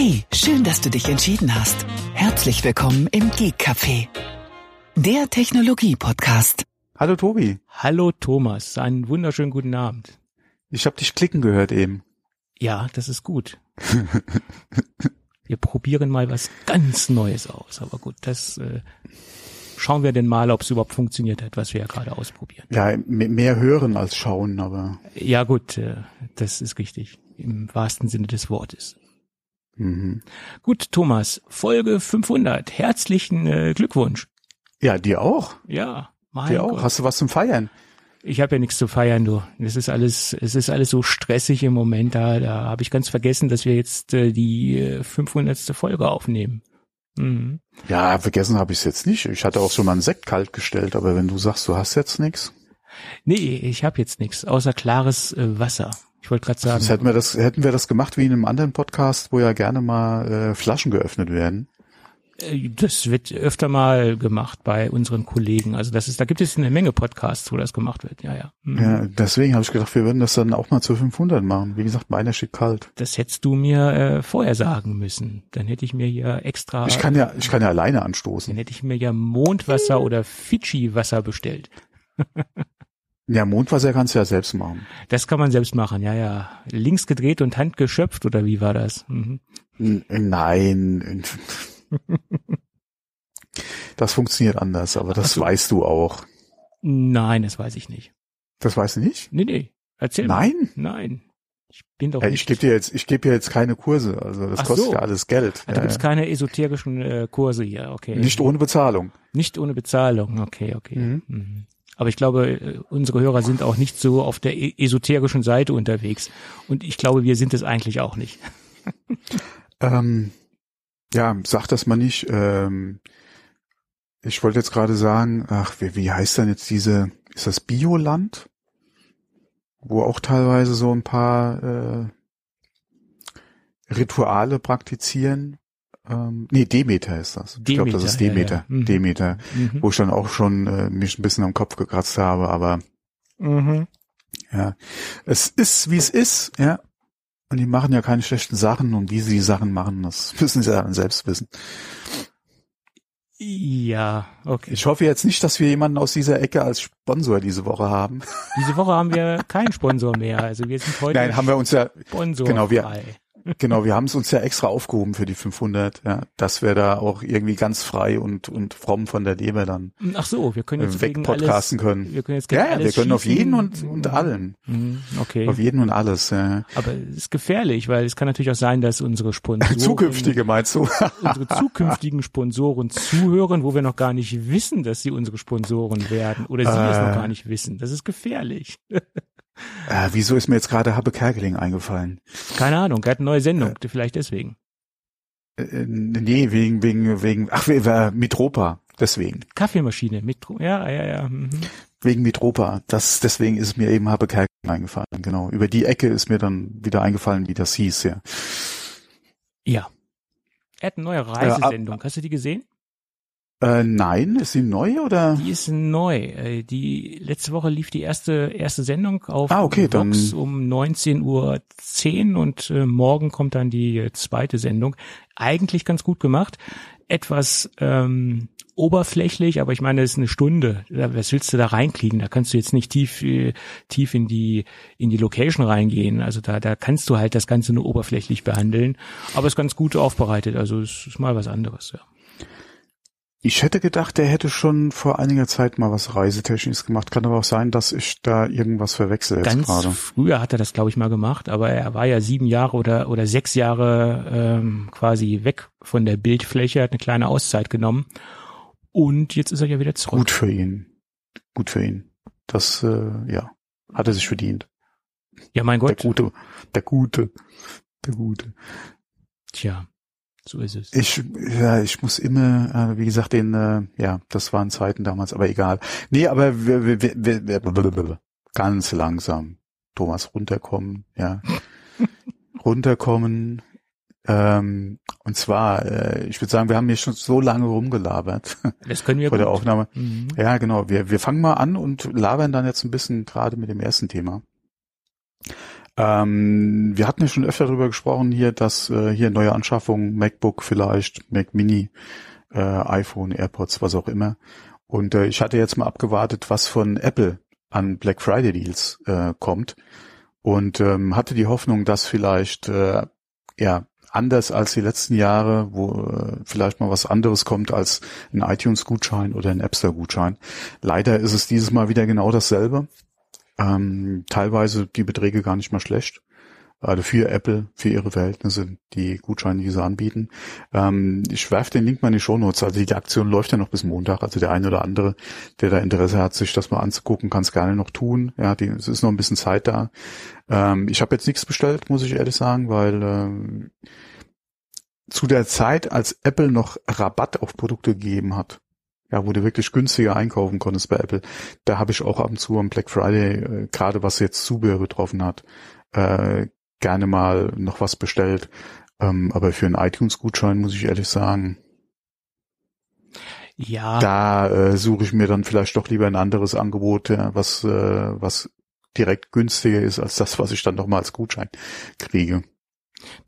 Hey, schön, dass du dich entschieden hast. Herzlich willkommen im Geek Café, der Technologie-Podcast. Hallo Tobi. Hallo Thomas, einen wunderschönen guten Abend. Ich habe dich klicken gehört eben. Ja, das ist gut. wir probieren mal was ganz Neues aus. Aber gut, das äh, schauen wir denn mal, ob es überhaupt funktioniert hat, was wir ja gerade ausprobieren. Ja, mehr hören als schauen, aber. Ja gut, äh, das ist richtig. Im wahrsten Sinne des Wortes. Mhm. Gut, Thomas, Folge 500. Herzlichen äh, Glückwunsch. Ja, dir auch. Ja, mein dir auch. Gott. Hast du was zum Feiern? Ich habe ja nichts zu feiern, du. Es ist alles, es ist alles so stressig im Moment. Da, da habe ich ganz vergessen, dass wir jetzt äh, die äh, 500. Folge aufnehmen. Mhm. Ja, vergessen habe ich es jetzt nicht. Ich hatte auch schon mal einen Sekt kalt gestellt, aber wenn du sagst, du hast jetzt nichts. Nee, ich habe jetzt nichts, außer klares äh, Wasser. Ich wollte gerade sagen. Sonst hätten wir das, hätten wir das gemacht wie in einem anderen Podcast, wo ja gerne mal äh, Flaschen geöffnet werden. Äh, Das wird öfter mal gemacht bei unseren Kollegen. Also das ist, da gibt es eine Menge Podcasts, wo das gemacht wird. Ja, ja. Mhm. Ja, deswegen habe ich gedacht, wir würden das dann auch mal zu 500 machen. Wie gesagt, meiner steht kalt. Das hättest du mir äh, vorher sagen müssen. Dann hätte ich mir hier extra. Ich kann ja, ich kann ja alleine anstoßen. Dann hätte ich mir ja Mondwasser oder Fidschi-Wasser bestellt. Ja, Mondwasser kannst du ja selbst machen. Das kann man selbst machen, ja, ja. Links gedreht und Hand geschöpft oder wie war das? Mhm. Nein. Das funktioniert anders, aber das so. weißt du auch. Nein, das weiß ich nicht. Das weißt du nicht? Nee, nee. Erzähl Nein? mal. Nein. Ich bin doch Ja, nicht. ich gebe dir jetzt, ich gebe dir jetzt keine Kurse, also das Ach kostet so. ja alles Geld. Da Ja, gibt's keine esoterischen äh, Kurse hier, okay. Nicht ohne Bezahlung. Nicht ohne Bezahlung, okay, okay. Mhm. Mhm. Aber ich glaube, äh, unsere Hörer sind auch nicht so auf der e- esoterischen Seite unterwegs. Und ich glaube, wir sind es eigentlich auch nicht. Ähm, ja, sag das mal nicht. Ähm, ich wollte jetzt gerade sagen, ach, wie, wie heißt denn jetzt diese, ist das Bioland? Wo auch teilweise so ein paar äh, Rituale praktizieren. Ähm, nee, Demeter ist das. ich glaube, das ist Demeter, ja, Demeter. ja. Mhm. Demeter. Mhm. Wo ich dann auch schon äh, mich ein bisschen am Kopf gekratzt habe, aber Mhm. ja, es ist, wie es ist, ja. Und die machen ja keine schlechten Sachen und wie sie die Sachen machen, das müssen sie dann selbst wissen. Ja, okay. Ich hoffe jetzt nicht, dass wir jemanden aus dieser Ecke als Sponsor diese Woche haben. Diese Woche haben wir keinen Sponsor mehr. Also wir sind heute Nein, haben wir uns ja, sponsorfrei. genau, wir- genau, wir haben es uns ja extra aufgehoben für die 500, ja, dass wir da auch irgendwie ganz frei und, und fromm von der Leber dann Ach so, wir können jetzt äh, wegpodcasten alles, können. Wir können jetzt gegen Ja, alles wir können auf schießen. jeden und, und allen. Mhm, Okay. Auf jeden und alles, ja. Aber es ist gefährlich, weil es kann natürlich auch sein, dass unsere Sponsoren, Zukünftige meinst du? unsere zukünftigen Sponsoren zuhören, wo wir noch gar nicht wissen, dass sie unsere Sponsoren werden oder sie es noch Äh. gar nicht wissen. Das ist gefährlich. äh, wieso ist mir jetzt gerade Habe Kerkeling eingefallen? Keine Ahnung, er hat eine neue Sendung, vielleicht deswegen. Äh, nee, wegen, wegen, wegen, ach, äh, Mitropa, deswegen. Kaffeemaschine mit, ja, ja, ja. Mhm. Wegen Mitropa. Das, deswegen ist mir eben Habe Kerkeling eingefallen, genau. Über die Ecke ist mir dann wieder eingefallen, wie das hieß, ja. Ja. Er hat eine neue Reisesendung. Hast du die gesehen? Äh, nein, ist sie neu oder? Die ist neu. Äh, Die letzte Woche lief die erste erste Sendung auf Ah, okay, dann- Vox um 19.10 Uhr und äh, morgen kommt dann die äh, zweite Sendung. Eigentlich ganz gut gemacht. Etwas ähm, oberflächlich, aber ich meine, es ist eine Stunde. Was willst du da reinkriegen? Da kannst du jetzt nicht tief äh, tief in die in die Location reingehen. Also da da kannst du halt das Ganze nur oberflächlich behandeln. Aber es ist ganz gut aufbereitet. Also es ist mal was anderes. Ja. Ich hätte gedacht, der hätte schon vor einiger Zeit mal was Reisetechnisches gemacht. Kann aber auch sein, dass ich da irgendwas verwechsel Ganz gerade. früher hat er das, glaube ich, mal gemacht, aber er war ja sieben Jahre oder, oder sechs Jahre ähm, quasi weg von der Bildfläche, hat eine kleine Auszeit genommen und jetzt ist er ja wieder zurück. Gut für ihn. Gut für ihn. Das, äh, ja, hat er sich verdient. Ja, mein Der Gott. Gute. Der Gute. Der Gute. Tja, so ist es. Ich, ja, ich muss immer, äh, wie gesagt, den, äh, ja, das waren Zeiten damals, aber egal. Nee, aber wir, wir, wir, wir, wir ganz langsam, Thomas, runterkommen, ja. runterkommen. Ähm, und zwar, äh, ich würde sagen, wir haben hier schon so lange rumgelabert Das können wir vor der gut. Aufnahme. Mhm. Ja, genau. Wir, wir fangen mal an und labern dann jetzt ein bisschen gerade mit dem ersten Thema. Ähm, wir hatten ja schon öfter darüber gesprochen hier, dass äh, hier neue Anschaffungen, MacBook vielleicht, Mac Mini, äh, iPhone, AirPods, was auch immer. Und äh, ich hatte jetzt mal abgewartet, was von Apple an Black Friday Deals äh, kommt und ähm, hatte die Hoffnung, dass vielleicht äh, ja anders als die letzten Jahre, wo äh, vielleicht mal was anderes kommt als ein iTunes-Gutschein oder ein App Store-Gutschein. Leider ist es dieses Mal wieder genau dasselbe. Ähm, teilweise die Beträge gar nicht mal schlecht. Also für Apple, für ihre Verhältnisse, die Gutscheine, die sie anbieten. Ähm, ich werfe den Link mal in die Shownotes. Also die Aktion läuft ja noch bis Montag. Also der eine oder andere, der da Interesse hat, sich das mal anzugucken, kann es gerne noch tun. Ja, die, es ist noch ein bisschen Zeit da. Ähm, ich habe jetzt nichts bestellt, muss ich ehrlich sagen, weil ähm, zu der Zeit, als Apple noch Rabatt auf Produkte gegeben hat, ja, wo du wirklich günstiger einkaufen konntest bei Apple, da habe ich auch ab und zu am Black Friday, äh, gerade was jetzt Zubehör betroffen hat, äh, gerne mal noch was bestellt. Ähm, aber für einen iTunes-Gutschein muss ich ehrlich sagen, ja. Da äh, suche ich mir dann vielleicht doch lieber ein anderes Angebot, ja, was, äh, was direkt günstiger ist als das, was ich dann nochmal als Gutschein kriege.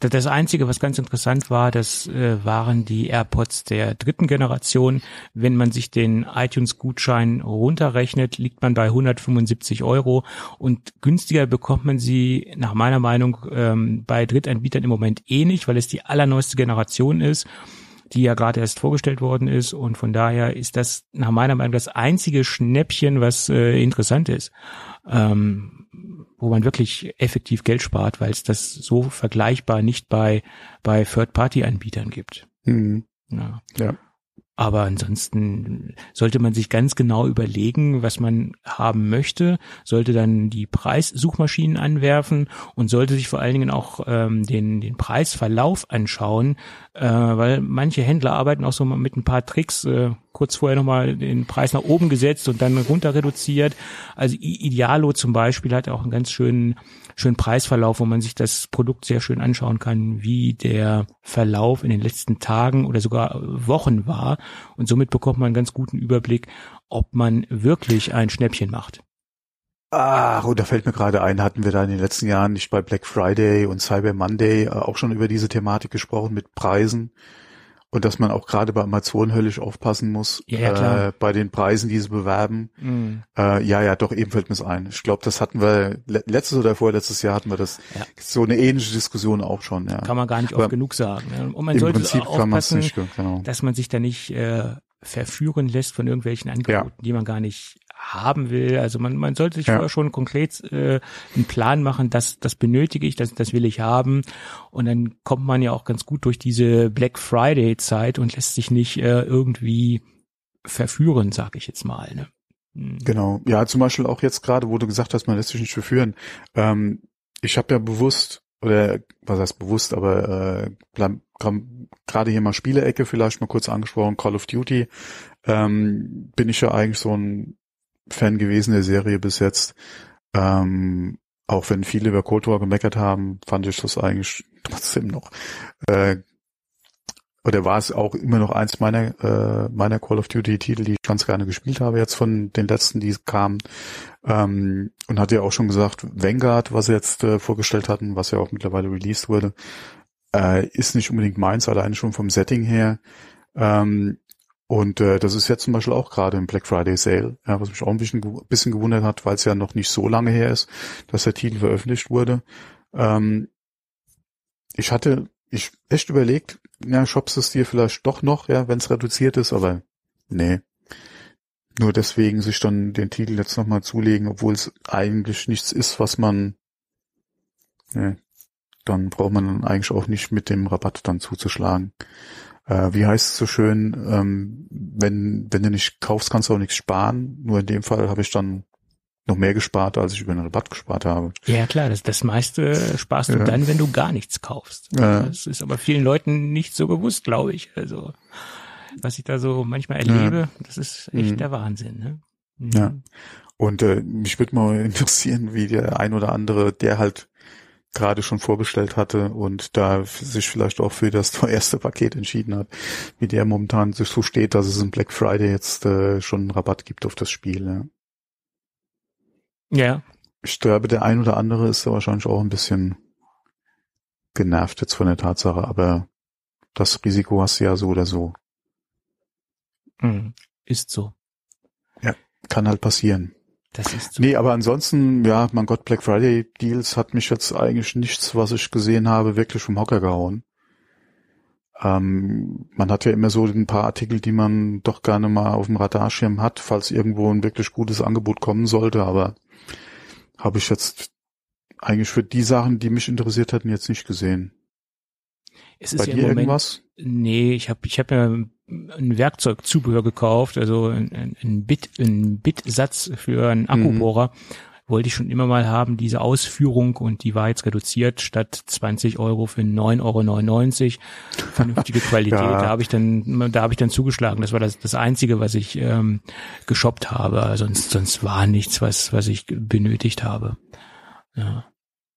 Das Einzige, was ganz interessant war, das äh, waren die AirPods der dritten Generation. Wenn man sich den iTunes-Gutschein runterrechnet, liegt man bei 175 Euro und günstiger bekommt man sie nach meiner Meinung ähm, bei Drittanbietern im Moment eh nicht, weil es die allerneueste Generation ist die ja gerade erst vorgestellt worden ist und von daher ist das nach meiner Meinung das einzige Schnäppchen, was äh, interessant ist. Ähm, wo man wirklich effektiv Geld spart, weil es das so vergleichbar nicht bei, bei Third-Party-Anbietern gibt. Mhm. Ja. ja. Aber ansonsten sollte man sich ganz genau überlegen, was man haben möchte, sollte dann die Preissuchmaschinen anwerfen und sollte sich vor allen Dingen auch ähm, den, den Preisverlauf anschauen, äh, weil manche Händler arbeiten auch so mit ein paar Tricks, äh, kurz vorher nochmal den Preis nach oben gesetzt und dann runter reduziert. Also Idealo zum Beispiel hat auch einen ganz schönen, schönen Preisverlauf, wo man sich das Produkt sehr schön anschauen kann, wie der Verlauf in den letzten Tagen oder sogar Wochen war. Und somit bekommt man einen ganz guten Überblick, ob man wirklich ein Schnäppchen macht. Ach, und da fällt mir gerade ein, hatten wir da in den letzten Jahren nicht bei Black Friday und Cyber Monday äh, auch schon über diese Thematik gesprochen mit Preisen und dass man auch gerade bei Amazon höllisch aufpassen muss ja, ja, äh, bei den Preisen, die sie bewerben. Mhm. Äh, ja, ja, doch, eben fällt mir ein. Ich glaube, das hatten wir letztes oder vorletztes Jahr hatten wir das ja. so eine ähnliche Diskussion auch schon. Ja. Kann man gar nicht oft Aber genug sagen. Und man sollte Prinzip aufpassen, nicht, genau. dass man sich da nicht äh, verführen lässt von irgendwelchen Angeboten, die man gar nicht haben will. Also man, man sollte sich ja. vorher schon konkret äh, einen Plan machen, das, das benötige ich, das, das will ich haben. Und dann kommt man ja auch ganz gut durch diese Black Friday Zeit und lässt sich nicht äh, irgendwie verführen, sag ich jetzt mal. Ne? Hm. Genau. Ja, zum Beispiel auch jetzt gerade, wo du gesagt hast, man lässt sich nicht verführen. Ähm, ich habe ja bewusst oder was heißt bewusst, aber äh, gerade hier mal Spielecke vielleicht mal kurz angesprochen, Call of Duty, ähm, bin ich ja eigentlich so ein Fan gewesen der Serie bis jetzt. Ähm, auch wenn viele über Cold War gemeckert haben, fand ich das eigentlich trotzdem noch. Äh, oder war es auch immer noch eins meiner äh, meiner Call of Duty Titel, die ich ganz gerne gespielt habe jetzt von den letzten, die kamen. Ähm, und hat ja auch schon gesagt, Vanguard, was sie jetzt äh, vorgestellt hatten, was ja auch mittlerweile released wurde, äh, ist nicht unbedingt meins, alleine schon vom Setting her. Ähm, und äh, das ist jetzt zum Beispiel auch gerade im Black Friday Sale, ja, was mich auch ein bisschen, bisschen gewundert hat, weil es ja noch nicht so lange her ist, dass der Titel veröffentlicht wurde. Ähm, ich hatte ich echt überlegt, ja, shops es dir vielleicht doch noch, ja, wenn es reduziert ist, aber nee. Nur deswegen sich dann den Titel jetzt nochmal zulegen, obwohl es eigentlich nichts ist, was man, nee, dann braucht man dann eigentlich auch nicht mit dem Rabatt dann zuzuschlagen äh, wie heißt es so schön, ähm, wenn, wenn du nicht kaufst, kannst du auch nichts sparen. Nur in dem Fall habe ich dann noch mehr gespart, als ich über den Rabatt gespart habe. Ja klar, das, das meiste sparst du ja. dann, wenn du gar nichts kaufst. Ja. Das ist aber vielen Leuten nicht so bewusst, glaube ich. Also was ich da so manchmal erlebe, ja. das ist echt mhm. der Wahnsinn. Ne? Mhm. Ja. Und äh, mich würde mal interessieren, wie der ein oder andere, der halt gerade schon vorbestellt hatte und da sich vielleicht auch für das erste Paket entschieden hat, wie der momentan sich so steht, dass es im Black Friday jetzt äh, schon einen Rabatt gibt auf das Spiel. Ja. ja. ich glaube, der ein oder andere ist da wahrscheinlich auch ein bisschen genervt jetzt von der Tatsache, aber das Risiko hast du ja so oder so. Mhm. Ist so. Ja, kann halt passieren. Das ist so. Nee, aber ansonsten, ja, mein Gott, Black Friday Deals hat mich jetzt eigentlich nichts, was ich gesehen habe, wirklich vom Hocker gehauen. Ähm, man hat ja immer so ein paar Artikel, die man doch gerne mal auf dem Radarschirm hat, falls irgendwo ein wirklich gutes Angebot kommen sollte, aber habe ich jetzt eigentlich für die Sachen, die mich interessiert hätten, jetzt nicht gesehen. Es ist Bei ja dir Moment, irgendwas? Nee, ich habe ich hab ja ein Werkzeugzubehör gekauft, also ein, ein Bit, ein Bitsatz für einen Akkubohrer. Wollte ich schon immer mal haben, diese Ausführung und die war jetzt reduziert statt 20 Euro für 9,99 Euro. Vernünftige Qualität. Ja. Da habe ich dann, da habe ich dann zugeschlagen. Das war das, das Einzige, was ich ähm, geshoppt habe. Sonst, sonst war nichts, was, was ich benötigt habe. Ja.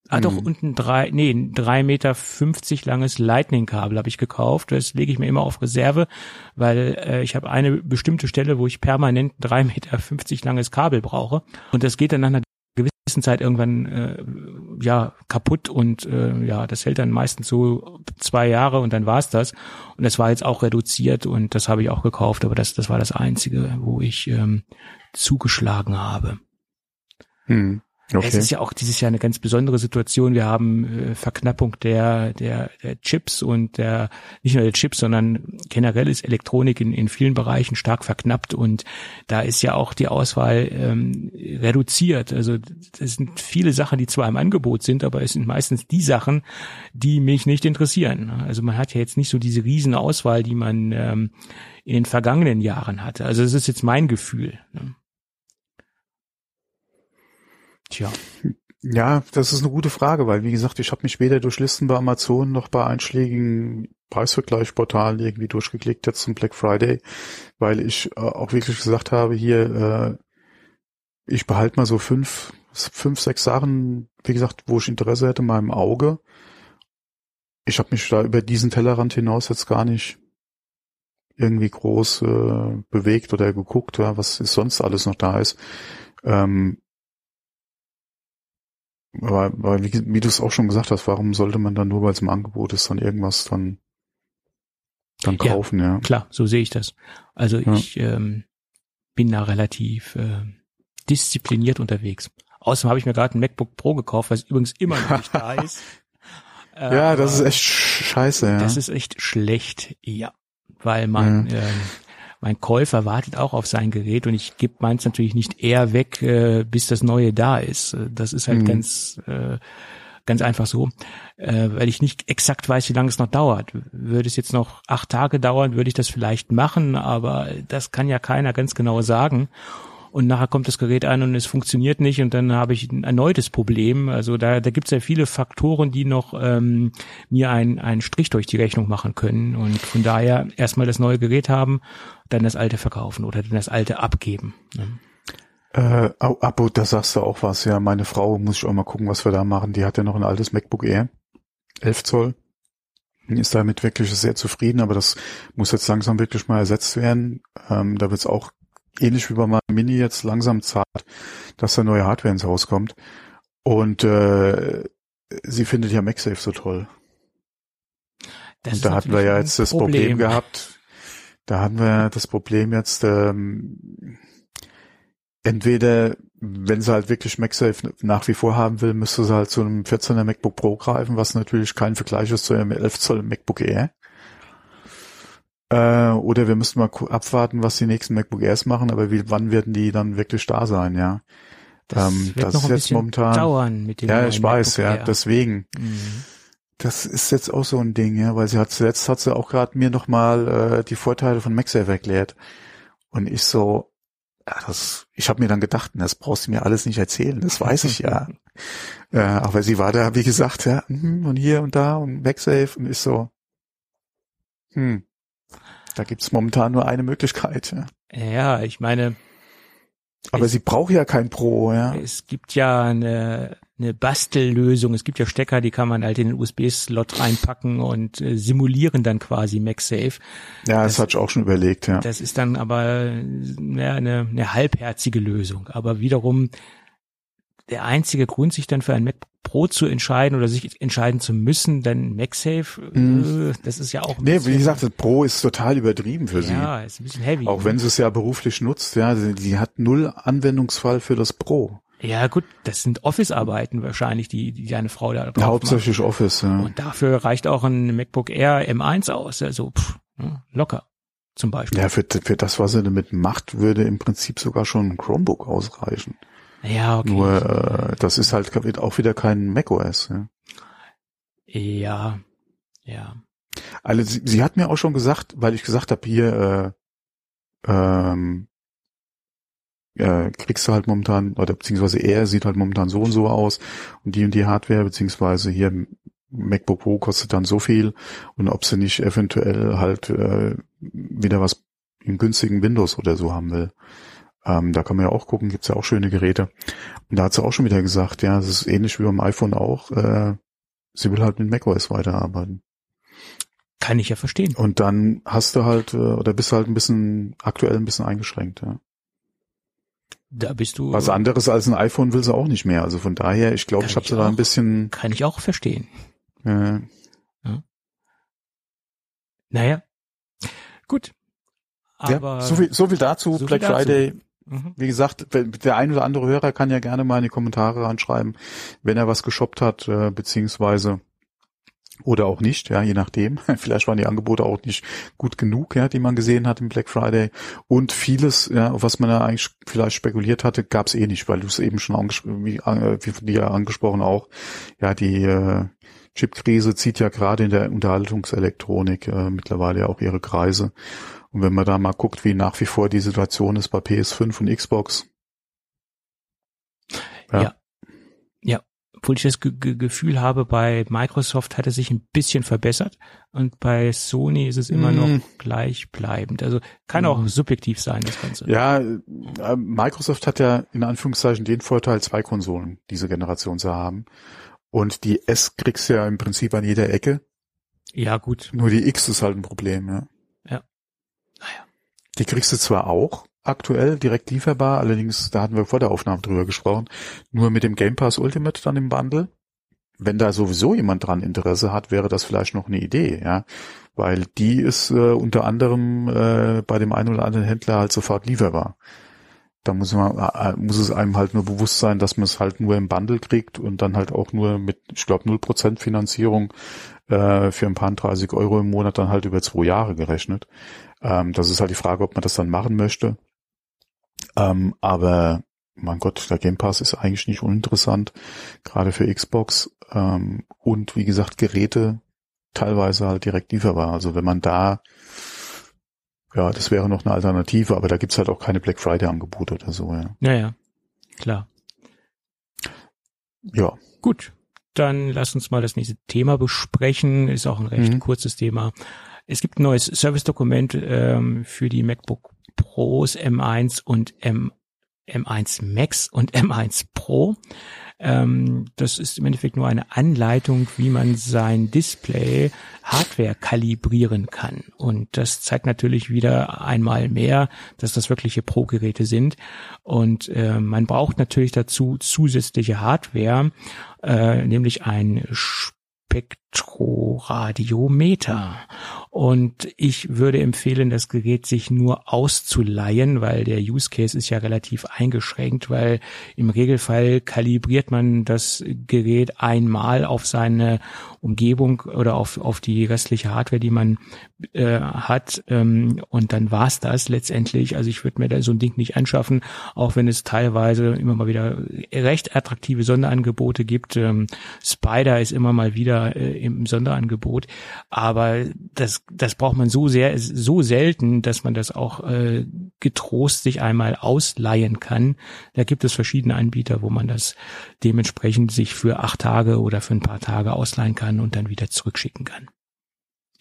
Ah, doch, Mhm. und ein drei, nee, ein drei Meter fünfzig langes Lightning-Kabel habe ich gekauft. Das lege ich mir immer auf Reserve, weil äh, ich habe eine bestimmte Stelle, wo ich permanent drei Meter fünfzig langes Kabel brauche. Und das geht dann nach einer gewissen Zeit irgendwann äh, ja kaputt und äh, ja, das hält dann meistens so zwei Jahre und dann war's das. Und das war jetzt auch reduziert und das habe ich auch gekauft, aber das, das war das Einzige, wo ich ähm, zugeschlagen habe. Hm. Es Okay. ist ja auch dieses Jahr eine ganz besondere Situation. Wir haben äh, Verknappung der, der, der Chips und der, nicht nur der Chips, sondern generell ist Elektronik in, in vielen Bereichen stark verknappt und da ist ja auch die Auswahl ähm, reduziert. Also das sind viele Sachen, die zwar im Angebot sind, aber es sind meistens die Sachen, die mich nicht interessieren. Also man hat ja jetzt nicht so diese riesen Auswahl, die man ähm, in den vergangenen Jahren hatte. Also das ist jetzt mein Gefühl. Ne? Tja. Ja, das ist eine gute Frage, weil wie gesagt, ich habe mich weder durch Listen bei Amazon noch bei einschlägigen Preisvergleichsportalen irgendwie durchgeklickt jetzt zum Black Friday, weil ich äh, auch wirklich gesagt habe, hier, äh, ich behalte mal so fünf, fünf, sechs Sachen, wie gesagt, wo ich Interesse hätte, in meinem Auge. Ich habe mich da über diesen Tellerrand hinaus jetzt gar nicht irgendwie groß äh, bewegt oder geguckt, ja, was ist sonst alles noch da ist. Ähm, aber, aber wie, wie du es auch schon gesagt hast, warum sollte man dann nur, weil es im Angebot ist, dann irgendwas dann, dann Ja. kaufen, ja. Klar, so sehe ich das. Also Ja. ich ähm, bin da relativ äh, diszipliniert unterwegs. Außerdem habe ich mir gerade ein MacBook Pro gekauft, was übrigens immer noch nicht da ist. Äh, Ja, das ist aber echt sch- scheiße, ja. Das ist echt schlecht, ja. Weil man, ähm, mein Käufer wartet auch auf sein Gerät und ich gebe meins natürlich nicht eher weg, äh, bis das neue da ist. Äh, Das ist halt Mhm. ganz, äh, ganz einfach so, äh, weil ich nicht exakt weiß, wie lange es noch dauert. Würde es jetzt noch acht Tage dauern, würde ich das vielleicht machen, aber das kann ja keiner ganz genau sagen. Und nachher kommt das Gerät an und es funktioniert nicht und dann habe ich ein erneutes Problem. Also da, da gibt es ja viele Faktoren, die noch ähm, mir einen, einen Strich durch die Rechnung machen können. Und von daher erstmal das neue Gerät haben, dann das alte verkaufen oder dann das alte abgeben. ne? Äh, Abo, da sagst du auch was, ja. Meine Frau muss ich auch mal gucken, was wir da machen. Die hat ja noch ein altes MacBook Air, 11 Zoll. Ist damit wirklich sehr zufrieden, aber das muss jetzt langsam wirklich mal ersetzt werden. Ähm, da wird es auch ähnlich wie bei meinem Mini jetzt langsam Zeit, dass da neue Hardware ins Haus kommt. Und äh, sie findet ja MagSafe so toll. Das Und da hatten wir ja jetzt das Problem gehabt. Da hatten wir das Problem jetzt, ähm, entweder, wenn sie halt wirklich MagSafe nach wie vor haben will, müsste sie halt zu einem 14er MacBook Pro greifen, was natürlich kein Vergleich ist zu einem 11 Zoll MacBook Air. Äh, oder wir müssten mal abwarten, was die nächsten MacBook Airs machen, aber wie, wann werden die dann wirklich da sein, ja? Das ähm, das ist jetzt momentan- dauern mit dem Ja, ich weiß, MacBook ja, Air. deswegen. Mhm. Das ist jetzt auch so ein Ding, ja, weil sie hat zuletzt hat sie auch gerade mir nochmal äh, die Vorteile von MagSafe erklärt. Und ich so, ja, das, ich habe mir dann gedacht, das brauchst du mir alles nicht erzählen, das weiß ich ja. äh, aber sie war da, wie gesagt, ja, mhm, und hier und da und MagSafe und ich so, hm, da gibt's momentan nur eine Möglichkeit. Ja. Ja, ich meine, Aber sie braucht ja kein Pro, ja. Es gibt ja eine, eine Bastellösung. Es gibt ja Stecker, die kann man halt in den USB-Slot reinpacken und äh, simulieren dann quasi MagSafe. Ja, das, das- hatte ich auch schon überlegt, ja. Das ist dann aber ja, eine, eine halbherzige Lösung. Aber wiederum der einzige Grund, sich dann für ein Mac Pro zu entscheiden oder sich entscheiden zu müssen, dann MagSafe, Mhm. äh, das ist ja auch ein Nee, wie gesagt, das Pro ist total übertrieben für sie. ja, ist ein bisschen heavy. Auch wenn sie es ja beruflich nutzt, ja, sie, sie hat null Anwendungsfall für das Pro. ja gut, das sind Office-Arbeiten wahrscheinlich, die, die deine Frau da drauf Hauptsächlich Office, ja. macht. Und dafür reicht auch ein MacBook Air M1 aus, also pff, ne, locker zum Beispiel. Ja, für, für das, was sie damit macht, würde im Prinzip sogar schon ein Chromebook ausreichen. Ja, okay. Nur äh, das ist halt auch wieder kein macOS. Ja. ja, ja. Also sie, sie hat mir auch schon gesagt, weil ich gesagt habe, hier äh, ähm, äh, kriegst du halt momentan, oder beziehungsweise er sieht halt momentan so und so aus und die und die Hardware, beziehungsweise hier MacBook Pro kostet dann so viel und ob sie nicht eventuell halt äh, wieder was im günstigen Windows oder so haben will. Ähm, da kann man ja auch gucken, gibt's ja auch schöne Geräte. Und da hat sie auch schon wieder gesagt, ja, es ist ähnlich wie beim iPhone auch, äh, sie will halt mit macOS weiterarbeiten. Kann ich ja verstehen. Und dann hast du halt, äh, oder bist du halt ein bisschen aktuell ein bisschen eingeschränkt, ja. Da bist du. Was anderes als ein iPhone will sie auch nicht mehr. Also von daher, ich glaube, ich habe sie da ein bisschen, Kann ich auch verstehen. äh, Naja. Gut. ja, Aber so viel, so viel dazu. so viel Black dazu. Friday, Mhm. wie gesagt, der ein oder andere Hörer kann ja gerne mal in die Kommentare anschreiben, wenn er was geshoppt hat, äh, beziehungsweise oder auch nicht, ja, je nachdem. Vielleicht waren die Angebote auch nicht gut genug, ja, die man gesehen hat im Black Friday. Und vieles, ja, was man ja eigentlich vielleicht spekuliert hatte, gab es eh nicht, weil du es eben schon angesprochen, wie, äh, von dir angesprochen auch, ja, die äh, Chipkrise zieht ja gerade in der Unterhaltungselektronik äh, mittlerweile auch ihre Kreise. Und wenn man da mal guckt, wie nach wie vor die Situation ist bei PS5 und Xbox. Ja. Ja. Obwohl ich das Ge Ge Gefühl habe, bei Microsoft hat es sich ein bisschen verbessert und bei Sony ist es immer Mm. noch gleichbleibend. Also kann auch Mm. subjektiv sein, das Ganze. Ja, äh, Microsoft hat ja in Anführungszeichen den Vorteil, zwei Konsolen diese Generation zu haben. Und die S kriegst du ja im Prinzip an jeder Ecke. Ja, gut. Nur die X ist halt ein Problem, ja. Ja. Die kriegst du zwar auch aktuell direkt lieferbar, allerdings, da hatten wir vor der Aufnahme drüber gesprochen, nur mit dem Game Pass Ultimate dann im Bundle. Wenn da sowieso jemand dran Interesse hat, wäre das vielleicht noch eine Idee, ja. Weil die ist äh, unter anderem äh, bei dem einen oder anderen Händler halt sofort lieferbar. Da muss man, äh, muss es einem halt nur bewusst sein, dass man es halt nur im Bundle kriegt und dann halt auch nur mit, ich glaube, 0% Finanzierung äh, für ein paar 30 Euro im Monat dann halt über zwei Jahre gerechnet. Ähm, das ist halt die Frage, ob man das dann machen möchte. Ähm, aber mein Gott, der Game Pass ist eigentlich nicht uninteressant, gerade für Xbox. Ähm, und wie gesagt, Geräte teilweise halt direkt lieferbar. Also wenn man da, ja, das wäre noch eine Alternative, aber da gibt's halt auch keine Black Friday Angebote oder so, ja. Naja, klar. Ja, Gut, dann lass uns mal das nächste Thema besprechen. Ist auch ein recht Mhm. kurzes Thema. Es gibt ein neues Service-Dokument ähm, für die MacBook Pros M1 und M, M1 Max und M1 Pro. Ähm, das ist im Endeffekt nur eine Anleitung, wie man sein Display Hardware kalibrieren kann. Und das zeigt natürlich wieder einmal mehr, dass das wirkliche Pro-Geräte sind. Und äh, man braucht natürlich dazu zusätzliche Hardware, äh, nämlich ein Spektroradiometer. Und ich würde empfehlen, das Gerät sich nur auszuleihen, weil der Use Case ist ja relativ eingeschränkt, weil im Regelfall kalibriert man das Gerät einmal auf seine Umgebung oder auf, auf die restliche Hardware, die man äh, hat. Ähm, und dann war's das letztendlich. Also ich würde mir da so ein Ding nicht anschaffen, auch wenn es teilweise immer mal wieder recht attraktive Sonderangebote gibt. Ähm, Spider ist immer mal wieder äh, im Sonderangebot. Aber das, das braucht man so sehr, so selten, dass man das auch äh, getrost sich einmal ausleihen kann. Da gibt es verschiedene Anbieter, wo man das dementsprechend sich für acht Tage oder für ein paar Tage ausleihen kann und dann wieder zurückschicken kann.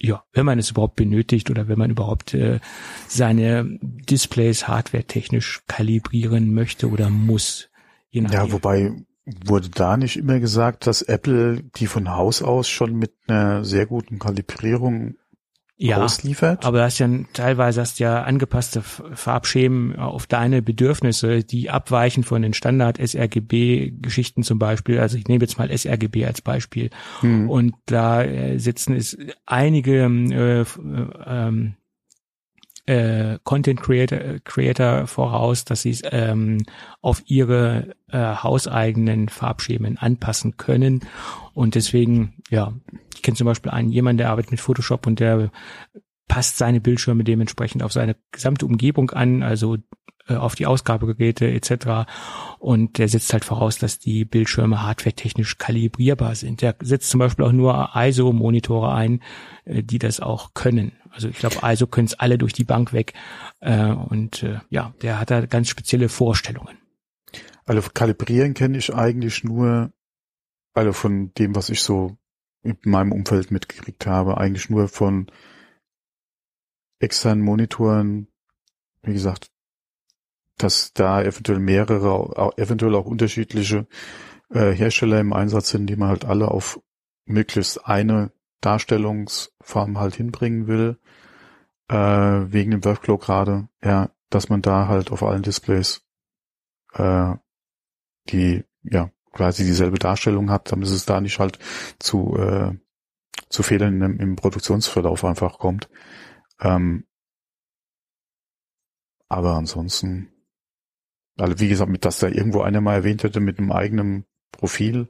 Ja, wenn man es überhaupt benötigt oder wenn man überhaupt äh, seine Displays hardwaretechnisch kalibrieren möchte oder muss. Je nachdem. ja, wobei wurde da nicht immer gesagt, dass Apple die von Haus aus schon mit einer sehr guten Kalibrierung ja, ausliefert. Aber du hast ja teilweise hast ja angepasste Farbschemen auf deine Bedürfnisse, die abweichen von den Standard sRGB-Geschichten zum Beispiel. Also ich nehme jetzt mal sRGB als Beispiel. Hm. Und da äh, sitzen es einige äh, ähm, äh, Content Creator, Creator voraus, dass sie es ähm, auf ihre äh, hauseigenen Farbschemen anpassen können. Und deswegen, ja, ich kenne zum Beispiel einen jemand, der arbeitet mit Photoshop und der passt seine Bildschirme dementsprechend auf seine gesamte Umgebung an, also äh, auf die Ausgabegeräte etc. Und der setzt halt voraus, dass die Bildschirme hardwaretechnisch kalibrierbar sind. Der setzt zum Beispiel auch nur ISO-Monitore ein, äh, die das auch können. Also ich glaube, ISO können es alle durch die Bank weg. Äh, und ja, der hat da ganz spezielle Vorstellungen. Also kalibrieren kenne ich eigentlich nur, also von dem, was ich so in meinem Umfeld mitgekriegt habe, eigentlich nur von externen Monitoren, wie gesagt, dass da eventuell mehrere, eventuell auch unterschiedliche äh, Hersteller im Einsatz sind, die man halt alle auf möglichst eine Darstellungsform halt hinbringen will, äh, wegen dem Workflow gerade, ja, dass man da halt auf allen Displays äh, die ja quasi dieselbe Darstellung hat, damit es da nicht halt zu äh, zu Fehlern im, im Produktionsverlauf einfach kommt. Ähm, aber ansonsten also wie gesagt, mit dass da irgendwo einer mal erwähnt hätte, mit einem eigenen Profil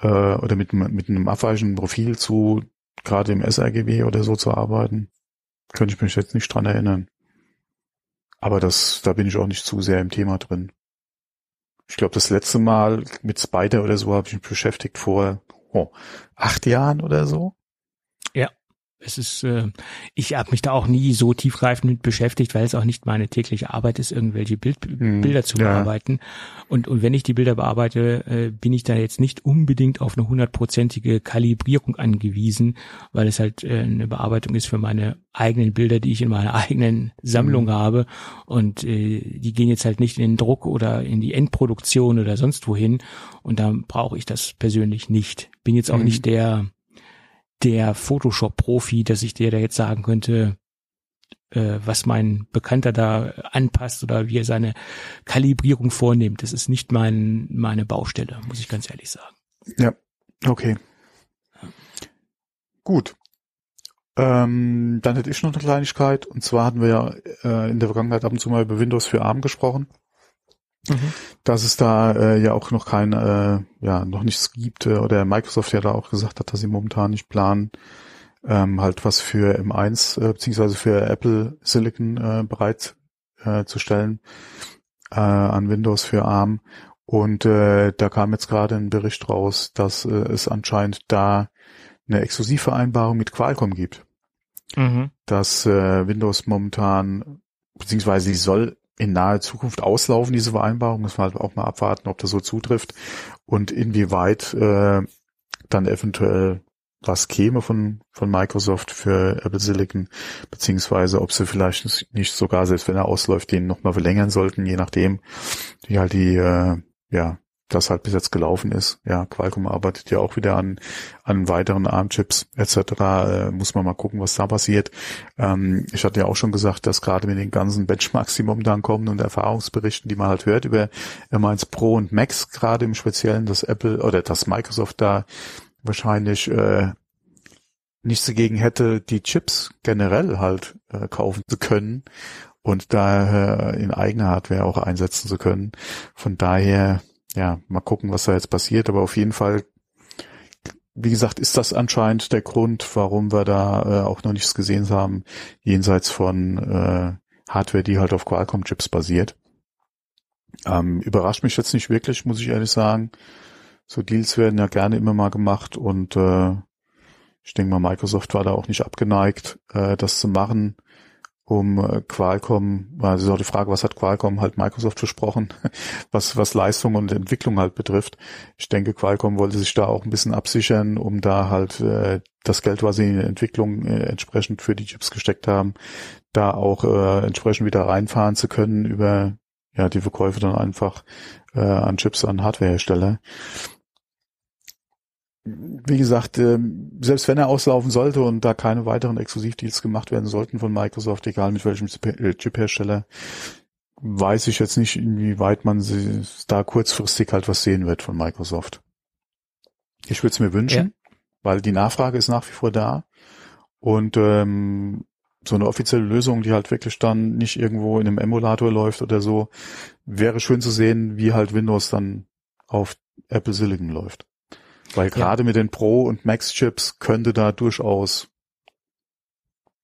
äh, oder mit, mit einem abweichenden Profil zu gerade im sRGB oder so zu arbeiten, könnte ich mich jetzt nicht dran erinnern. Aber das, da bin ich auch nicht zu sehr im Thema drin. Ich glaube, das letzte Mal mit Spider oder so habe ich mich beschäftigt vor oh, acht Jahren oder so. Es ist, äh, ich habe mich da auch nie so tiefgreifend mit beschäftigt, weil es auch nicht meine tägliche Arbeit ist, irgendwelche Bild, hm, Bilder zu ja. bearbeiten. Und, und wenn ich die Bilder bearbeite, äh, bin ich da jetzt nicht unbedingt auf eine hundertprozentige Kalibrierung angewiesen, weil es halt äh, eine Bearbeitung ist für meine eigenen Bilder, die ich in meiner eigenen Sammlung mhm. habe. Und äh, die gehen jetzt halt nicht in den Druck oder in die Endproduktion oder sonst wohin. Und da brauche ich das persönlich nicht. Bin jetzt auch mhm. nicht der der Photoshop-Profi, dass ich dir da jetzt sagen könnte, äh, was mein Bekannter da anpasst oder wie er seine Kalibrierung vornimmt. Das ist nicht mein, meine Baustelle, muss ich ganz ehrlich sagen. Ja, okay. Gut. Ähm, dann hätte ich noch eine Kleinigkeit. Und zwar hatten wir ja äh, in der Vergangenheit ab und zu mal über Windows für ARM gesprochen. Mhm. Dass es da äh, ja auch noch kein, äh, ja, noch nichts gibt, äh, oder Microsoft ja da auch gesagt hat, dass sie momentan nicht planen, ähm, halt was für M1 äh, beziehungsweise für Apple Silicon äh, bereit äh, zu stellen äh, an Windows für ARM. Und äh, da kam jetzt gerade ein Bericht raus, dass äh, es anscheinend da eine Exklusivvereinbarung mit Qualcomm gibt. Mhm. Dass äh, Windows momentan, beziehungsweise sie soll in naher Zukunft auslaufen, diese Vereinbarung. Müssen wir halt auch mal abwarten, ob das so zutrifft und inwieweit äh, dann eventuell was käme von, von Microsoft für Apple Silicon, beziehungsweise ob sie vielleicht nicht sogar, selbst wenn er ausläuft, den nochmal verlängern sollten, je nachdem, wie halt die, äh, ja, das halt bis jetzt gelaufen ist. Ja, Qualcomm arbeitet ja auch wieder an, an weiteren ARM-Chips etc. Äh, muss man mal gucken, was da passiert. Ähm, ich hatte ja auch schon gesagt, dass gerade mit den ganzen Benchmarks, die momentan kommen und Erfahrungsberichten, die man halt hört über M1 Pro und Max, gerade im Speziellen, dass Apple oder dass Microsoft da wahrscheinlich äh, nichts dagegen hätte, die Chips generell halt äh, kaufen zu können und daher in eigene Hardware auch einsetzen zu können. Von daher ja, mal gucken, was da jetzt passiert. Aber auf jeden Fall, wie gesagt, ist das anscheinend der Grund, warum wir da äh, auch noch nichts gesehen haben, jenseits von äh, Hardware, die halt auf Qualcomm-Chips basiert. Ähm, überrascht mich jetzt nicht wirklich, muss ich ehrlich sagen. So Deals werden ja gerne immer mal gemacht und äh, ich denke mal, Microsoft war da auch nicht abgeneigt, äh, das zu machen um äh, Qualcomm, also auch die Frage, was hat Qualcomm halt Microsoft versprochen, was, was Leistung und Entwicklung halt betrifft. Ich denke, Qualcomm wollte sich da auch ein bisschen absichern, um da halt äh, das Geld, was sie in die Entwicklung äh, entsprechend für die Chips gesteckt haben, da auch äh, entsprechend wieder reinfahren zu können über ja die Verkäufe dann einfach äh, an Chips an Hardwarehersteller. Wie gesagt, ähm, selbst wenn er auslaufen sollte und da keine weiteren Exklusivdeals gemacht werden sollten von Microsoft, egal mit welchem äh, Chip-Hersteller, weiß ich jetzt nicht, inwieweit man da kurzfristig halt was sehen wird von Microsoft. Ich würde es mir wünschen, ja. weil die Nachfrage ist nach wie vor da und ähm, so eine offizielle Lösung, die halt wirklich dann nicht irgendwo in einem Emulator läuft oder so, wäre schön zu sehen, wie halt Windows dann auf Apple Silicon läuft. Weil gerade ja. mit den Pro- und Max-Chips könnte da durchaus,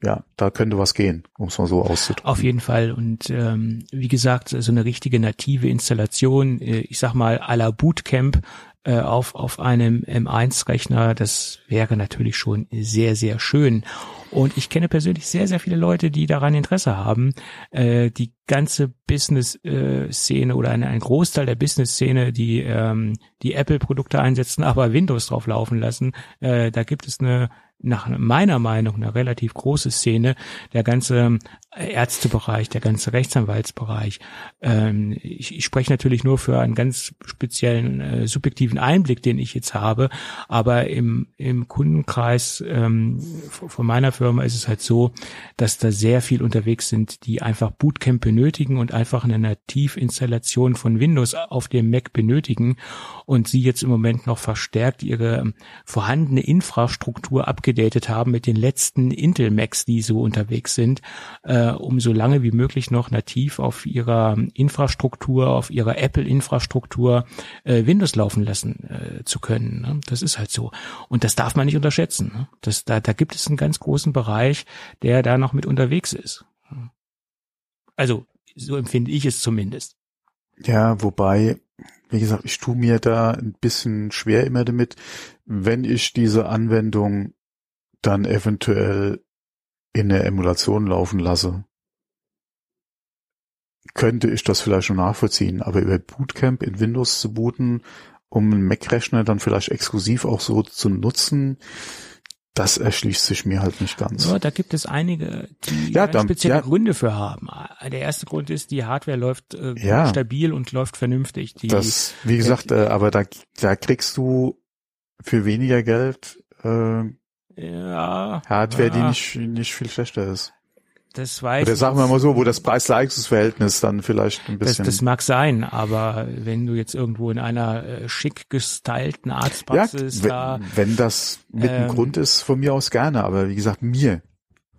ja, da könnte was gehen, um es mal so auszudrücken. Auf jeden Fall. Und ähm, wie gesagt, so eine richtige native Installation, äh, ich sag mal, à la Bootcamp äh, auf, auf einem M1-Rechner, das wäre natürlich schon sehr, sehr schön. Und ich kenne persönlich sehr, sehr viele Leute, die daran Interesse haben. Äh, die ganze Business-Szene oder ein, ein Großteil der Business-Szene, die ähm, die Apple-Produkte einsetzen, aber Windows drauf laufen lassen, äh, da gibt es eine nach meiner Meinung eine relativ große Szene, der ganze Ärztebereich, der ganze Rechtsanwaltsbereich. Ähm, ich, ich spreche natürlich nur für einen ganz speziellen äh, subjektiven Einblick, den ich jetzt habe, aber im, im Kundenkreis ähm, von meiner Firma ist es halt so, dass da sehr viel unterwegs sind, die einfach Bootcamp benötigen und einfach eine Nativinstallation von Windows auf dem Mac benötigen und sie jetzt im Moment noch verstärkt ihre vorhandene Infrastruktur abgedatet haben mit den letzten Intel Macs, die so unterwegs sind. Äh, um so lange wie möglich noch nativ auf ihrer Infrastruktur, auf ihrer Apple-Infrastruktur äh, Windows laufen lassen äh, zu können. Ne? Das ist halt so. Und das darf man nicht unterschätzen. Ne? Das, da, da gibt es einen ganz großen Bereich, der da noch mit unterwegs ist. Also, so empfinde ich es zumindest. Ja, wobei, wie gesagt, ich tue mir da ein bisschen schwer immer damit, wenn ich diese Anwendung dann eventuell in der Emulation laufen lasse, könnte ich das vielleicht schon nachvollziehen. Aber über Bootcamp in Windows zu booten, um einen Mac-Rechner dann vielleicht exklusiv auch so zu nutzen, das erschließt sich mir halt nicht ganz. Ja, da gibt es einige, die ja, dann, spezielle ja. Gründe für haben. Der erste Grund ist, die Hardware läuft äh, ja. stabil und läuft vernünftig. Die, das, wie gesagt, äh, aber da, da kriegst du für weniger Geld äh, ja. Hardware, ja. die nicht, nicht viel schlechter ist. Das weiß Oder sagen wir mal so, wo das Preis-Leistungs-Verhältnis dann vielleicht ein bisschen. Das, das mag sein, aber wenn du jetzt irgendwo in einer äh, schick gestylten Arztpraxis ja, da. Wenn das mit ähm, einem Grund ist, von mir aus gerne, aber wie gesagt, mir.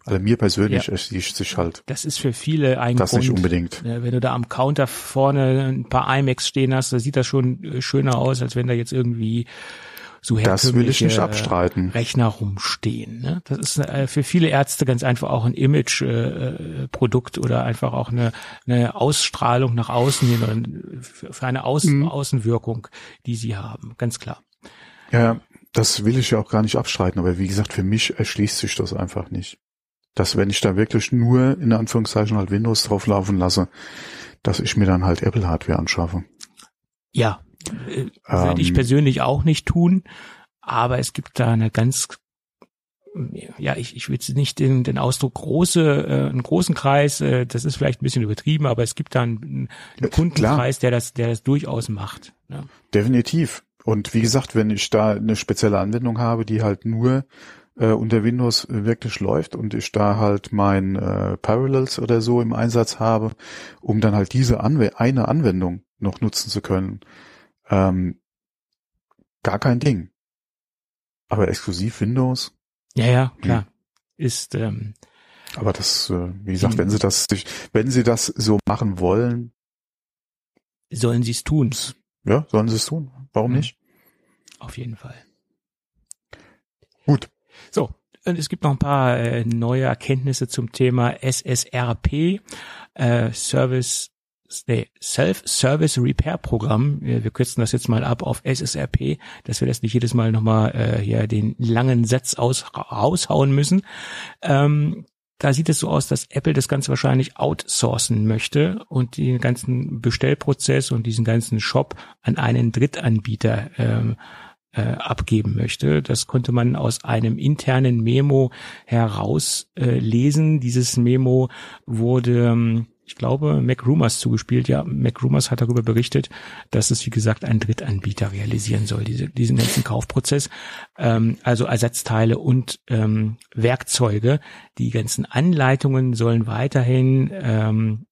Also mir persönlich ja, erschließt sich halt. Das ist für viele ein das Grund. nicht unbedingt. Wenn du da am Counter vorne ein paar iMacs stehen hast, da sieht das schon äh, schöner aus, als wenn da jetzt irgendwie so das will ich nicht abstreiten. Rechner rumstehen. Ne? Das ist äh, für viele Ärzte ganz einfach auch ein Image-Produkt äh, oder einfach auch eine, eine Ausstrahlung nach außen hin oder für eine Außen mhm. Außenwirkung, die sie haben, ganz klar. Ja, das will ich ja auch gar nicht abstreiten, aber wie gesagt, für mich erschließt sich das einfach nicht. Dass wenn ich da wirklich nur in Anführungszeichen halt Windows drauf laufen lasse, dass ich mir dann halt Apple Hardware anschaffe. Ja, äh, würde ähm, ich persönlich auch nicht tun, aber es gibt da eine ganz ja, ich, ich will jetzt nicht den, den Ausdruck große, äh, einen großen Kreis, äh, das ist vielleicht ein bisschen übertrieben, aber es gibt da einen, einen Kundenkreis, der das, der das durchaus macht. Ja. Definitiv. Und wie gesagt, wenn ich da eine spezielle Anwendung habe, die halt nur äh, unter Windows wirklich läuft und ich da halt mein äh, Parallels oder so im Einsatz habe, um dann halt diese Anw eine Anwendung noch nutzen zu können, ähm, gar kein Ding. Aber exklusiv Windows? Ja, ja, hm. klar. Hm. Ist, ähm, aber das, äh, wie gesagt, wenn sie das, wenn sie das so machen wollen, sollen sie es tun. Ja, sollen sie es tun. Warum mhm. nicht? Auf jeden Fall. Gut. So, und es gibt noch ein paar äh, neue Erkenntnisse zum Thema SSRP, äh, Service Self-Service Repair Programm. Wir, kürzen das jetzt mal ab auf SSRP, dass wir das nicht jedes Mal nochmal äh, hier den langen Satz aus, raushauen müssen. Ähm, da sieht es so aus, dass Apple das Ganze wahrscheinlich outsourcen möchte und den ganzen Bestellprozess und diesen ganzen Shop an einen Drittanbieter ähm, äh, abgeben möchte. Das konnte man aus einem internen Memo herauslesen. Äh, Dieses Memo wurde ähm, ich glaube, MacRumors zugespielt. Ja, MacRumors hat darüber berichtet, dass es, wie gesagt, ein Drittanbieter realisieren soll, diese, diesen ganzen Kaufprozess. Ähm, also Ersatzteile und ähm, Werkzeuge. Die ganzen Anleitungen sollen weiterhin ähm,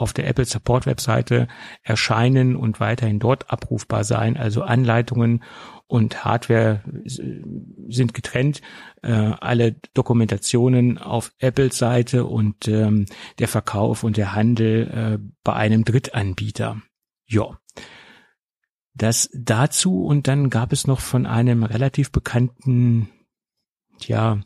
auf der Apple Support Webseite erscheinen und weiterhin dort abrufbar sein. Also Anleitungen und Hardware sind getrennt. Äh, alle Dokumentationen auf Apples Seite und ähm, der Verkauf und der Handel äh, bei einem Drittanbieter. Ja. Das dazu und dann gab es noch von einem relativ bekannten ja,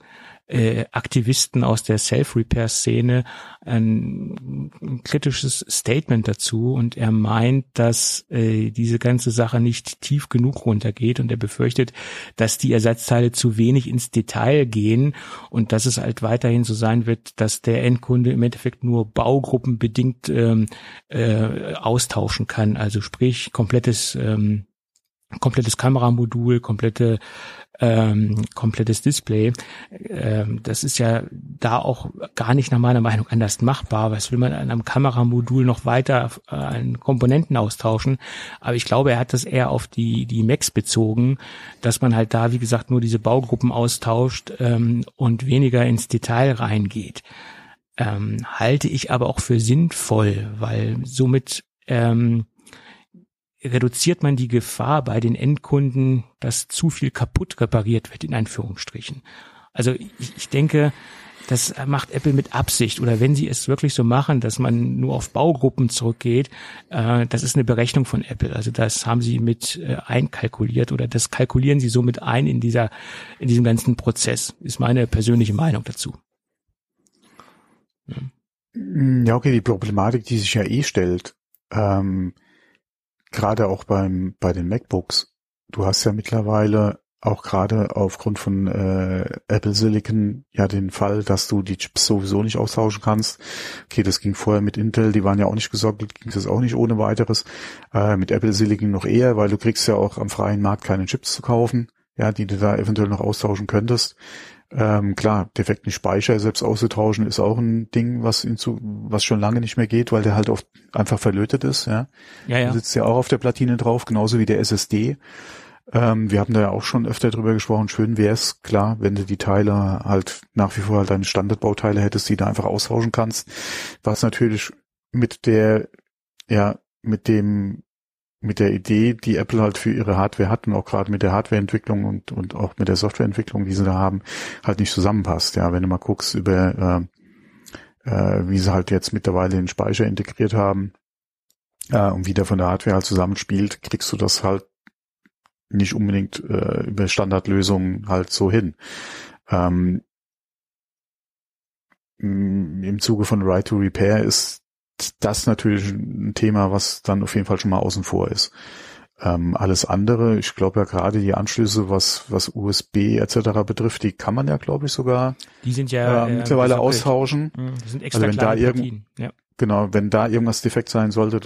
äh, Aktivisten aus der Self-Repair-Szene ein, ein, kritisches Statement dazu. Und er meint, dass äh, diese ganze Sache nicht tief genug runtergeht. Und er befürchtet, dass die Ersatzteile zu wenig ins Detail gehen und dass es halt weiterhin so sein wird, dass der Endkunde im Endeffekt nur baugruppenbedingt ähm, äh, austauschen kann, also sprich komplettes ähm, komplettes Kameramodul, komplette ähm, komplettes Display. Ähm, das ist ja da auch gar nicht nach meiner Meinung anders machbar. Was will man an einem Kameramodul noch weiter äh, an Komponenten austauschen? Aber ich glaube, er hat das eher auf die, die Macs bezogen, dass man halt da, wie gesagt, nur diese Baugruppen austauscht ähm, und weniger ins Detail reingeht. Ähm, halte ich aber auch für sinnvoll, weil somit ähm, reduziert man die Gefahr bei den Endkunden, dass zu viel kaputt repariert wird, in Anführungsstrichen. Also ich, ich denke, das macht Apple mit Absicht oder wenn sie es wirklich so machen, dass man nur auf Baugruppen zurückgeht, äh, das ist eine Berechnung von Apple. Also das haben sie mit äh, einkalkuliert oder das kalkulieren sie so mit ein in dieser in diesem ganzen Prozess. Ist meine persönliche Meinung dazu. Ja, ja okay, die Problematik, die sich ja eh stellt, ähm, gerade auch beim bei den MacBooks, du hast ja mittlerweile auch gerade aufgrund von äh, Apple Silicon ja den Fall, dass du die Chips sowieso nicht austauschen kannst. Okay, das ging vorher mit Intel, die waren ja auch nicht gesockelt, ging das auch nicht ohne weiteres. Äh, mit Apple Silicon noch eher, weil du kriegst ja auch am freien Markt keine Chips zu kaufen, ja, die du da eventuell noch austauschen könntest. Ähm, klar, defekten Speicher selbst auszutauschen ist auch ein Ding, was hinzu, was schon lange nicht mehr geht, weil der halt oft einfach verlötet ist, ja. Ja, ja. Der sitzt ja auch auf der Platine drauf, genauso wie der SSD. Ähm, wir haben da ja auch schon öfter drüber gesprochen. Schön wäre es, klar, wenn du die Teile halt nach wie vor halt deine Standardbauteile hättest, die du einfach austauschen kannst. Was natürlich mit der, ja, mit dem mit der Idee, die Apple halt für ihre Hardware hat und auch gerade mit der Hardwareentwicklung und, und auch mit der Softwareentwicklung, die sie da haben, halt nicht zusammenpasst. Ja, wenn du mal guckst über, äh, äh, wie sie halt jetzt mittlerweile den Speicher integriert haben äh, und wie der von der Hardware halt zusammenspielt, kriegst du das halt nicht unbedingt äh, über Standardlösungen halt so hin. Ähm, Im Zuge von Right to Repair ist das natürlich ein Thema, was dann auf jeden Fall schon mal außen vor ist. Ähm, alles andere, ich glaube ja gerade die Anschlüsse, was was USB etc. betrifft, die kann man ja, glaube ich, sogar die sind ja äh, mittlerweile austauschen. Mhm, die sind extra also wenn da irgend, ja. genau, wenn da irgendwas defekt sein sollte,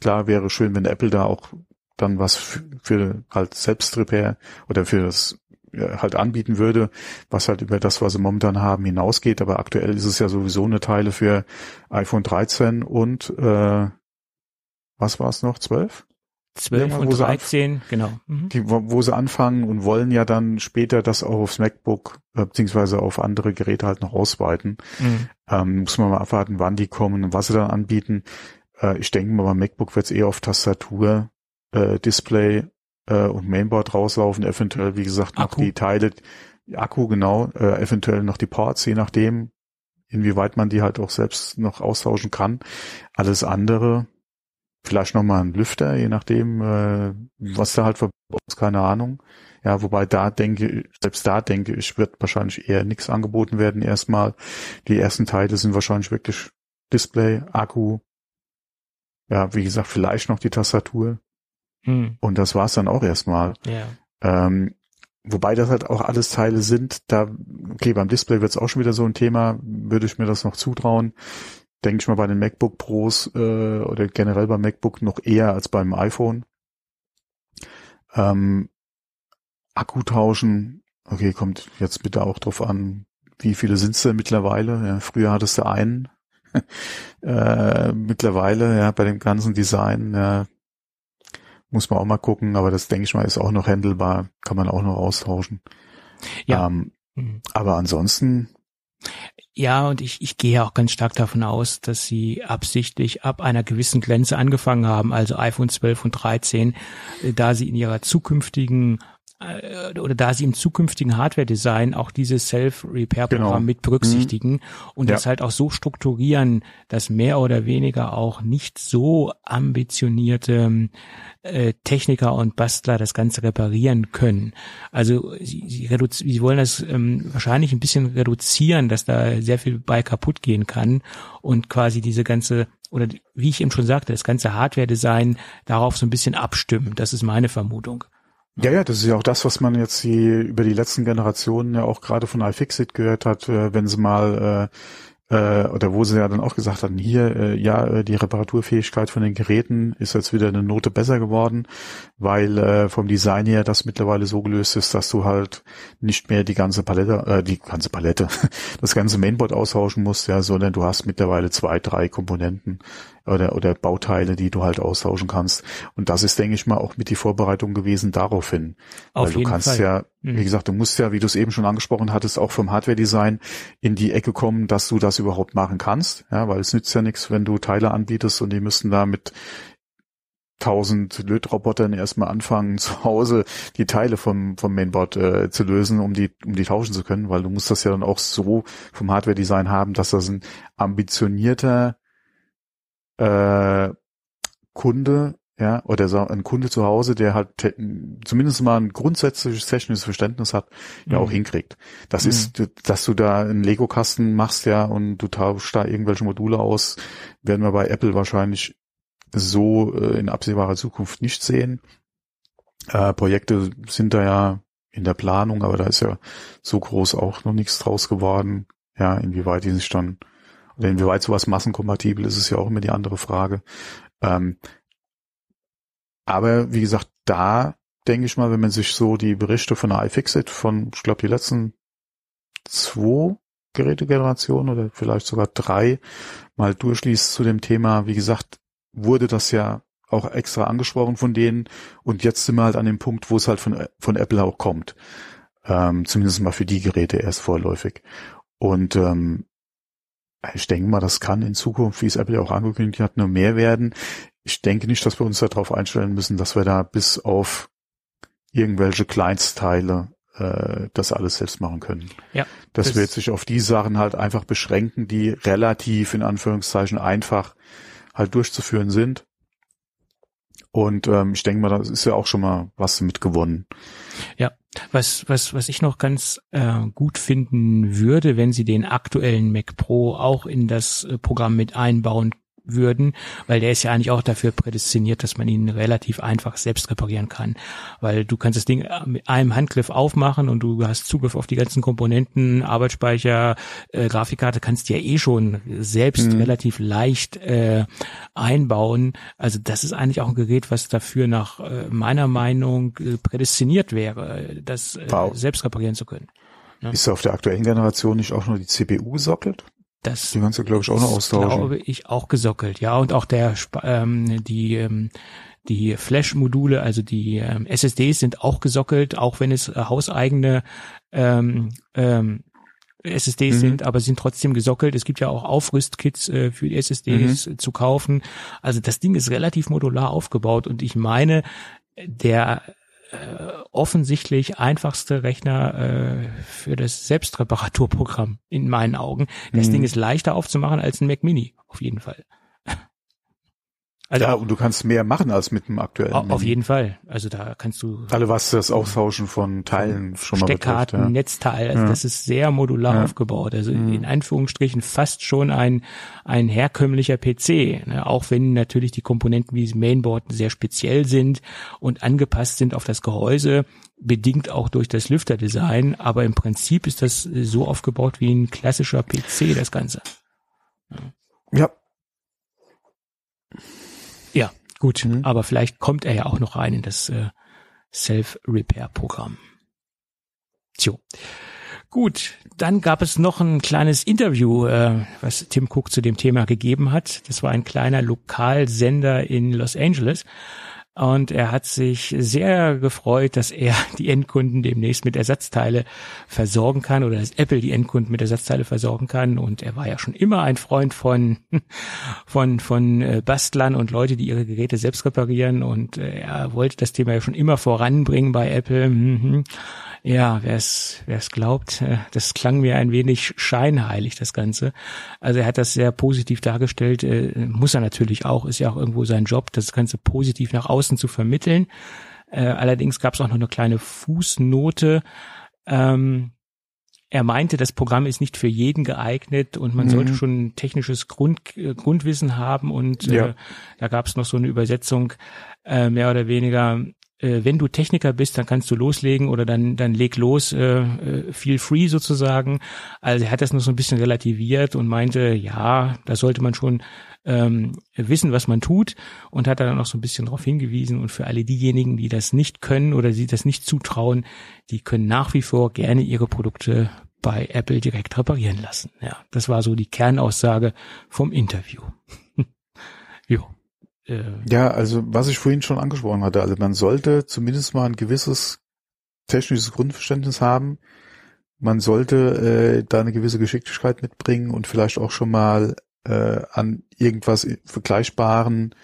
klar wäre schön, wenn Apple da auch dann was für, für halt Selbstrepair oder für das halt anbieten würde, was halt über das, was sie momentan haben, hinausgeht. Aber aktuell ist es ja sowieso eine Teile für iPhone 13 und äh, was war es noch? 12? 12 und 13, genau. Mhm. Die, wo, wo sie anfangen und wollen ja dann später das auch aufs MacBook äh, beziehungsweise auf andere Geräte halt noch ausweiten. Mhm. Ähm, muss man mal abwarten, wann die kommen und was sie dann anbieten. Äh, ich denke mal, beim MacBook wird es eher auf Tastatur, äh, Display äh, und Mainboard rauslaufen, eventuell, wie gesagt, noch Akku. die Teile, Akku, genau, äh, eventuell noch die Ports, je nachdem, inwieweit man die halt auch selbst noch austauschen kann. Alles andere, vielleicht nochmal ein Lüfter, je nachdem, äh, was da halt verbaut ist, keine Ahnung. Ja, wobei da denke, selbst da denke ich, wird wahrscheinlich eher nichts angeboten werden erstmal. Die ersten Teile sind wahrscheinlich wirklich Display, Akku, ja, wie gesagt, vielleicht noch die Tastatur. Hm. Und das war's dann auch erstmal. Ja. Ähm, wobei das halt auch alles Teile sind, da, okay, beim Display wird's auch schon wieder so ein Thema, würde ich mir das noch zutrauen. Denke ich mal bei den MacBook Pros äh, oder generell beim MacBook noch eher als beim iPhone. Ähm, Akku tauschen, okay, kommt jetzt bitte auch drauf an, wie viele sind's denn mittlerweile? Ja, früher hattest du einen, äh, mittlerweile, ja, bei dem ganzen Design, ja, muss man auch mal gucken, aber das denke ich mal ist auch noch handelbar, kann man auch noch austauschen. Ja. Ähm, mhm. Aber ansonsten. Ja, und ich, ich gehe auch ganz stark davon aus, dass sie absichtlich ab einer gewissen Grenze angefangen haben, also iPhone 12 und 13, äh, da sie in ihrer zukünftigen oder da sie im zukünftigen Hardware-Design auch dieses Self-Repair-Programm genau. mit berücksichtigen mhm. und ja. das halt auch so strukturieren, dass mehr oder weniger auch nicht so ambitionierte äh, Techniker und Bastler das Ganze reparieren können. Also sie, sie, sie wollen das ähm, wahrscheinlich ein bisschen reduzieren, dass da sehr viel bei kaputt gehen kann und quasi diese ganze oder wie ich eben schon sagte, das ganze Hardware-Design darauf so ein bisschen abstimmen. Das ist meine Vermutung. Ja, ja, das ist ja auch das, was man jetzt die, über die letzten Generationen ja auch gerade von iFixit gehört hat, äh, wenn sie mal äh, äh, oder wo sie ja dann auch gesagt hatten, hier, äh, ja, äh, die Reparaturfähigkeit von den Geräten ist jetzt wieder eine Note besser geworden, weil äh, vom Design her das mittlerweile so gelöst ist, dass du halt nicht mehr die ganze Palette, äh, die ganze Palette, das ganze Mainboard austauschen musst, ja, sondern du hast mittlerweile zwei, drei Komponenten oder, oder Bauteile, die du halt austauschen kannst. Und das ist, denke ich mal, auch mit die Vorbereitung gewesen daraufhin. Auf Weil du kannst Fall. ja, mhm. wie gesagt, du musst ja, wie du es eben schon angesprochen hattest, auch vom Hardware-Design in die Ecke kommen, dass du das überhaupt machen kannst. Ja, weil es nützt ja nichts, wenn du Teile anbietest und die müssen da mit tausend Lötrobotern erstmal anfangen, zu Hause die Teile vom, vom Mainboard äh, zu lösen, um die, um die tauschen zu können, weil du musst das ja dann auch so vom Hardware-Design haben, dass das ein ambitionierter äh, Kunde, ja, oder so ein Kunde zu Hause, der halt zumindest mal ein grundsätzliches technisches Verständnis hat, ja mhm. auch hinkriegt. Das mhm. ist, dass du da einen Lego-Kasten machst, ja, und du tauschst da irgendwelche Module aus, werden wir bei Apple wahrscheinlich so äh, in absehbarer Zukunft nicht sehen. Äh, Projekte sind da ja in der Planung, aber da ist ja so groß auch noch nichts draus geworden. Ja, inwieweit die sich dann oder inwieweit sowas massenkompatibel ist, ist ja auch immer die andere Frage. Ähm, aber wie gesagt, da denke ich mal, wenn man sich so die Berichte von der iFixit von, ich glaube, die letzten zwei Gerätegenerationen oder vielleicht sogar drei mal durchliest zu dem Thema, wie gesagt, wurde das ja auch extra angesprochen von denen und jetzt sind wir halt an dem Punkt, wo es halt von, von Apple auch kommt. Ähm, zumindest mal für die Geräte erst vorläufig. Und ähm, ich denke mal, das kann in Zukunft, wie es Apple auch angekündigt hat, nur mehr werden. Ich denke nicht, dass wir uns darauf einstellen müssen, dass wir da bis auf irgendwelche Kleinstteile äh, das alles selbst machen können. Ja, das, das wird sich auf die Sachen halt einfach beschränken, die relativ in Anführungszeichen einfach halt durchzuführen sind. Und ähm, ich denke mal, das ist ja auch schon mal was mitgewonnen. Ja, was, was, was ich noch ganz äh, gut finden würde, wenn sie den aktuellen Mac Pro auch in das äh, Programm mit einbauen würden, weil der ist ja eigentlich auch dafür prädestiniert, dass man ihn relativ einfach selbst reparieren kann, weil du kannst das Ding mit einem Handgriff aufmachen und du hast Zugriff auf die ganzen Komponenten, Arbeitsspeicher, äh, Grafikkarte kannst du ja eh schon selbst mhm. relativ leicht äh, einbauen. Also das ist eigentlich auch ein Gerät, was dafür nach äh, meiner Meinung äh, prädestiniert wäre, das äh, wow. selbst reparieren zu können. Ja. Ist auf der aktuellen Generation nicht auch nur die CPU sockelt? Das die kannst du, glaube ich, auch noch austauschen. glaube ich auch gesockelt, ja. Und auch der ähm, die ähm, die Flash-Module, also die ähm, SSDs sind auch gesockelt, auch wenn es äh, hauseigene ähm, ähm, SSDs mhm. sind, aber sind trotzdem gesockelt. Es gibt ja auch Aufrüstkits äh, für die SSDs mhm. zu kaufen. Also das Ding ist relativ modular aufgebaut und ich meine, der äh, offensichtlich einfachste Rechner äh, für das Selbstreparaturprogramm in meinen Augen. Das mhm. Ding ist leichter aufzumachen als ein Mac Mini, auf jeden Fall. Also, ja, und du kannst mehr machen als mit dem aktuellen. Auf Mini. jeden Fall. Also da kannst du. Alle was das Austauschen von Teilen schon mal Steckkarten, betrifft, ja. Netzteil, also ja. das ist sehr modular ja. aufgebaut. Also mhm. in Anführungsstrichen fast schon ein, ein herkömmlicher PC. Ne? Auch wenn natürlich die Komponenten wie das Mainboard sehr speziell sind und angepasst sind auf das Gehäuse, bedingt auch durch das Lüfterdesign. Aber im Prinzip ist das so aufgebaut wie ein klassischer PC, das Ganze. Ja, ja, gut. Mhm. Aber vielleicht kommt er ja auch noch rein in das äh, Self-Repair-Programm. Tjo. Gut, dann gab es noch ein kleines Interview, äh, was Tim Cook zu dem Thema gegeben hat. Das war ein kleiner Lokalsender in Los Angeles. Und er hat sich sehr gefreut, dass er die Endkunden demnächst mit Ersatzteile versorgen kann oder dass Apple die Endkunden mit Ersatzteile versorgen kann. Und er war ja schon immer ein Freund von, von, von äh, Bastlern und Leute, die ihre Geräte selbst reparieren. Und äh, er wollte das Thema ja schon immer voranbringen bei Apple. Mhm. Ja, wer es wer es glaubt, äh, das klang mir ein wenig scheinheilig, das Ganze. Also er hat das sehr positiv dargestellt, muss er natürlich auch, ist ja auch irgendwo sein Job, das Ganze positiv nach außen zu vermitteln. Äh, allerdings gab es auch noch eine kleine Fußnote. Ähm, er meinte, das Programm ist nicht für jeden geeignet und man mhm. sollte schon ein technisches Grund, Grundwissen haben und ja. äh, da gab es noch so eine Übersetzung, äh, mehr oder weniger, äh, wenn du Techniker bist, dann kannst du loslegen oder dann, dann leg los, äh, äh, feel free sozusagen. Also er hat das nur so ein bisschen relativiert und meinte, ja, da sollte man schon ähm, wissen, was man tut und hat dann auch so ein bisschen darauf hingewiesen und für alle diejenigen, die das nicht können oder sie das nicht zutrauen, die können nach wie vor gerne ihre Produkte bei Apple direkt reparieren lassen. Ja, das war so die Kernaussage vom Interview. jo. Äh, ja, also was ich vorhin schon angesprochen hatte, also man sollte zumindest mal ein gewisses technisches Grundverständnis haben. Man sollte äh, da eine gewisse Geschicklichkeit mitbringen und vielleicht auch schon mal äh, an irgendwas vergleichbaren,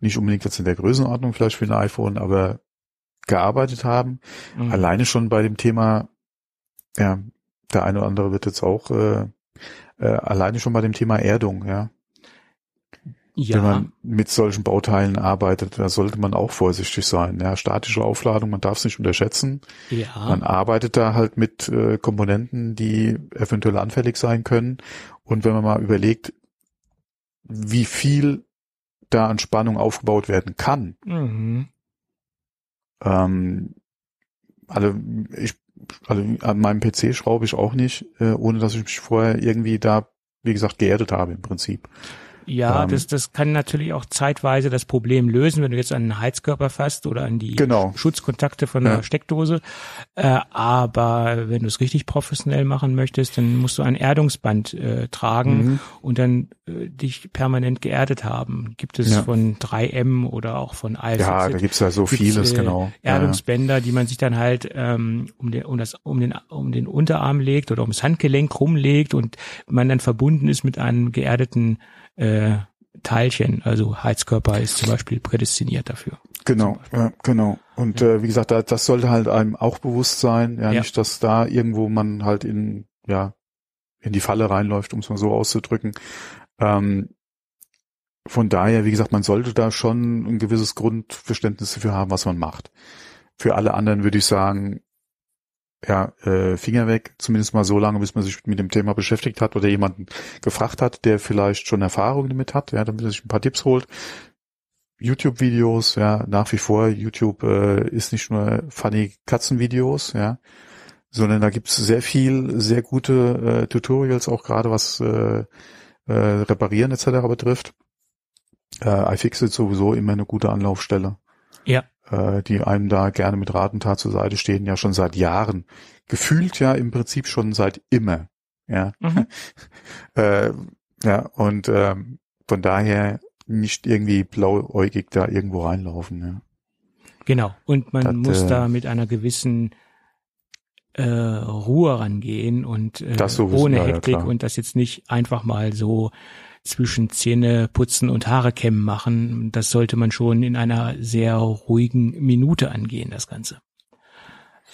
nicht unbedingt jetzt in der Größenordnung vielleicht für ein iPhone, aber gearbeitet haben. Mhm. Alleine schon bei dem Thema, ja, der eine oder andere wird jetzt auch äh, äh, alleine schon bei dem Thema Erdung, ja. Ja. Wenn man mit solchen Bauteilen arbeitet, da sollte man auch vorsichtig sein. Ja, statische Aufladung, man darf es nicht unterschätzen. Ja. Man arbeitet da halt mit äh, Komponenten, die eventuell anfällig sein können. Und wenn man mal überlegt, wie viel da an Spannung aufgebaut werden kann, mhm. ähm, also ich, also an meinem PC schraube ich auch nicht, äh, ohne dass ich mich vorher irgendwie da, wie gesagt, geerdet habe im Prinzip. Ja, ähm, das, das kann natürlich auch zeitweise das Problem lösen, wenn du jetzt an einen Heizkörper fasst oder an die genau. Schutzkontakte von ja. der Steckdose. Äh, aber wenn du es richtig professionell machen möchtest, dann musst du ein Erdungsband äh, tragen mhm. und dann äh, dich permanent geerdet haben. Gibt es ja. von 3M oder auch von AFC. Ja, da gibt's ja so vieles, äh, genau. Erdungsbänder, die man sich dann halt ähm, um, den, um, das, um, den, um den Unterarm legt oder ums Handgelenk rumlegt und man dann verbunden ist mit einem geerdeten äh, Teilchen, also Heizkörper ist zum Beispiel prädestiniert dafür. Genau, ja, genau. Und ja. äh, wie gesagt, da, das sollte halt einem auch bewusst sein, ja, ja, nicht, dass da irgendwo man halt in, ja, in die Falle reinläuft, um es mal so auszudrücken. Ähm, von daher, wie gesagt, man sollte da schon ein gewisses Grundverständnis dafür haben, was man macht. Für alle anderen würde ich sagen, ja, äh, Finger weg, zumindest mal so lange, bis man sich mit dem Thema beschäftigt hat oder jemanden gefragt hat, der vielleicht schon Erfahrung damit hat, ja, damit er sich ein paar Tipps holt. YouTube-Videos, ja, nach wie vor, YouTube äh, ist nicht nur funny Katzenvideos, ja, sondern da gibt's sehr viel, sehr gute äh, Tutorials, auch gerade was äh, äh, Reparieren etc. betrifft. Äh, iFixit sowieso immer eine gute Anlaufstelle. Ja, äh, die einem da gerne mit Rat und Tat zur Seite stehen, ja schon seit Jahren. Gefühlt ja im Prinzip schon seit immer. Ja. Mhm. äh, ja, und ähm, von daher nicht irgendwie blauäugig da irgendwo reinlaufen. Ja. Genau. Und man das, muss äh, da mit einer gewissen äh, Ruhe rangehen und äh, ohne Hektik ja, und das jetzt nicht einfach mal so zwischen Zähne putzen und Haare kämmen machen. Das sollte man schon in einer sehr ruhigen Minute angehen, das Ganze.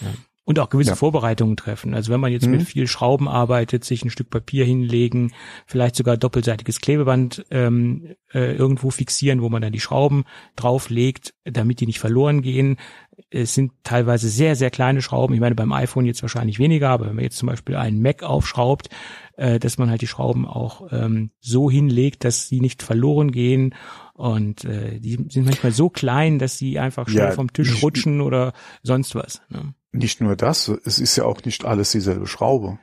Ja. Und auch gewisse ja. Vorbereitungen treffen. Also wenn man jetzt mhm. mit viel Schrauben arbeitet, sich ein Stück Papier hinlegen, vielleicht sogar doppelseitiges Klebeband ähm, äh, irgendwo fixieren, wo man dann die Schrauben drauflegt, damit die nicht verloren gehen. Es sind teilweise sehr, sehr kleine Schrauben. Ich meine, beim iPhone jetzt wahrscheinlich weniger, aber wenn man jetzt zum Beispiel einen Mac aufschraubt, äh, dass man halt die Schrauben auch ähm, so hinlegt, dass sie nicht verloren gehen. Und äh, die sind manchmal so klein, dass sie einfach schnell ja, vom Tisch rutschen oder sonst was. Ne? Nicht nur das, es ist ja auch nicht alles dieselbe Schraube.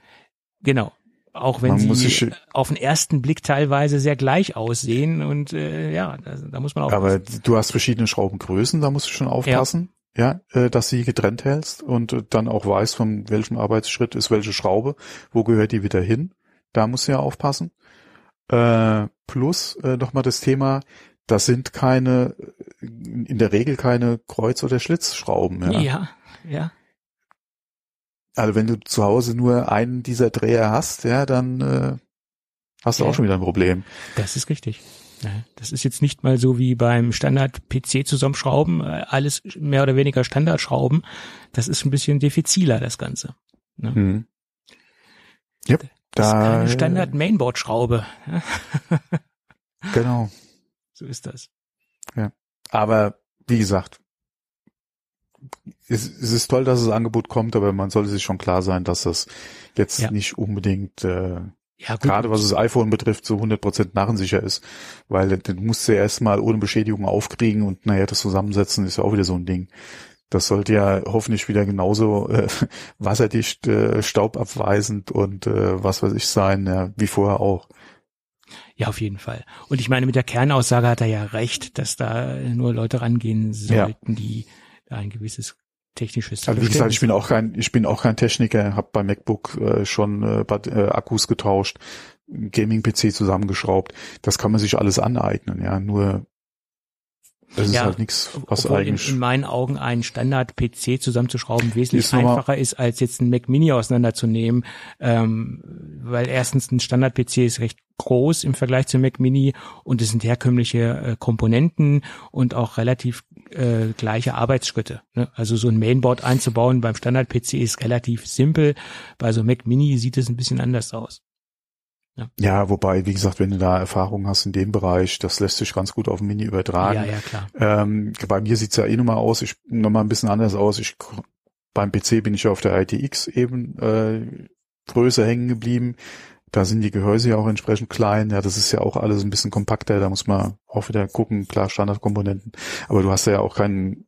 Genau. Auch wenn man sie auf den ersten Blick teilweise sehr gleich aussehen und äh, ja, da, da muss man auch. Aber du hast verschiedene Schraubengrößen, da musst du schon aufpassen. ja, äh, dass sie getrennt hältst und äh, dann auch weißt, von welchem Arbeitsschritt ist welche Schraube, wo gehört die wieder hin. Da musst du ja aufpassen. Äh, plus äh, nochmal das Thema, das sind keine, in der Regel keine Kreuz- oder Schlitzschrauben. Ja. ja, ja. Also wenn du zu Hause nur einen dieser Dreher hast, ja, dann äh, hast du Ja. auch schon wieder ein Problem. Das ist richtig. Ja, Das ist jetzt nicht mal so wie beim Standard-PC zusammenschrauben, äh, alles mehr oder weniger Standardschrauben. Das ist ein bisschen diffiziler, das Ganze. Ne? Hm. Yep, Das ist keine Standard-Mainboard-Schraube. Ja, Genau. so ist das. Aber wie gesagt, es, es ist toll, dass das Angebot kommt, aber man sollte sich schon klar sein, dass das jetzt Ja. nicht unbedingt, äh, Ja, gut. gerade was das iPhone betrifft, so 100% narrensicher ist, weil du musst ja erstmal ohne Beschädigung aufkriegen und naja, das Zusammensetzen ist ja auch wieder so ein Ding. Das sollte ja hoffentlich wieder genauso äh, wasserdicht, äh, staubabweisend und äh, was weiß ich sein, ja, wie vorher auch. Ja, auf jeden Fall. Und ich meine, mit der Kernaussage hat er ja recht, dass da nur Leute rangehen sollten, die da ein gewisses technisches Also wie gesagt, ich bin auch kein, ich bin auch kein Techniker, habe bei MacBook äh, schon äh, äh, Akkus getauscht, Gaming-PC zusammengeschraubt. Das kann man sich alles aneignen, ja. Nur das ist Ja, halt nichts, was Obwohl in, eigentlich. in meinen Augen ein Standard-PC zusammenzuschrauben wesentlich Ist einfacher ist, als jetzt ein Mac Mini auseinanderzunehmen, ähm, weil erstens ein Standard-PC ist recht groß im Vergleich zum Mac Mini und es sind herkömmliche äh, Komponenten und auch relativ äh, gleiche Arbeitsschritte. Ne? Also so ein Mainboard einzubauen beim Standard-PC ist relativ simpel, bei so einem Mac Mini sieht es ein bisschen anders aus. ja, wobei, wie gesagt, wenn du da Erfahrung hast in dem Bereich, das lässt sich ganz gut auf den Mini übertragen. Ja, ja, klar. Ähm, bei mir sieht's ja eh nochmal aus, ich nochmal ein bisschen anders aus. Ich beim PC bin ich auf der ITX eben äh, größer hängen geblieben. Da sind die Gehäuse ja auch entsprechend klein. Ja, das ist ja auch alles ein bisschen kompakter. Da muss man auch wieder gucken. Klar, Standardkomponenten. Aber du hast ja auch kein,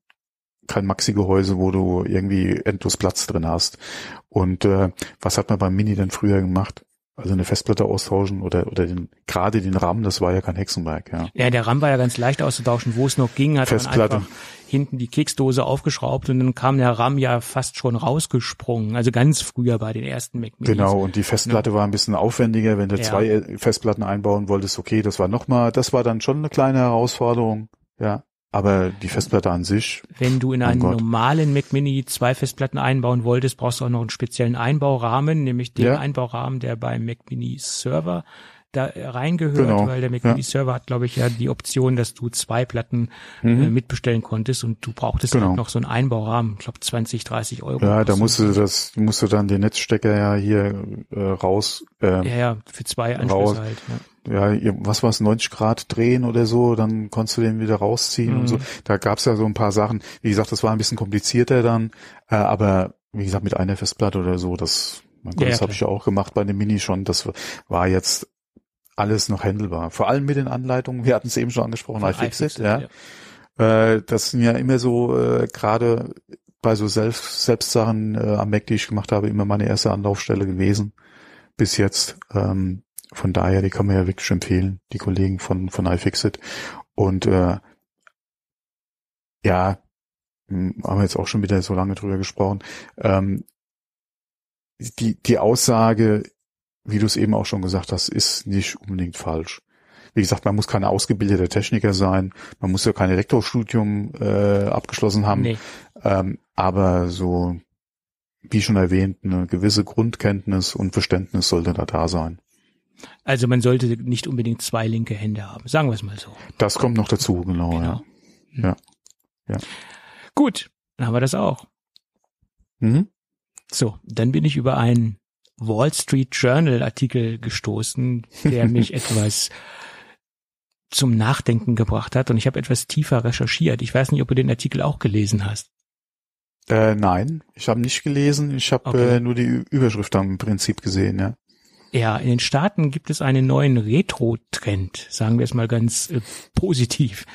kein Maxi-Gehäuse, wo du irgendwie endlos Platz drin hast. Und äh, was hat man beim Mini denn früher gemacht? Also eine Festplatte austauschen oder, oder den, gerade den RAM, das war ja kein Hexenwerk, ja. Ja, der RAM war ja ganz leicht auszutauschen, wo es noch ging, hat Festplatte. man einfach hinten die Keksdose aufgeschraubt und dann kam der RAM ja fast schon rausgesprungen. Also ganz früher bei den ersten Mac Minis. Genau, und die Festplatte war ein bisschen aufwendiger. Wenn du Ja. zwei äh, Festplatten einbauen wolltest, okay, das war nochmal, das war dann schon eine kleine Herausforderung, ja. Aber die Festplatte an sich, Wenn du in einen Gott. normalen Mac Mini zwei Festplatten einbauen wolltest, brauchst du auch noch einen speziellen Einbaurahmen, nämlich den Ja. Einbaurahmen, der beim Mac Mini Server da reingehört, Genau, weil der Mac ja. Hat, glaube ich, ja die Option, dass du zwei Platten äh, mitbestellen konntest und du brauchtest Mhm. Genau. halt noch so einen Einbaurahmen, ich glaube 20, 30 Euro. ja, da musst du das, musst du dann den Netzstecker ja hier äh, raus, äh, Ja, ja, für zwei Anschlüsse halt. Ja. ja, was war's, 90 Grad drehen oder so, dann konntest du den wieder rausziehen und so. Mhm. Da gab's ja so ein paar Sachen. Wie gesagt, das war ein bisschen komplizierter dann, äh, aber wie gesagt, mit einer Festplatte oder so, das, mein Gott, Ja, das habe ich ja auch gemacht bei dem Mini schon. Das war jetzt alles noch handelbar. Vor allem mit den Anleitungen, wir hatten es eben schon angesprochen, iFixit, iFixit, ja. Äh, das sind ja immer so, äh, gerade bei so Selbst Selbstsachen äh, am Mac, die ich gemacht habe, immer meine erste Anlaufstelle gewesen. Bis jetzt. Ähm, von daher, die kann man ja wirklich empfehlen, die Kollegen von, von iFixit. Und äh, ja, hm, haben wir jetzt auch schon wieder so lange drüber gesprochen. Ähm, die, die Aussage, wie du es eben auch schon gesagt hast, ist nicht unbedingt falsch. Wie gesagt, man muss kein ausgebildeter Techniker sein, man muss ja kein Elektrostudium äh, abgeschlossen haben, Nee. ähm, aber so, wie schon erwähnt, eine gewisse Grundkenntnis und Verständnis sollte da da sein. Also man sollte nicht unbedingt zwei linke Hände haben, sagen wir es mal so. Das kommt noch dazu, genau, Genau. ja. Ja. Gut, dann haben wir das auch. Mhm. So, dann bin ich über einen Wall Street Journal Artikel gestoßen, der mich etwas zum Nachdenken gebracht hat und ich habe etwas tiefer recherchiert. Ich weiß nicht, ob du den Artikel auch gelesen hast. Äh, nein, ich habe nicht gelesen, ich habe Okay. äh, nur die Ü- Überschrift am Prinzip gesehen, ja. Ja, in den Staaten gibt es einen neuen Retro-Trend, sagen wir es mal ganz äh, positiv.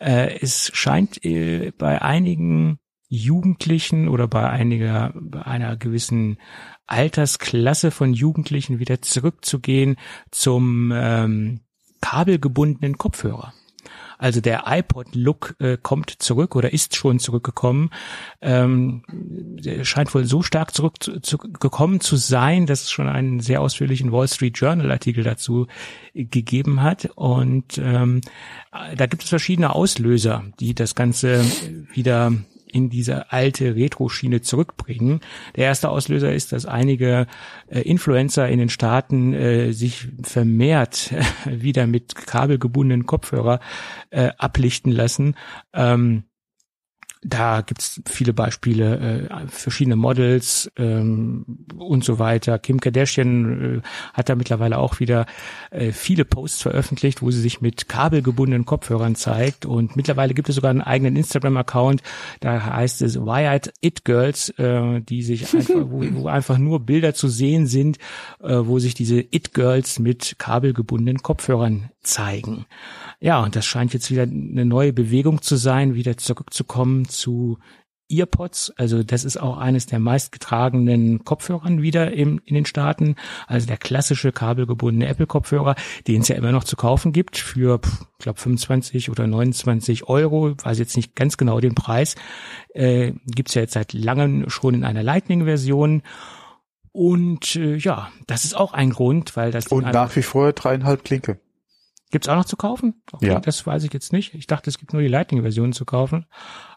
Äh, es scheint äh, bei einigen Jugendlichen oder bei einiger, bei einer gewissen Altersklasse von Jugendlichen wieder zurückzugehen zum ähm, kabelgebundenen Kopfhörer. Also der iPod-Look äh, kommt zurück oder ist schon zurückgekommen. Ähm, scheint wohl so stark zurückgekommen zu, zu sein, dass es schon einen sehr ausführlichen Wall Street Journal-Artikel dazu gegeben hat. Und ähm, da gibt es verschiedene Auslöser, die das Ganze wieder in diese alte Retro-Schiene zurückbringen. Der erste Auslöser ist, dass einige äh, Influencer in den Staaten äh, sich vermehrt äh, wieder mit kabelgebundenen Kopfhörer äh, ablichten lassen. Ähm, da gibt's viele Beispiele, äh, verschiedene Models ähm, und so weiter. Kim Kardashian äh, hat da mittlerweile auch wieder äh, viele Posts veröffentlicht, wo sie sich mit kabelgebundenen Kopfhörern zeigt. Und mittlerweile gibt es sogar einen eigenen Instagram-Account, da heißt es Wired It Girls, äh, die sich einfach, wo, wo einfach nur Bilder zu sehen sind, äh, wo sich diese It Girls mit kabelgebundenen Kopfhörern zeigen. Ja, und das scheint jetzt wieder eine neue Bewegung zu sein, wieder zurückzukommen zu Earpods. Also das ist auch eines der meistgetragenen Kopfhörern wieder im, in den Staaten. Also der klassische kabelgebundene Apple-Kopfhörer, den es ja immer noch zu kaufen gibt für, ich glaube, 25 oder 29 Euro. weiß jetzt nicht ganz genau den Preis. Äh, gibt ja jetzt seit langem schon in einer Lightning-Version. Und äh, ja, das ist auch ein Grund, weil das... Und nach wie vor dreieinhalb Klinke. Gibt's auch noch zu kaufen? Okay, ja. das weiß ich jetzt nicht. Ich dachte, es gibt nur die Lightning-Version zu kaufen.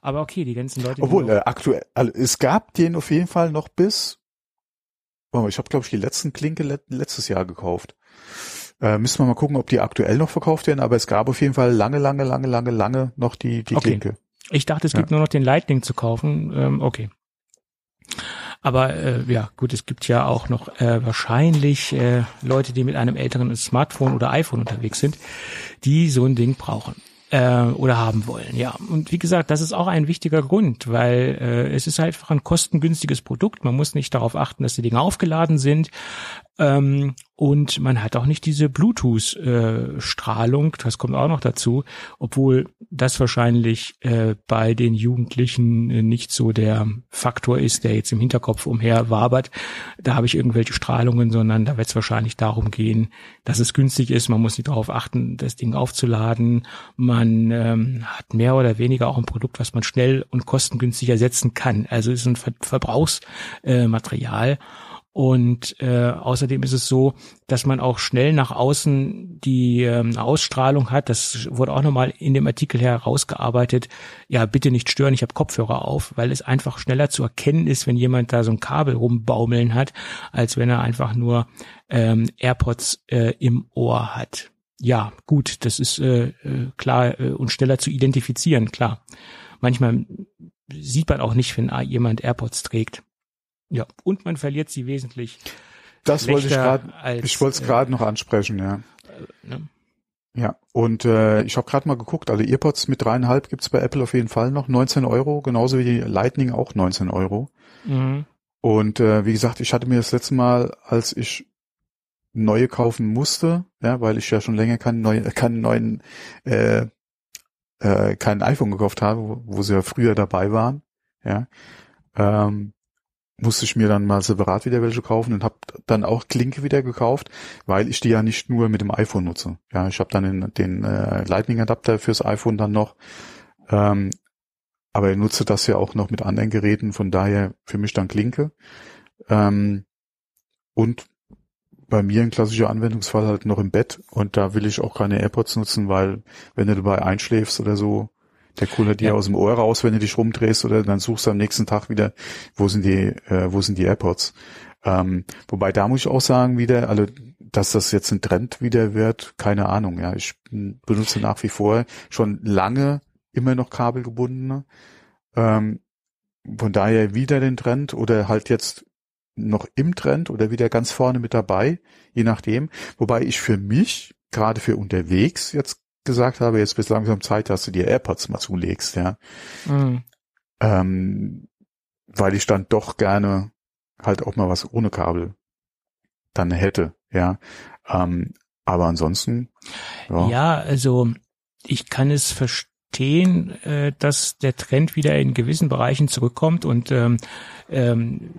Aber okay, die ganzen Leute. Obwohl, äh, aktuell, also es gab den auf jeden Fall noch bis, oh, ich habe glaube ich die letzten Klinke let, letztes Jahr gekauft. Äh, müssen wir mal gucken, ob die aktuell noch verkauft werden, aber es gab auf jeden Fall lange, lange, lange, lange, lange noch die, die okay. Klinke. Ich dachte, es gibt nur noch den Lightning zu kaufen. Ähm, okay. Aber äh, ja, gut, es gibt ja auch noch äh, wahrscheinlich äh, Leute, die mit einem älteren Smartphone oder iPhone unterwegs sind, die so ein Ding brauchen äh, oder haben wollen. Ja, und wie gesagt, das ist auch ein wichtiger Grund, weil äh, es ist halt einfach ein kostengünstiges Produkt. Man muss nicht darauf achten, dass die Dinge aufgeladen sind. Ähm, und man hat auch nicht diese Bluetooth-Strahlung, das kommt auch noch dazu, obwohl das wahrscheinlich äh, bei den Jugendlichen nicht so der Faktor ist, der jetzt im Hinterkopf umher wabert. Da habe ich irgendwelche Strahlungen, sondern da wird es wahrscheinlich darum gehen, dass es günstig ist. Man muss nicht darauf achten, das Ding aufzuladen. Man ähm, hat mehr oder weniger auch ein Produkt, was man schnell und kostengünstig ersetzen kann. Also es ist ein Ver Verbrauchsmaterial. Äh, und äh, außerdem ist es so, dass man auch schnell nach außen die ähm, Ausstrahlung hat. Das wurde auch nochmal in dem Artikel herausgearbeitet. Ja, bitte nicht stören, ich habe Kopfhörer auf, weil es einfach schneller zu erkennen ist, wenn jemand da so ein Kabel rumbaumeln hat, als wenn er einfach nur ähm, AirPods äh, im Ohr hat. Ja, gut, das ist äh, äh klar äh, und schneller zu identifizieren, klar. Manchmal sieht man auch nicht, wenn jemand AirPods trägt. Ja, und man verliert sie wesentlich. Das wollte ich gerade, ich wollte es äh, gerade noch ansprechen, ja. Äh, ne? Ja, und äh, ich habe gerade mal geguckt, also Earpods mit dreieinhalb gibt's bei Apple auf jeden Fall noch, 19 Euro, genauso wie die Lightning auch 19 Euro. Mhm. Und äh, wie gesagt, ich hatte mir das letzte Mal, als ich neue kaufen musste, ja, weil ich ja schon länger keinen neuen, keinen neuen, äh, äh, kein iPhone gekauft habe, wo, wo sie ja früher dabei waren, ja, ähm, musste ich mir dann mal separat wieder welche kaufen und habe dann auch Klinke wieder gekauft, weil ich die ja nicht nur mit dem iPhone nutze. Ja, ich habe dann den, den äh, Lightning-Adapter fürs iPhone dann noch, ähm, aber ich nutze das ja auch noch mit anderen Geräten, von daher für mich dann Klinke. Ähm, und bei mir ein klassischer Anwendungsfall halt noch im Bett und da will ich auch keine AirPods nutzen, weil wenn du dabei einschläfst oder so, der kullert dir ja. aus dem Ohr raus, wenn du dich rumdrehst oder dann suchst du am nächsten Tag wieder, wo sind die, äh, wo sind die AirPods. Ähm, wobei da muss ich auch sagen wieder, also dass das jetzt ein Trend wieder wird, keine Ahnung. Ja, ich benutze nach wie vor schon lange immer noch kabelgebundene. Ähm, von daher wieder den Trend oder halt jetzt noch im Trend oder wieder ganz vorne mit dabei, je nachdem. Wobei ich für mich gerade für unterwegs jetzt gesagt habe, jetzt bis langsam Zeit, dass du dir AirPods mal zulegst, ja. Mhm. Ähm, weil ich dann doch gerne halt auch mal was ohne Kabel dann hätte, ja. Ähm, aber ansonsten. Ja. ja, also ich kann es verstehen, äh, dass der Trend wieder in gewissen Bereichen zurückkommt und ähm, ähm,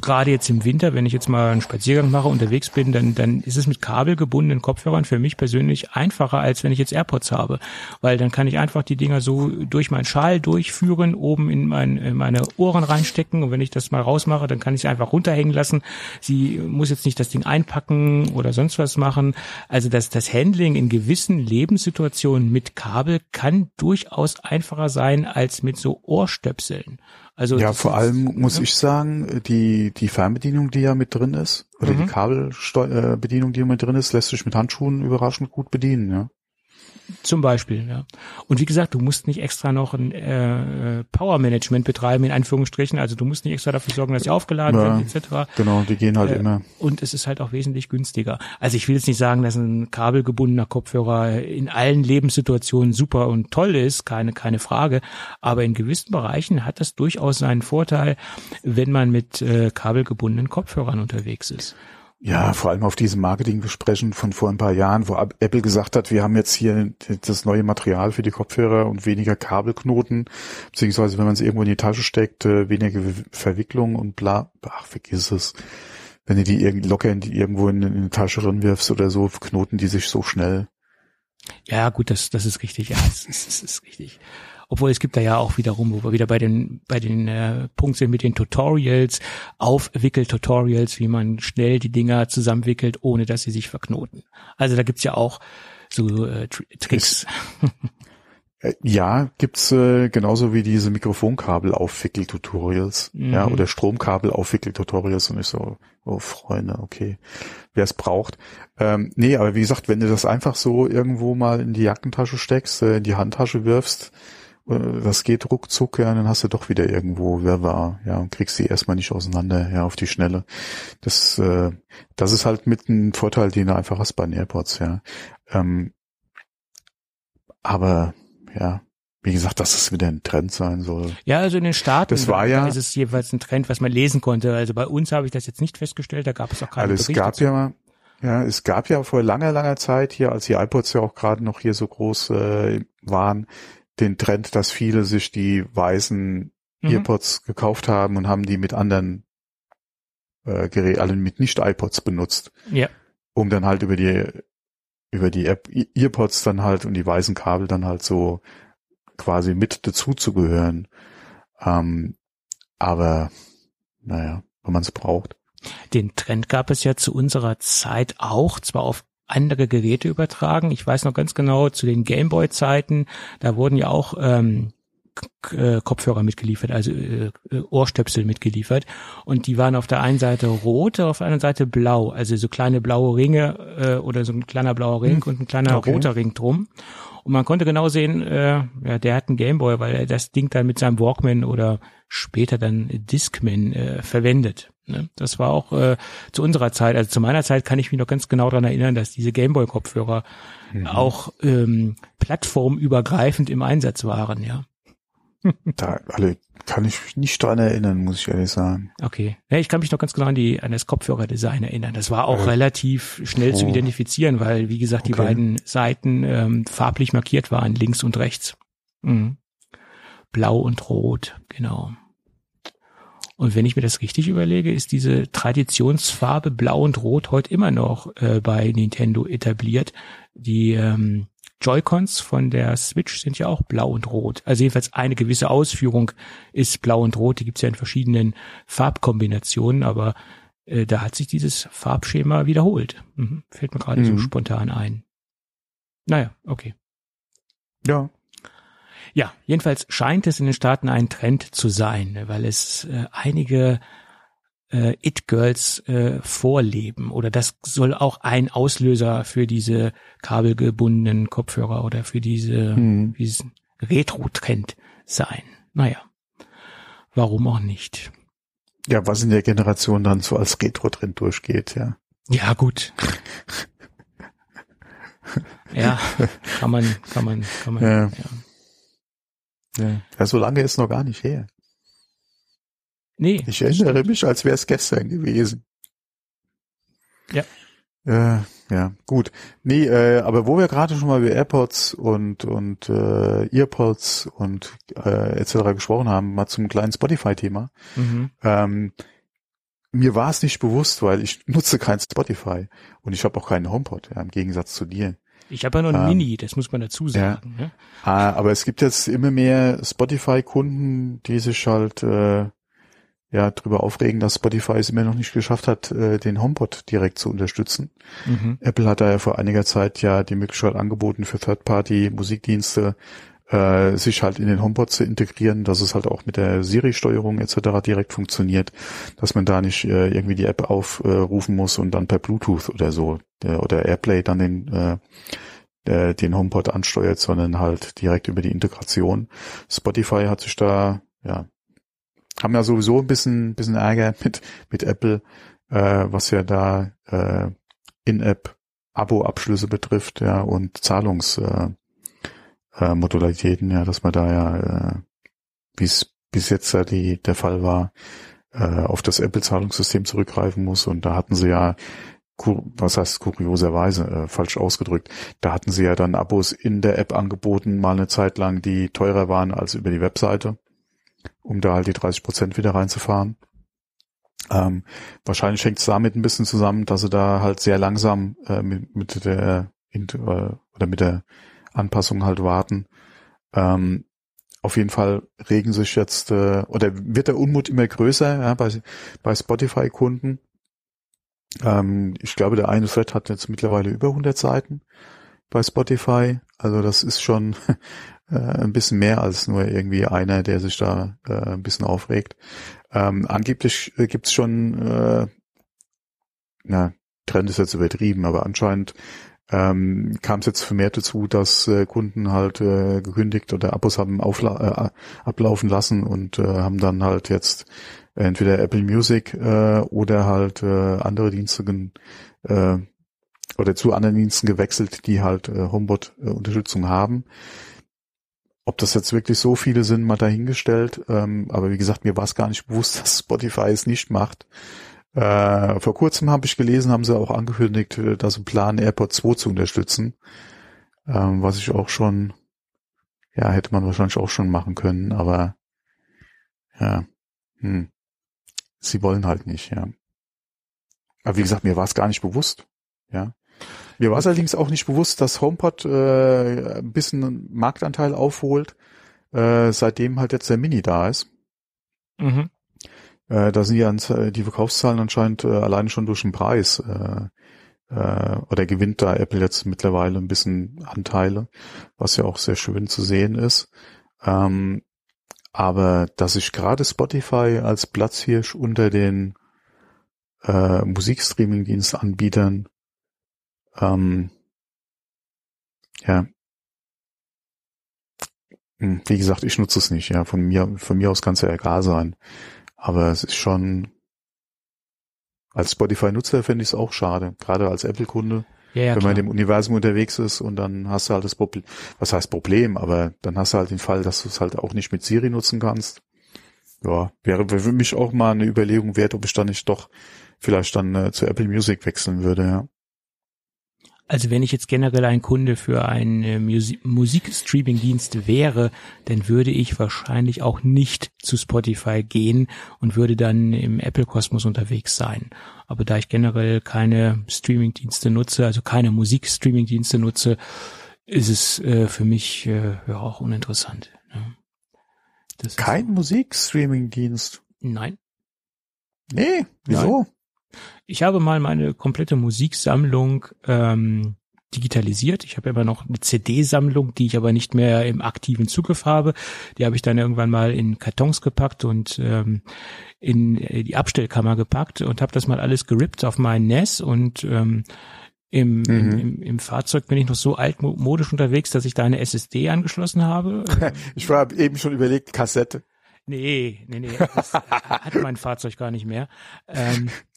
gerade jetzt im Winter, wenn ich jetzt mal einen Spaziergang mache, unterwegs bin, dann, dann ist es mit kabelgebundenen Kopfhörern für mich persönlich einfacher, als wenn ich jetzt AirPods habe. Weil dann kann ich einfach die Dinger so durch meinen Schal durchführen, oben in, mein, in meine Ohren reinstecken und wenn ich das mal rausmache, dann kann ich sie einfach runterhängen lassen. Sie muss jetzt nicht das Ding einpacken oder sonst was machen. Also das, das Handling in gewissen Lebenssituationen mit Kabel kann durchaus einfacher sein als mit so Ohrstöpseln. Also ja, vor allem muss ja. ich sagen, die, die Fernbedienung, die ja mit drin ist, oder mhm. die Kabelbedienung, die mit drin ist, lässt sich mit Handschuhen überraschend gut bedienen, ja. Zum Beispiel, ja. Und wie gesagt, du musst nicht extra noch ein äh, Power Management betreiben, in Anführungsstrichen. Also du musst nicht extra dafür sorgen, dass sie aufgeladen ja, werden, etc. Genau, die gehen halt äh, immer. Und es ist halt auch wesentlich günstiger. Also ich will jetzt nicht sagen, dass ein kabelgebundener Kopfhörer in allen Lebenssituationen super und toll ist, keine, keine Frage. Aber in gewissen Bereichen hat das durchaus seinen Vorteil, wenn man mit äh, kabelgebundenen Kopfhörern unterwegs ist. Ja, vor allem auf diesem Marketingbesprechen von vor ein paar Jahren, wo Apple gesagt hat, wir haben jetzt hier das neue Material für die Kopfhörer und weniger Kabelknoten, beziehungsweise wenn man es irgendwo in die Tasche steckt, äh, weniger Verwicklung und bla, ach, vergiss es. Wenn du die locker in die, irgendwo in, in eine Tasche reinwirfst oder so, knoten die sich so schnell. Ja, gut, das, das ist richtig, ja, das das ist richtig. Obwohl es gibt da ja auch wiederum, wo wir wieder bei den, bei den äh, Punkt sind mit den Tutorials, Aufwickel-Tutorials, wie man schnell die Dinger zusammenwickelt, ohne dass sie sich verknoten. Also da gibt's ja auch so äh, Tricks. Äh, ja, gibt's äh, genauso wie diese Mikrofonkabel-Aufwickel-Tutorials, mhm. ja, oder Stromkabel-Aufwickel-Tutorials und ich so, oh Freunde, okay, wer es braucht. Ähm, nee, aber wie gesagt, wenn du das einfach so irgendwo mal in die Jackentasche steckst, äh, in die Handtasche wirfst, das geht ruckzuck, ja, dann hast du doch wieder irgendwo wer war, ja, und kriegst sie erstmal nicht auseinander, ja, auf die Schnelle. Das, äh, das ist halt mit einem Vorteil, den du einfach hast bei den AirPods, ja. Ähm, aber, ja, wie gesagt, dass es wieder ein Trend sein soll. Ja, also in den Staaten das war ja, ist es jeweils ein Trend, was man lesen konnte. Also bei uns habe ich das jetzt nicht festgestellt, da gab es auch keine also es gab ja mal, ja, es gab ja vor langer, langer Zeit hier, als die iPods ja auch gerade noch hier so groß äh, waren, den Trend, dass viele sich die weißen mhm. Earpods gekauft haben und haben die mit anderen äh, Geräten, alle mit nicht iPods benutzt. Ja. Um dann halt über die über die App Earpods dann halt und die weißen Kabel dann halt so quasi mit dazu zu gehören. Ähm, aber naja, wenn man es braucht. Den Trend gab es ja zu unserer Zeit auch, zwar auf andere Geräte übertragen. Ich weiß noch ganz genau, zu den Gameboy-Zeiten, da wurden ja auch ähm, äh, Kopfhörer mitgeliefert, also äh, äh, Ohrstöpsel mitgeliefert. Und die waren auf der einen Seite rot, auf der anderen Seite blau, also so kleine blaue Ringe äh, oder so ein kleiner blauer Ring hm. und ein kleiner okay. roter Ring drum. Und man konnte genau sehen, äh, ja, der hat einen Gameboy, weil er das Ding dann mit seinem Walkman oder später dann Discman äh, verwendet. Ne? Das war auch äh, zu unserer Zeit, also zu meiner Zeit kann ich mich noch ganz genau daran erinnern, dass diese Gameboy-Kopfhörer mhm. auch ähm, plattformübergreifend im Einsatz waren, ja. Da alle kann ich mich nicht dran erinnern, muss ich ehrlich sagen. Okay. Ja, ich kann mich noch ganz genau an die an das Kopfhörerdesign erinnern. Das war auch äh, relativ schnell oh. zu identifizieren, weil wie gesagt die okay. beiden Seiten ähm, farblich markiert waren, links und rechts. Mhm. Blau und Rot, genau. Und wenn ich mir das richtig überlege, ist diese Traditionsfarbe Blau und Rot heute immer noch äh, bei Nintendo etabliert. Die ähm, Joy-Cons von der Switch sind ja auch blau und rot. Also jedenfalls eine gewisse Ausführung ist blau und rot. Die gibt's ja in verschiedenen Farbkombinationen, aber äh, da hat sich dieses Farbschema wiederholt. Mhm. Fällt mir gerade mhm. so spontan ein. Naja, okay. Ja, ja, jedenfalls scheint es in den Staaten ein Trend zu sein, weil es äh, einige äh, It-Girls äh, vorleben oder das soll auch ein Auslöser für diese kabelgebundenen Kopfhörer oder für diese hm. diesen Retro-Trend sein. Naja, warum auch nicht? Ja, was in der Generation dann so als Retro-Trend durchgeht, ja. Ja, gut. ja, kann man, kann man, kann man, ja. ja. Ja. ja, so lange ist noch gar nicht her. Nee. Ich erinnere mich, als wäre es gestern gewesen. Ja. Äh, Ja, gut. Nee, äh, aber wo wir gerade schon mal über AirPods und und äh, Earpods und äh, etc. gesprochen haben, mal zum kleinen Spotify-Thema. Mhm. Ähm, mir war es nicht bewusst, weil ich nutze kein Spotify und ich habe auch keinen HomePod, ja, im Gegensatz zu dir. Ich habe ja noch ein Ähm, Mini, das muss man dazu sagen. Ne? Ah, aber es gibt jetzt immer mehr Spotify-Kunden, die sich halt äh, ja drüber aufregen, dass Spotify es immer noch nicht geschafft hat, äh, den HomePod direkt zu unterstützen. Mhm. Apple hat da ja vor einiger Zeit ja die Möglichkeit angeboten für Third-Party-Musikdienste, äh, sich halt in den HomePod zu integrieren, dass es halt auch mit der Siri-Steuerung etc. direkt funktioniert, dass man da nicht äh, irgendwie die App aufrufen muss und dann per Bluetooth oder so äh, oder Airplay dann den äh, äh, den HomePod ansteuert, sondern halt direkt über die Integration. Spotify hat sich da, ja, haben ja sowieso ein bisschen, bisschen Ärger mit, mit Apple, äh, was ja da äh, In-App Abo-Abschlüsse betrifft, ja, und Zahlungs äh, äh, Modalitäten, ja, dass man da ja, äh, wie es bis jetzt ja die, der Fall war, äh, auf das Apple-Zahlungssystem zurückgreifen muss. Und da hatten sie ja, was heißt kurioserweise, äh, falsch ausgedrückt, da hatten sie ja dann Abos in der App angeboten, mal eine Zeit lang, die teurer waren als über die Webseite, um da halt die 30 Prozent wieder reinzufahren. Ähm, wahrscheinlich hängt es damit ein bisschen zusammen, dass sie da halt sehr langsam äh, mit, mit der Int- äh, oder mit der Anpassung halt warten. Ähm, auf jeden Fall regen sich jetzt äh, oder wird der Unmut immer größer ja, bei, bei Spotify-Kunden. Ähm, ich glaube, der eine Thread hat jetzt mittlerweile über 100 Seiten bei Spotify. Also das ist schon äh, ein bisschen mehr als nur irgendwie einer, der sich da äh, ein bisschen aufregt. Ähm, angeblich äh, gibt's schon, äh, na, Trend ist jetzt übertrieben, aber anscheinend ähm, kam es jetzt vermehrt dazu, dass äh, Kunden halt äh, gekündigt oder Abos haben aufla äh, ablaufen lassen und äh, haben dann halt jetzt entweder Apple Music äh, oder halt äh, andere Dienste äh, oder zu anderen Diensten gewechselt, die halt äh, HomeBot-Unterstützung haben. Ob das jetzt wirklich so viele sind, mal dahingestellt. Ähm, aber wie gesagt, mir war es gar nicht bewusst, dass Spotify es nicht macht. Äh, vor kurzem habe ich gelesen, haben sie auch angekündigt, äh, dass sie planen, AirPods 2 zu unterstützen. Ähm, was ich auch schon, ja, hätte man wahrscheinlich auch schon machen können, aber ja, hm. sie wollen halt nicht, ja. Aber wie gesagt, mir war es gar nicht bewusst, ja. Mir war es allerdings auch nicht bewusst, dass HomePod äh, ein bisschen Marktanteil aufholt, äh, seitdem halt jetzt der Mini da ist. Mhm. Äh, da sind ja ans- die Verkaufszahlen anscheinend äh, alleine schon durch den Preis äh, äh, oder gewinnt da Apple jetzt mittlerweile ein bisschen Anteile, was ja auch sehr schön zu sehen ist. Ähm, aber dass sich gerade Spotify als Platzhirsch unter den äh, Musikstreaming-Dienstanbietern ähm, ja, Hm, wie gesagt, ich nutze es nicht, ja. Von mir, von mir aus kann es ja egal sein. Aber es ist schon, als Spotify-Nutzer finde ich es auch schade. Gerade als Apple-Kunde, Ja, ja, wenn man in klar. dem Universum unterwegs ist und dann hast du halt das Problem, was heißt Problem, aber dann hast du halt den Fall, dass du es halt auch nicht mit Siri nutzen kannst. Ja, wäre für mich auch mal eine Überlegung wert, ob ich dann nicht doch vielleicht dann äh, zu Apple Music wechseln würde, ja. Also wenn ich jetzt generell ein Kunde für einen Musi- Musikstreaming-Dienst wäre, dann würde ich wahrscheinlich auch nicht zu Spotify gehen und würde dann im Apple-Kosmos unterwegs sein. Aber da ich generell keine Streaming-Dienste nutze, also keine Musikstreaming-Dienste nutze, ist es äh, für mich äh, ja auch uninteressant. Ne? Kein Musikstreaming-Dienst. Nein. Nee, wieso? Ich habe mal meine komplette Musiksammlung ähm, digitalisiert. Ich habe immer noch eine CD-Sammlung, die ich aber nicht mehr im aktiven Zugriff habe. Die habe ich dann irgendwann mal in Kartons gepackt und ähm, in äh, die Abstellkammer gepackt und habe das mal alles gerippt auf meinen NES und ähm, im, Mhm. im, im Fahrzeug bin ich noch so altmodisch unterwegs, dass ich da eine SSD angeschlossen habe. Ich war eben schon überlegt, Kassette. Nee, nee, nee, das hat mein Fahrzeug gar nicht mehr. Ähm,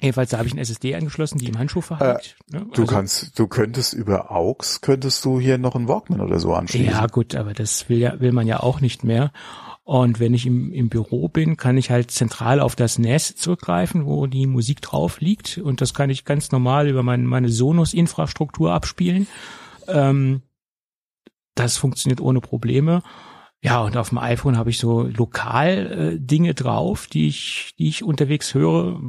jedenfalls, da habe ich eine SSD angeschlossen, die im Handschuh verhakt. ne? Du Also- kannst, du könntest über AUX, könntest du hier noch einen Walkman oder so anschließen. Ja, gut, aber das will ja, will man ja auch nicht mehr. Und wenn ich im, im Büro bin, kann ich halt zentral auf das NAS zurückgreifen, wo die Musik drauf liegt. Und das kann ich ganz normal über mein, meine Sonos-Infrastruktur abspielen. Ähm, das funktioniert ohne Probleme. Ja, und auf dem iPhone habe ich so lokal äh, Dinge drauf, die ich, die ich unterwegs höre.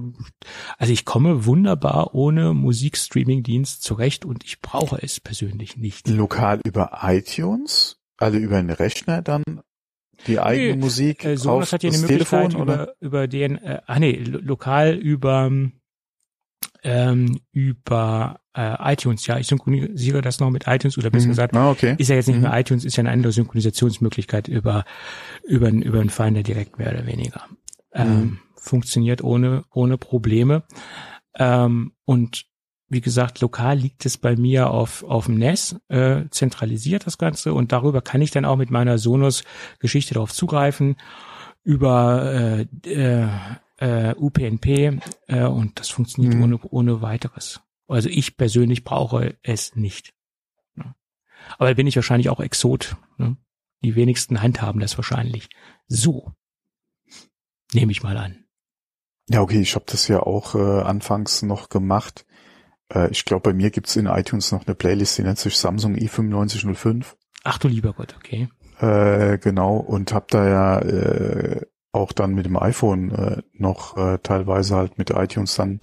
Also ich komme wunderbar ohne Musikstreaming-Dienst zurecht und ich brauche es persönlich nicht. Lokal über iTunes? Also über einen Rechner dann die eigene nee, Musik äh, Sonos auf hat ja eine Möglichkeit Telefon, über, oder? über den, äh, ah nee, lo lokal über ähm, über äh, iTunes. Ja, ich synchronisiere das noch mit iTunes oder besser mhm. gesagt, ah, okay. ist ja jetzt nicht mhm. mehr iTunes, ist ja eine andere Synchronisationsmöglichkeit über über über einen Finder direkt mehr oder weniger. Ähm, mhm. Funktioniert ohne ohne Probleme. Ähm, und wie gesagt, lokal liegt es bei mir auf, auf dem NES, äh, zentralisiert das Ganze und darüber kann ich dann auch mit meiner Sonos-Geschichte darauf zugreifen, über äh, äh, äh, UPnP äh, und das funktioniert mhm. ohne, ohne weiteres. Also ich persönlich brauche es nicht. Ja. Aber bin ich wahrscheinlich auch Exot. Ne? Die wenigsten handhaben das wahrscheinlich. So. Nehme ich mal an. Ja, okay, ich habe das ja auch äh, anfangs noch gemacht. Äh, ich glaube, bei mir gibt's in iTunes noch eine Playlist, die nennt sich Samsung i9505. Ach du lieber Gott, okay. Äh, genau, und habe da ja äh, auch dann mit dem iPhone äh, noch äh, teilweise halt mit iTunes dann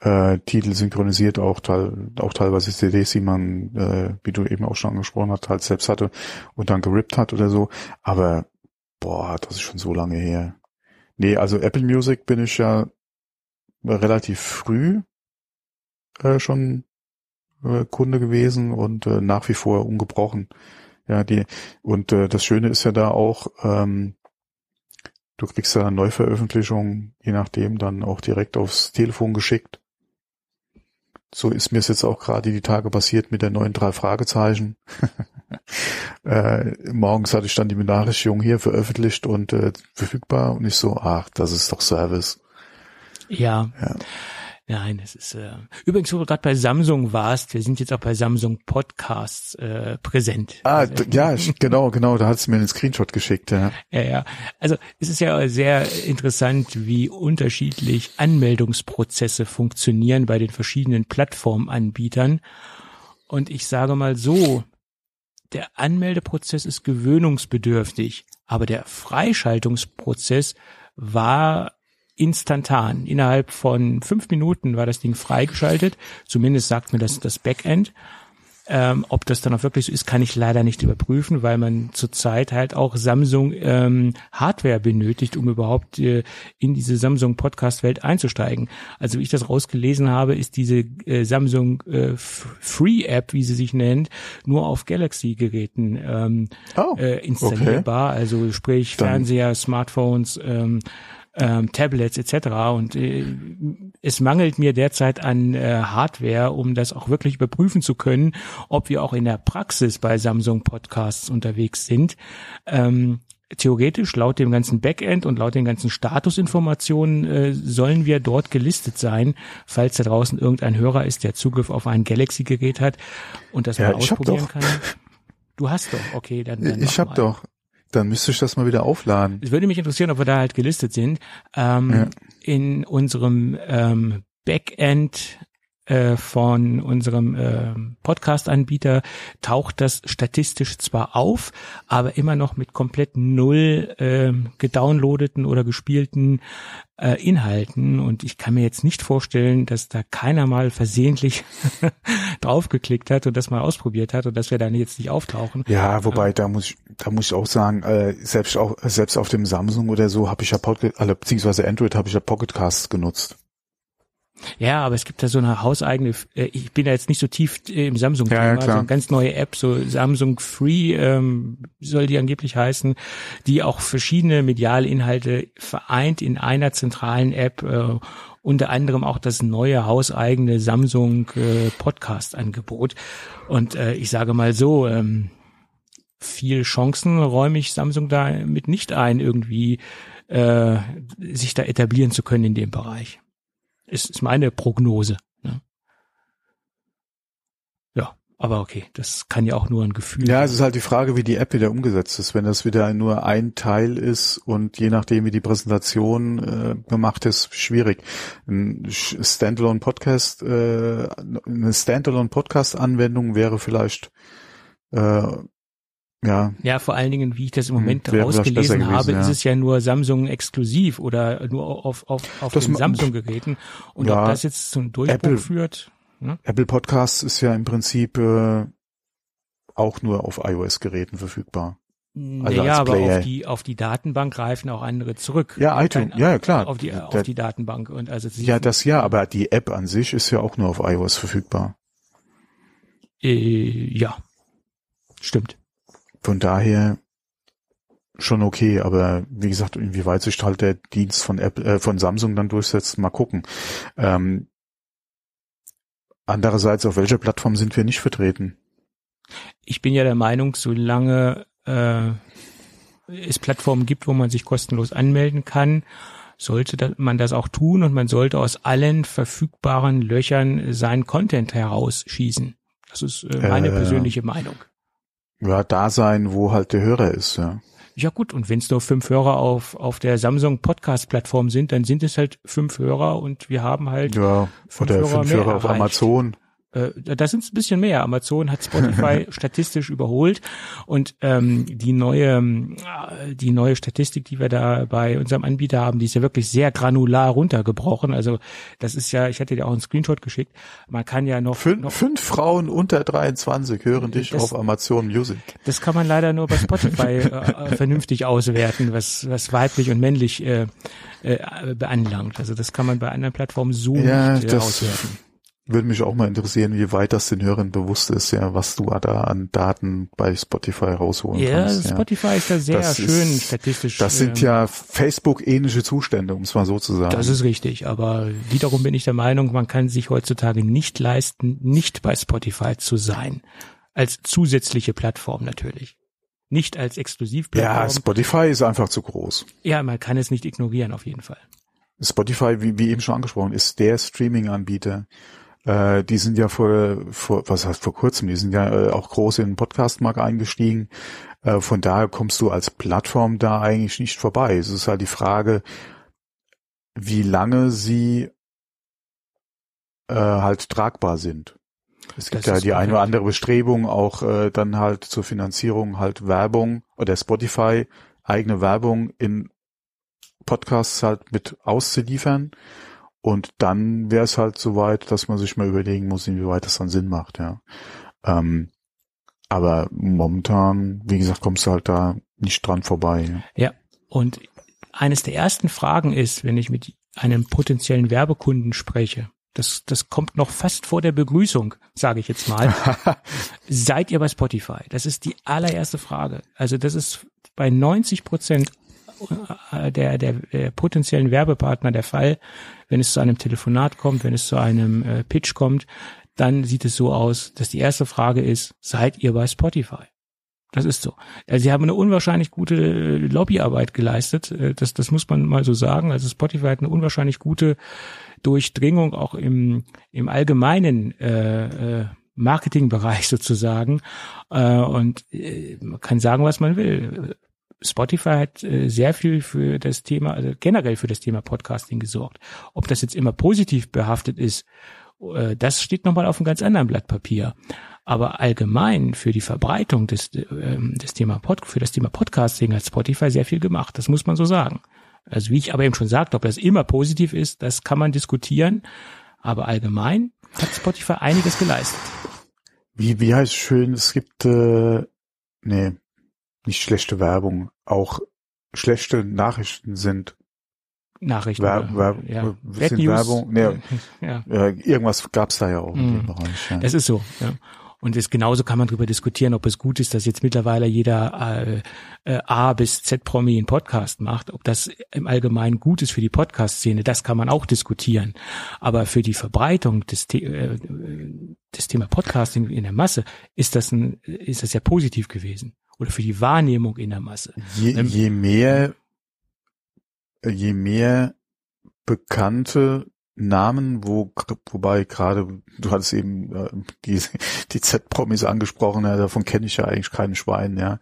äh, Titel synchronisiert, auch, teil, auch teilweise CDs, die man, äh, wie du eben auch schon angesprochen hast, halt selbst hatte und dann gerippt hat oder so. Aber boah, das ist schon so lange her. Nee, also Apple Music bin ich ja relativ früh äh, schon äh, Kunde gewesen und äh, nach wie vor ungebrochen. Ja, die und äh, das Schöne ist ja da auch, ähm, Du kriegst ja Neuveröffentlichungen, je nachdem, dann auch direkt aufs Telefon geschickt. So ist mir es jetzt auch gerade die Tage passiert mit der neuen drei Fragezeichen. äh, morgens hatte ich dann die Benachrichtigung hier veröffentlicht und äh, verfügbar und ich so, ach, das ist doch Service. Ja. ja. Nein, es ist äh, übrigens, wo du gerade bei Samsung warst, wir sind jetzt auch bei Samsung Podcasts äh, präsent. Ah, ja, genau, genau, da hat es mir einen Screenshot geschickt, ja. Ja, ja. Also es ist ja sehr interessant, wie unterschiedlich Anmeldungsprozesse funktionieren bei den verschiedenen Plattformanbietern. Und ich sage mal so, der Anmeldeprozess ist gewöhnungsbedürftig, aber der Freischaltungsprozess war instantan. Innerhalb von fünf Minuten war das Ding freigeschaltet. Zumindest sagt mir das das Backend. Ähm, ob das dann auch wirklich so ist, kann ich leider nicht überprüfen, weil man zurzeit halt auch Samsung ähm, Hardware benötigt, um überhaupt äh, in diese Samsung Podcast Welt einzusteigen. Also wie ich das rausgelesen habe, ist diese äh, Samsung äh, Free App, wie sie sich nennt, nur auf Galaxy Geräten ähm, oh, äh, installierbar. Okay. Also sprich. Fernseher, Smartphones. Ähm, ähm, Tablets etc. Und äh, es mangelt mir derzeit an äh, Hardware, um das auch wirklich überprüfen zu können, ob wir auch in der Praxis bei Samsung Podcasts unterwegs sind. Ähm, theoretisch laut dem ganzen Backend und laut den ganzen Statusinformationen äh, sollen wir dort gelistet sein, falls da draußen irgendein Hörer ist, der Zugriff auf ein Galaxy-Gerät hat und das ja, mal ausprobieren kann. Du hast doch, okay, dann. dann ich habe doch. Dann müsste ich das mal wieder aufladen. Es würde mich interessieren, ob wir da halt gelistet sind. Ähm, ja. In unserem ähm, Backend äh, von unserem äh, Podcast-Anbieter taucht das statistisch zwar auf, aber immer noch mit komplett null äh, gedownloadeten oder gespielten äh, Inhalten. Und ich kann mir jetzt nicht vorstellen, dass da keiner mal versehentlich draufgeklickt hat und das mal ausprobiert hat und dass wir dann jetzt nicht auftauchen. Ja, wobei da muss ich, da muss ich auch sagen, äh, selbst auch selbst auf dem Samsung oder so habe ich ja Pocket, also, beziehungsweise Android habe ich ja Pocketcasts genutzt. Ja, aber es gibt da so eine hauseigene, äh, ich bin da jetzt nicht so tief äh, im Samsung-Thema, ja, ja, so eine ganz neue App, so Samsung Free ähm, soll die angeblich heißen, die auch verschiedene mediale Inhalte vereint in einer zentralen App, äh, unter anderem auch das neue hauseigene Samsung äh, Podcast-Angebot. Und äh, ich sage mal so, ähm, viel Chancen räume ich Samsung da mit nicht ein, irgendwie äh, sich da etablieren zu können in dem Bereich. Ist, ist meine Prognose. Ne? Ja. Aber okay, das kann ja auch nur ein Gefühl Ja, es ist halt die Frage, wie die App wieder umgesetzt ist. Wenn das wieder nur ein Teil ist und je nachdem, wie die Präsentation äh, gemacht ist, schwierig. Ein Standalone Podcast, äh, eine Standalone Podcast Anwendung wäre vielleicht äh, ja. Ja, vor allen Dingen, wie ich das im hm, Moment hm, rausgelesen gewesen, habe, ja. ist es ja nur Samsung exklusiv oder nur auf, auf, auf den Samsung-Geräten. Und ja, ob das jetzt zum Durchbruch Apple, führt. Ne? Apple Podcasts ist ja im Prinzip äh, auch nur auf iOS-Geräten verfügbar. Also ja, aber auf die auf die Datenbank greifen auch andere zurück. Ja, iTunes, ja, ja klar. Auf die auf die Datenbank und also ja, das ja, aber die App an sich ist ja auch nur auf iOS verfügbar. Äh, ja, stimmt. Von daher schon okay, aber wie gesagt, inwieweit sich halt der Dienst von Apple, äh, von Samsung dann durchsetzt, mal gucken. Ähm, andererseits, auf welcher Plattform sind wir nicht vertreten? Ich bin ja der Meinung, solange äh, es Plattformen gibt, wo man sich kostenlos anmelden kann, sollte man das auch tun und man sollte aus allen verfügbaren Löchern sein Content herausschießen. Das ist äh, meine äh, persönliche Meinung ja, da sein, wo halt der Hörer ist, ja. Ja gut, und wenn es nur fünf Hörer auf, auf der Samsung Podcast-Plattform sind, dann sind es halt fünf Hörer und wir haben halt ja, fünf oder Hörer fünf Hörer auf erreicht. Amazon. Äh, da sind es ein bisschen mehr. Amazon hat Spotify statistisch überholt und ähm, die neue äh, die neue Statistik, die wir da bei unserem Anbieter haben, die ist ja wirklich sehr granular runtergebrochen. Also das ist ja, ich hatte dir auch einen Screenshot geschickt. Man kann ja noch fünf, noch, fünf Frauen unter 23 hören dich das, auf Amazon Music. Das kann man leider nur bei Spotify äh, äh, vernünftig auswerten, was was weiblich und männlich äh, äh, beanlangt. Also das kann man bei anderen Plattformen so ja, nicht äh, auswerten würde mich auch mal interessieren, wie weit das den Hörern bewusst ist, ja, was du da an Daten bei Spotify rausholen ja, kannst. Ja, Spotify ist da sehr das schön ist, statistisch. Das sind ähm, ja Facebook-ähnliche Zustände, um es mal so zu sagen. Das ist richtig, aber wiederum bin ich der Meinung, man kann sich heutzutage nicht leisten, nicht bei Spotify zu sein. Als zusätzliche Plattform natürlich. Nicht als Exklusivplattform. Ja, Spotify ist einfach zu groß. Ja, man kann es nicht ignorieren, auf jeden Fall. Spotify, wie, wie eben schon angesprochen, ist der Streaming-Anbieter äh, die sind ja vor, vor, was heißt vor kurzem, die sind ja äh, auch groß in den Podcast-Markt eingestiegen. Äh, von daher kommst du als Plattform da eigentlich nicht vorbei. Es ist halt die Frage, wie lange sie äh, halt tragbar sind. Es gibt das ja die eine oder andere Bestrebung, auch äh, dann halt zur Finanzierung halt Werbung oder Spotify eigene Werbung in Podcasts halt mit auszuliefern. Und dann wäre es halt so weit, dass man sich mal überlegen muss, inwieweit das dann Sinn macht, ja. Ähm, aber momentan, wie gesagt, kommst du halt da nicht dran vorbei. Ja. und eines der ersten Fragen ist, wenn ich mit einem potenziellen Werbekunden spreche, das, das kommt noch fast vor der Begrüßung, sage ich jetzt mal. Seid ihr bei Spotify? Das ist die allererste Frage. Also das ist bei 90 Prozent der, der, der potenziellen Werbepartner der Fall, wenn es zu einem Telefonat kommt, wenn es zu einem äh, Pitch kommt, dann sieht es so aus, dass die erste Frage ist, seid ihr bei Spotify? Das ist so. Also sie haben eine unwahrscheinlich gute äh, Lobbyarbeit geleistet. Äh, das, das muss man mal so sagen. Also Spotify hat eine unwahrscheinlich gute Durchdringung auch im, im allgemeinen äh, äh, Marketingbereich sozusagen. Äh, und äh, man kann sagen, was man will. Spotify hat äh, sehr viel für das Thema, also generell für das Thema Podcasting gesorgt. Ob das jetzt immer positiv behaftet ist, äh, das steht nochmal auf einem ganz anderen Blatt Papier. Aber allgemein für die Verbreitung des, äh, des Thema Pod, für das Thema Podcasting hat Spotify sehr viel gemacht. Das muss man so sagen. Also wie ich aber eben schon sagte, ob das immer positiv ist, das kann man diskutieren. Aber allgemein hat Spotify einiges geleistet. Wie, wie heißt schön, es gibt, äh, nee, nicht schlechte Werbung, auch schlechte Nachrichten sind Nachrichten. Wer, wer, ja. sind Werbung, nee, ja. irgendwas gab's da ja auch in dem mhm. Bereich. Ja. Das ist so. Ja. Und das, genauso kann man darüber diskutieren, ob es gut ist, dass jetzt mittlerweile jeder äh, äh, A bis Z-Promi einen Podcast macht. Ob das im Allgemeinen gut ist für die Podcast-Szene, das kann man auch diskutieren. Aber für die Verbreitung des, äh, des Thema Podcasting in der Masse ist das, ein, ist das ja positiv gewesen oder für die Wahrnehmung in der Masse. Je, ähm, je mehr, je mehr Bekannte Namen, wo wobei gerade du hattest eben äh, die die Z-Promis angesprochen, ja, davon kenne ich ja eigentlich keinen Schwein, ja,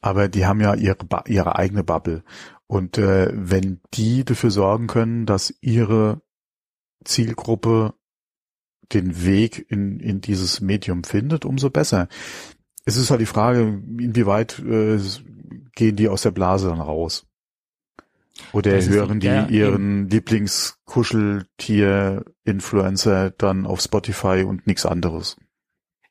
aber die haben ja ihre ihre eigene Bubble und äh, wenn die dafür sorgen können, dass ihre Zielgruppe den Weg in in dieses Medium findet, umso besser. Es ist halt die Frage, inwieweit äh, gehen die aus der Blase dann raus. Oder hören die ihren Lieblingskuscheltier-Influencer dann auf Spotify und nichts anderes.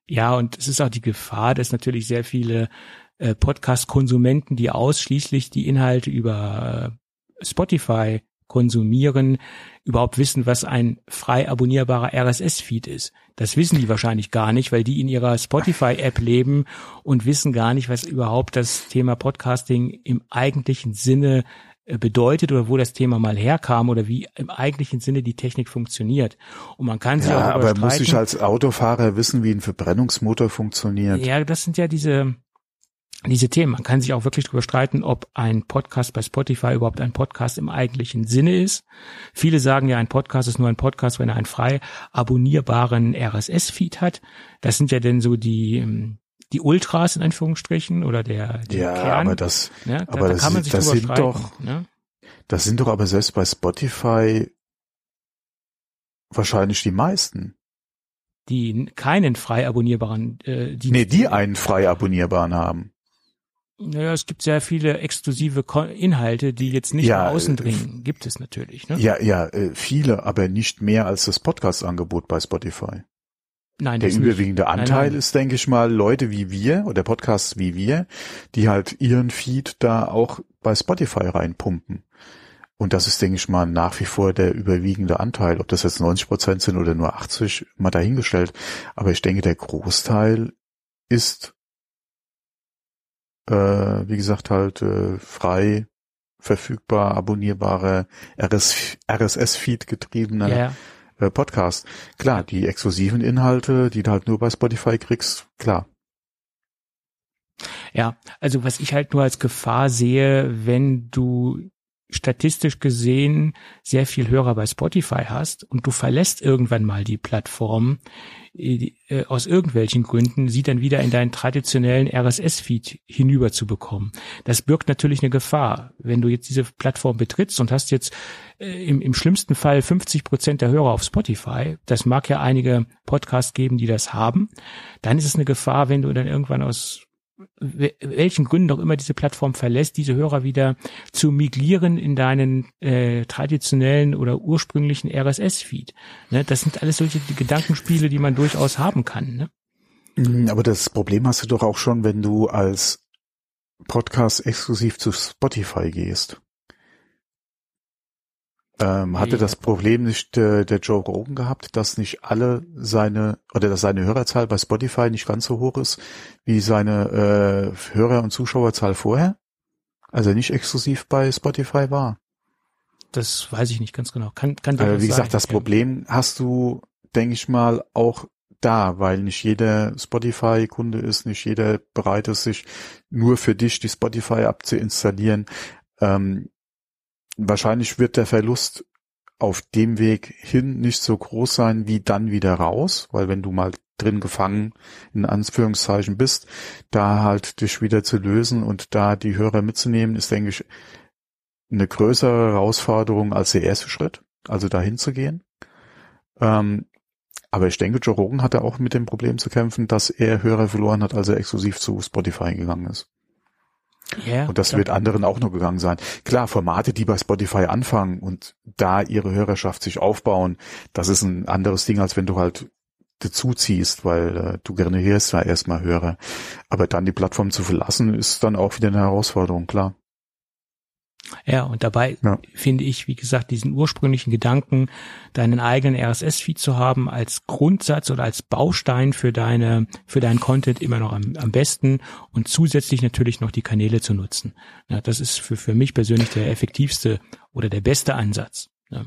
Ja, und es ist auch die Gefahr, dass natürlich sehr viele äh, Podcast-Konsumenten, die ausschließlich die Inhalte über äh, Spotify konsumieren, überhaupt wissen, was ein frei abonnierbarer RSS-Feed ist. Das wissen die wahrscheinlich gar nicht, weil die in ihrer Spotify-App leben und wissen gar nicht, was überhaupt das Thema Podcasting im eigentlichen Sinne äh, bedeutet oder wo das Thema mal herkam oder wie im eigentlichen Sinne die Technik funktioniert. Und man kann sich ja, auch aber muss ich als Autofahrer wissen, wie ein Verbrennungsmotor funktioniert? Ja, das sind ja diese diese Themen. Man kann sich auch wirklich darüber streiten, ob ein Podcast bei Spotify überhaupt ein Podcast im eigentlichen Sinne ist. Viele sagen ja, ein Podcast ist nur ein Podcast, wenn er einen frei abonnierbaren RSS-Feed hat. Das sind ja denn so die ähm, die Ultras in Anführungsstrichen oder der, der ja, Kern. aber das, ja, da, aber da das, das sind streiten, doch, ne? das sind doch aber selbst bei Spotify wahrscheinlich die meisten. Die keinen frei abonnierbaren, äh, die, nee, die einen frei abonnierbaren haben. Naja, es gibt sehr viele exklusive Inhalte, die jetzt nicht ja, nach außen äh, dringen. Gibt es natürlich, ne? Ja, ja, äh, viele, aber nicht mehr als das Podcast-Angebot bei Spotify. Nein, der überwiegende nicht. Anteil nein, nein. ist, denke ich mal, Leute wie wir oder Podcasts wie wir, die halt ihren Feed da auch bei Spotify reinpumpen. Und das ist, denke ich mal, nach wie vor der überwiegende Anteil. Ob das jetzt 90 Prozent sind oder nur 80, mal dahingestellt. Aber ich denke, der Großteil ist, äh, wie gesagt, halt äh, frei verfügbar, abonnierbare RSS-Feed getriebene ja äh, Podcast. Klar, die exklusiven Inhalte, die du halt nur bei Spotify kriegst, klar. Ja, also was ich halt nur als Gefahr sehe, wenn du statistisch gesehen sehr viel Hörer bei Spotify hast und du verlässt irgendwann mal die Plattform äh, äh, aus irgendwelchen Gründen, sie dann wieder in deinen traditionellen RSS-Feed hinüber zu bekommen. Das birgt natürlich eine Gefahr. Wenn du jetzt diese Plattform betrittst und hast jetzt äh, im, im schlimmsten Fall 50 Prozent der Hörer auf Spotify, das mag ja einige Podcasts geben, die das haben, dann ist es eine Gefahr, wenn du dann irgendwann aus welchen Gründen auch immer diese Plattform verlässt, diese Hörer wieder zu migrieren in deinen äh, traditionellen oder ursprünglichen RSS-Feed. Ne? Das sind alles solche Gedankenspiele, die man durchaus haben kann. Ne? Mhm, aber das Problem hast du doch auch schon, wenn du als Podcast exklusiv zu Spotify gehst. Ähm, hatte das Problem nicht äh, der Joe Rogan gehabt, dass nicht alle seine oder dass seine Hörerzahl bei Spotify nicht ganz so hoch ist wie seine äh, Hörer- und Zuschauerzahl vorher? Also nicht exklusiv bei Spotify war. Das weiß ich nicht ganz genau. Kann, kann äh, Wie gesagt, das. Problem hast du, denke ich mal, auch da, weil nicht jeder Spotify-Kunde ist, nicht jeder bereit ist, sich nur für dich die Spotify-App zu installieren. Ähm, wahrscheinlich wird der Verlust auf dem Weg hin nicht so groß sein wie dann wieder raus, weil wenn du mal drin gefangen in Anführungszeichen bist, da halt dich wieder zu lösen und da die Hörer mitzunehmen, ist denke ich eine größere Herausforderung als der erste Schritt, also dahin zu gehen. Ähm, aber ich denke, Joe Rogan hatte auch mit dem Problem zu kämpfen, dass er Hörer verloren hat, als er exklusiv zu Spotify gegangen ist. Yeah, und das klar. wird anderen auch noch gegangen sein. Klar, Formate, die bei Spotify anfangen und da ihre Hörerschaft sich aufbauen, das ist ein anderes Ding, als wenn du halt dazu ziehst, weil äh, du generierst ja erstmal Hörer. Aber dann die Plattform zu verlassen, ist dann auch wieder eine Herausforderung, klar. Ja, und dabei ja. finde ich, wie gesagt, diesen ursprünglichen Gedanken, deinen eigenen RSS-Feed zu haben als Grundsatz oder als Baustein für deine, für deinen Content immer noch am, am besten und zusätzlich natürlich noch die Kanäle zu nutzen. Ja, das ist für, für mich persönlich der effektivste oder der beste Ansatz. Ja.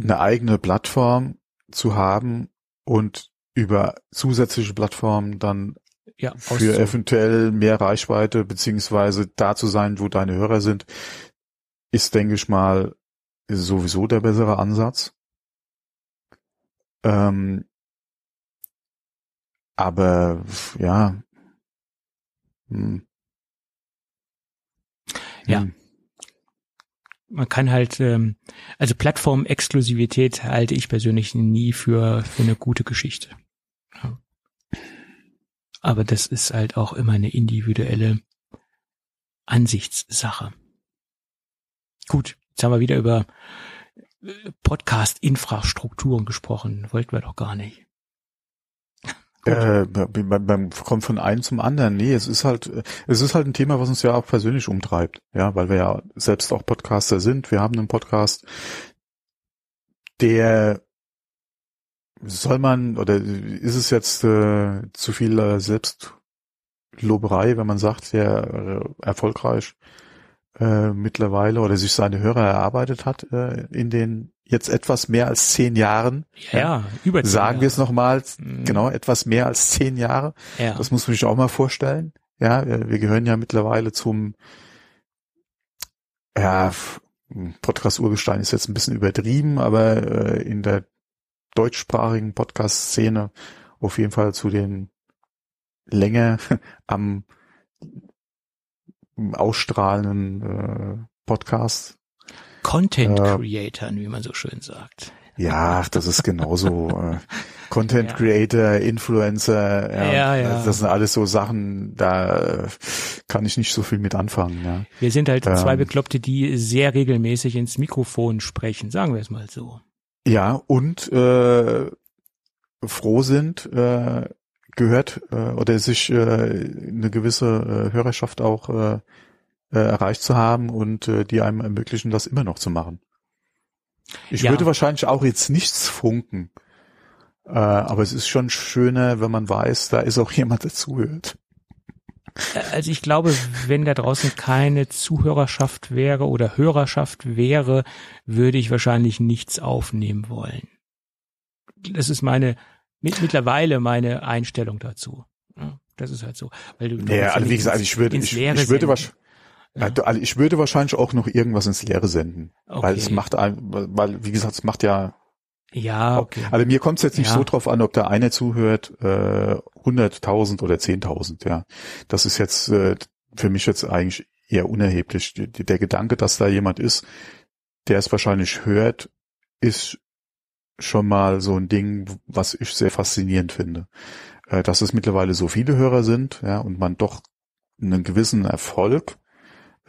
Eine eigene Plattform zu haben und über zusätzliche Plattformen dann ja, für eventuell mehr Reichweite beziehungsweise da zu sein, wo deine Hörer sind, ist, denke ich mal, sowieso der bessere Ansatz. Ähm, aber ja. Hm. Ja. Hm. Man kann halt, ähm, also Plattformexklusivität halte ich persönlich nie für, für eine gute Geschichte. Aber das ist halt auch immer eine individuelle Ansichtssache. Gut, jetzt haben wir wieder über äh, Podcast-Infrastrukturen gesprochen. Wollten wir doch gar nicht. Äh, beim, beim, kommt von einem zum anderen. Nee, es ist halt, es ist halt ein Thema, was uns ja auch persönlich umtreibt. Ja, weil wir ja selbst auch Podcaster sind. Wir haben einen Podcast, der soll man, oder ist es jetzt äh, zu viel äh, Selbstloberei, wenn man sagt, der äh, erfolgreich äh, mittlerweile oder sich seine Hörer erarbeitet hat äh, in den jetzt etwas mehr als zehn Jahren. Ja, ja über zehn Sagen Jahre. wir es nochmal, Mhm. genau, etwas mehr als zehn Jahre. Ja. Das muss man sich auch mal vorstellen. Ja, äh, wir gehören ja mittlerweile zum ja, Podcast Urgestein ist jetzt ein bisschen übertrieben, aber äh, in der deutschsprachigen Podcast-Szene auf jeden Fall zu den länger am ausstrahlenden äh, Podcasts. Content Äh, Creator, wie man so schön sagt. Ja, das ist genauso. äh, Content Ja. Creator, Influencer, ja, Ja, ja. das sind alles so Sachen, da äh, kann ich nicht so viel mit anfangen. Ja. Wir sind halt zwei Ähm. Bekloppte, die sehr regelmäßig ins Mikrofon sprechen, sagen wir es mal so. Ja, und äh, froh sind, äh, gehört äh, oder sich äh, eine gewisse äh, Hörerschaft auch äh, äh, erreicht zu haben und äh, die einem ermöglichen, das immer noch zu machen. Ich Ja. würde wahrscheinlich auch jetzt nichts funken, äh, aber es ist schon schöner, wenn man weiß, da ist auch jemand, der zuhört. Also ich glaube, wenn da draußen keine Zuhörerschaft wäre oder Hörerschaft wäre, würde ich wahrscheinlich nichts aufnehmen wollen. Das ist meine mit, mittlerweile meine Einstellung dazu. Das ist halt so. Weil du, du Ja, also wie gesagt, ins- ich würde, ich, ich würde wahrscheinlich, Ja. Ja, also ich würde wahrscheinlich auch noch irgendwas ins Leere senden, weil Okay. es macht weil wie gesagt, es macht ja Ja, okay. Also mir kommt es jetzt nicht Ja. so drauf an, ob da einer zuhört, äh, 100.000 oder 10.000, ja. Das ist jetzt äh, für mich jetzt eigentlich eher unerheblich. Der Gedanke, dass da jemand ist, der es wahrscheinlich hört, ist schon mal so ein Ding, was ich sehr faszinierend finde. Äh, dass es mittlerweile so viele Hörer sind, ja, und man doch einen gewissen Erfolg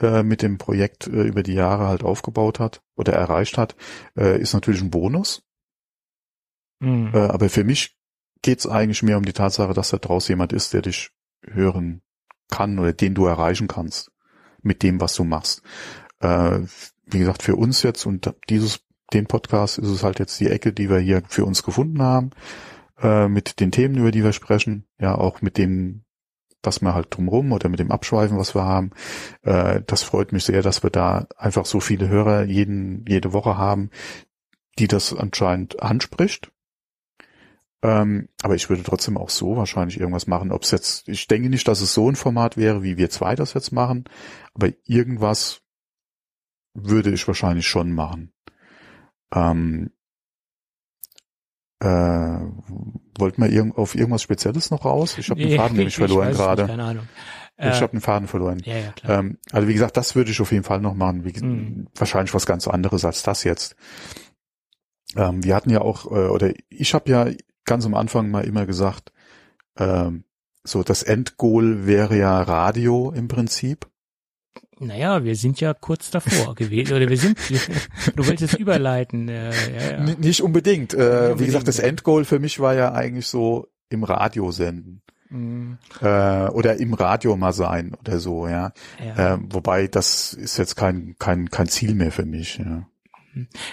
äh, mit dem Projekt äh, über die Jahre halt aufgebaut hat oder erreicht hat, äh, ist natürlich ein Bonus. Hm. Äh, aber für mich geht's eigentlich mehr um die Tatsache, dass da draußen jemand ist, der dich hören kann oder den du erreichen kannst mit dem, was du machst. Äh, wie gesagt, für uns jetzt und dieses, den Podcast ist es halt jetzt die Ecke, die wir hier für uns gefunden haben, äh, mit den Themen, über die wir sprechen, ja auch mit dem, was wir halt drumrum oder mit dem Abschweifen, was wir haben. Äh, das freut mich sehr, dass wir da einfach so viele Hörer jeden, jede Woche haben, die das anscheinend anspricht. Ähm, aber ich würde trotzdem auch so wahrscheinlich irgendwas machen. Ob es jetzt, ich denke nicht, dass es so ein Format wäre, wie wir zwei das jetzt machen, aber irgendwas würde ich wahrscheinlich schon machen. Ähm, äh, wollten wir irgend, auf irgendwas Spezielles noch raus? Ich habe den Faden nämlich ich verloren gerade. Keine Ahnung. Ich Äh, habe den Faden verloren. ja, ja, klar. Ähm, also wie gesagt, das würde ich auf jeden Fall noch machen. Wie, Mhm. Wahrscheinlich was ganz anderes als das jetzt. Ähm, wir hatten ja auch, äh, oder ich habe ja ganz am Anfang mal immer gesagt, ähm, so das Endgoal wäre ja Radio im Prinzip. Naja, wir sind ja kurz davor gewesen. Oder wir sind, du wolltest jetzt überleiten. Äh, ja, ja. Nicht unbedingt. Äh, unbedingt, wie gesagt, das. Endgoal für mich war ja eigentlich so im Radio senden. Mhm. Äh, oder im Radio mal sein oder so, ja. ja. Ähm, wobei das ist jetzt kein, kein, kein Ziel mehr für mich, ja.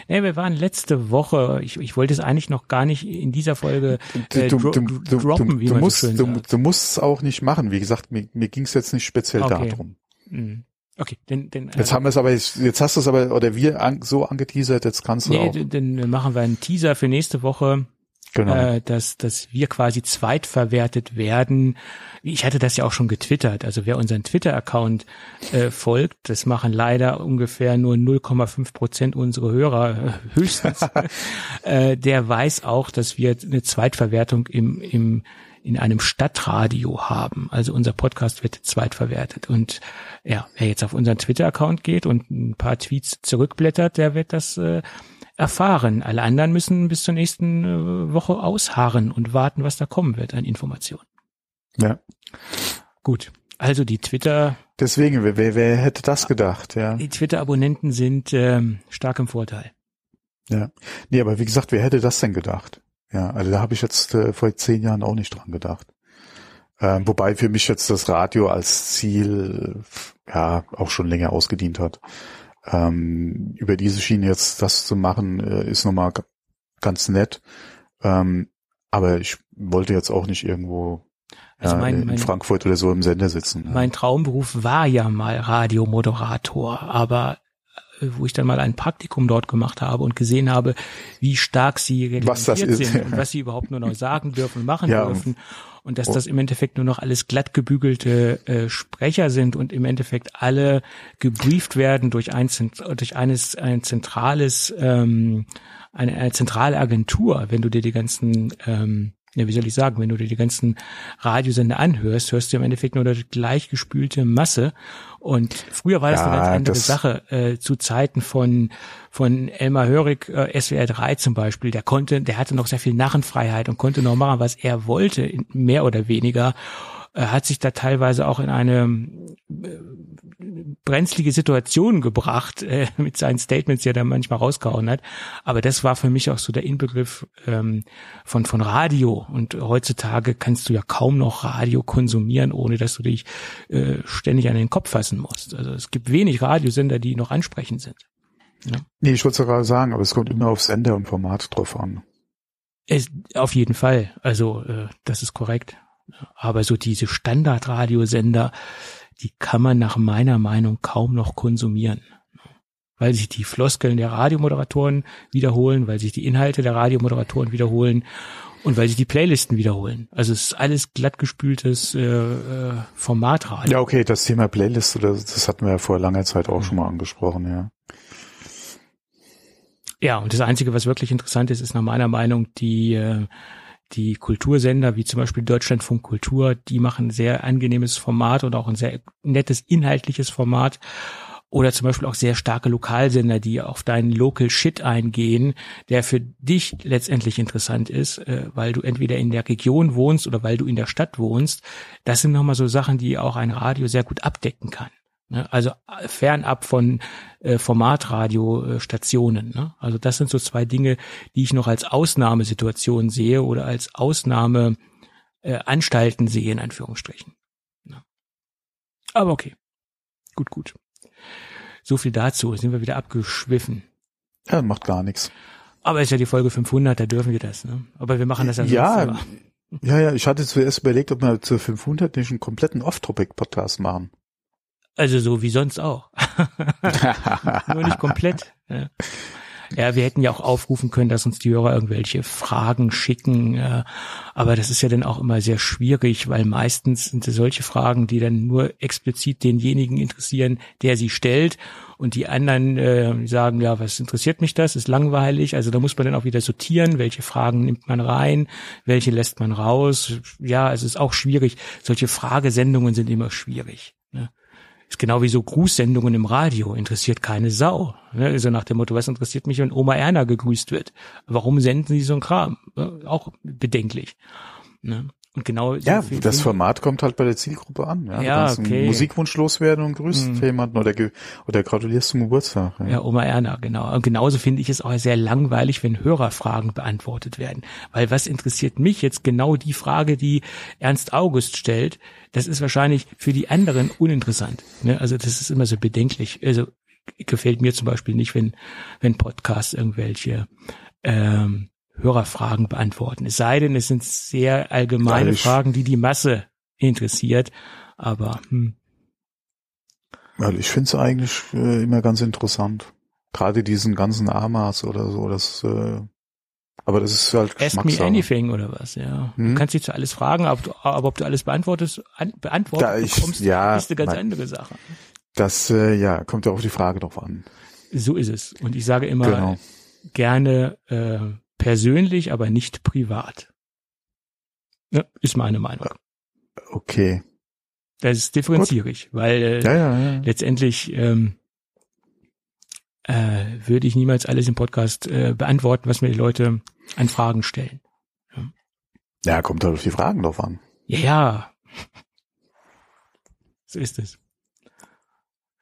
Nee, wir waren letzte Woche, ich, ich wollte es eigentlich noch gar nicht in dieser Folge äh, du, du, du, droppen, du, wie du man musst, so schön du, sagt. du musst es auch nicht machen. Wie gesagt, mir, mir ging es jetzt nicht speziell Okay. darum. Mhm. Okay, denn, denn Jetzt äh, haben wir es aber, jetzt, jetzt hast du es aber, oder wir an, so angeteasert, jetzt kannst du nee, auch. dann machen wir einen Teaser für nächste Woche. Genau. äh, dass, dass wir quasi zweitverwertet werden. Ich hatte das ja auch schon getwittert. Also wer unseren Twitter-Account äh, folgt, das machen leider ungefähr nur 0,5 Prozent unserer Hörer äh, höchstens. äh, der weiß auch, dass wir eine Zweitverwertung im, im in einem Stadtradio haben. Also unser Podcast wird zweitverwertet. Und ja, wer jetzt auf unseren Twitter-Account geht und ein paar Tweets zurückblättert, der wird das äh, erfahren. Alle anderen müssen bis zur nächsten äh, Woche ausharren und warten, was da kommen wird an Informationen. Ja. Gut. Also die Twitter. Deswegen, wer, wer hätte das gedacht, ja? Die Twitter-Abonnenten sind ähm, stark im Vorteil. Ja. Nee, aber wie gesagt, wer hätte das denn gedacht? Ja, also da habe ich jetzt äh, vor zehn Jahren auch nicht dran gedacht. Ähm, wobei für mich jetzt das Radio als Ziel ja auch schon länger ausgedient hat. Ähm, über diese Schiene jetzt das zu machen, äh, ist nochmal ganz nett. Ähm, aber ich wollte jetzt auch nicht irgendwo also mein, in mein, Frankfurt oder so im Sender sitzen. Mein Traumberuf war ja mal Radiomoderator, aber äh, wo ich dann mal ein Praktikum dort gemacht habe und gesehen habe, wie stark sie reglementiert sind und was sie überhaupt nur noch sagen dürfen und machen ja, dürfen. Und dass oh. das im Endeffekt nur noch alles glatt gebügelte äh, Sprecher sind und im Endeffekt alle gebrieft werden durch ein, durch eines, ein zentrales, ähm, eine, eine zentrale Agentur, wenn du dir die ganzen ähm, ja, wie soll ich sagen, wenn du dir die ganzen Radiosender anhörst, hörst du im Endeffekt nur eine gleichgespülte Masse. Und früher war das ja, eine ganz andere Sache, äh, zu Zeiten von, von Elmar Hörig, äh, SWR 3 zum Beispiel, der konnte, der hatte noch sehr viel Narrenfreiheit und konnte noch machen, was er wollte, mehr oder weniger. Er hat sich da teilweise auch in eine äh, brenzlige Situation gebracht äh, mit seinen Statements, die er da manchmal rausgehauen hat. Aber das war für mich auch so der Inbegriff ähm, von von Radio. Und heutzutage kannst du ja kaum noch Radio konsumieren, ohne dass du dich äh, ständig an den Kopf fassen musst. Also es gibt wenig Radiosender, die noch ansprechend sind. Ja. Nee, ich wollte sogar sagen, aber es kommt immer auf Sender und Format drauf an. Es, auf jeden Fall. Also äh, das ist korrekt. Aber so diese Standardradiosender, die kann man nach meiner Meinung kaum noch konsumieren. Weil sich die Floskeln der Radiomoderatoren wiederholen, weil sich die Inhalte der Radiomoderatoren wiederholen und weil sich die Playlisten wiederholen. Also es ist alles glattgespültes äh, äh, Formatradio. Ja, okay, das Thema Playlist, das, das hatten wir ja vor langer Zeit auch mhm. schon mal angesprochen, ja. Ja, und das Einzige, was wirklich interessant ist, ist nach meiner Meinung die äh, die Kultursender, wie zum Beispiel Deutschlandfunk Kultur, die machen ein sehr angenehmes Format und auch ein sehr nettes inhaltliches Format. Oder zum Beispiel auch sehr starke Lokalsender, die auf deinen Local Shit eingehen, der für dich letztendlich interessant ist, äh, weil du entweder in der Region wohnst oder weil du in der Stadt wohnst. Das sind nochmal so Sachen, die auch ein Radio sehr gut abdecken kann. Ne? Also äh, fernab von äh, Formatradiostationen. Ne? Also das sind so zwei Dinge, die ich noch als Ausnahmesituation sehe oder als Ausnahmeanstalten äh, sehe, in Anführungsstrichen. Ne? Aber okay. Gut, gut. So viel dazu. Sind wir wieder abgeschwiffen. Ja, macht gar nichts. Aber ist ja die Folge 500, da dürfen wir das. Ne? Aber wir machen das ja, ja Ja, ja, ich hatte zuerst überlegt, ob wir zur 500 nicht einen kompletten Off-Topic-Podcast machen. Also so wie sonst auch. Nur nicht komplett. Ja. ja. wir hätten ja auch aufrufen können, dass uns die Hörer irgendwelche Fragen schicken. Aber das ist ja dann auch immer sehr schwierig, weil meistens sind es solche Fragen, die dann nur explizit denjenigen interessieren, der sie stellt. Und die anderen äh, sagen, ja, was interessiert mich das? Ist langweilig. Also da muss man dann auch wieder sortieren, welche Fragen nimmt man rein, welche lässt man raus. Ja, es ist auch schwierig. Solche Fragesendungen sind immer schwierig. Ne? Ist genau wie so Grußsendungen im Radio, interessiert keine Sau. Ne? Also nach dem Motto, was interessiert mich, wenn Oma Erna gegrüßt wird? Warum senden sie so ein Kram? Auch bedenklich. Ne? Und genau ja, so das Format kommt halt bei der Zielgruppe an. Ja, ja okay. Musikwunsch loswerden und grüßt hm. jemanden oder, oder gratulierst zum Geburtstag. Ja. ja, Oma Erna, genau. Und genauso finde ich es auch sehr langweilig, wenn Hörerfragen beantwortet werden. Weil was interessiert mich jetzt genau die Frage, die Ernst August stellt? Das ist wahrscheinlich für die anderen uninteressant. Ne? Also das ist immer so bedenklich. Also gefällt mir zum Beispiel nicht, wenn, wenn Podcasts irgendwelche ähm, Hörerfragen beantworten. Es sei denn, es sind sehr allgemeine Ehrlich. Fragen, die die Masse interessiert. Aber hm. Ja, ich finde es eigentlich äh, immer ganz interessant. Gerade diesen ganzen Amas oder so, das äh, Aber das ist halt Ask me anything oder was, ja. Hm? Du kannst dich zu alles fragen, aber, aber ob du alles beantwortest, an, beantwortet Da ich- bekommst, ja, ist eine ganz mein- andere Sache. Das, äh, ja, kommt ja auf die Frage drauf an. So ist es. Und ich sage immer Genau. gerne äh, persönlich, aber nicht privat. Ja, ist meine Meinung. Okay. Das differenziere ich, weil äh, Ja, ja, letztendlich ähm, äh, würde ich niemals alles im Podcast äh, beantworten, was mir die Leute an Fragen stellen. Ja, kommt halt auf die Fragen drauf an. Ja, ja. So ist es.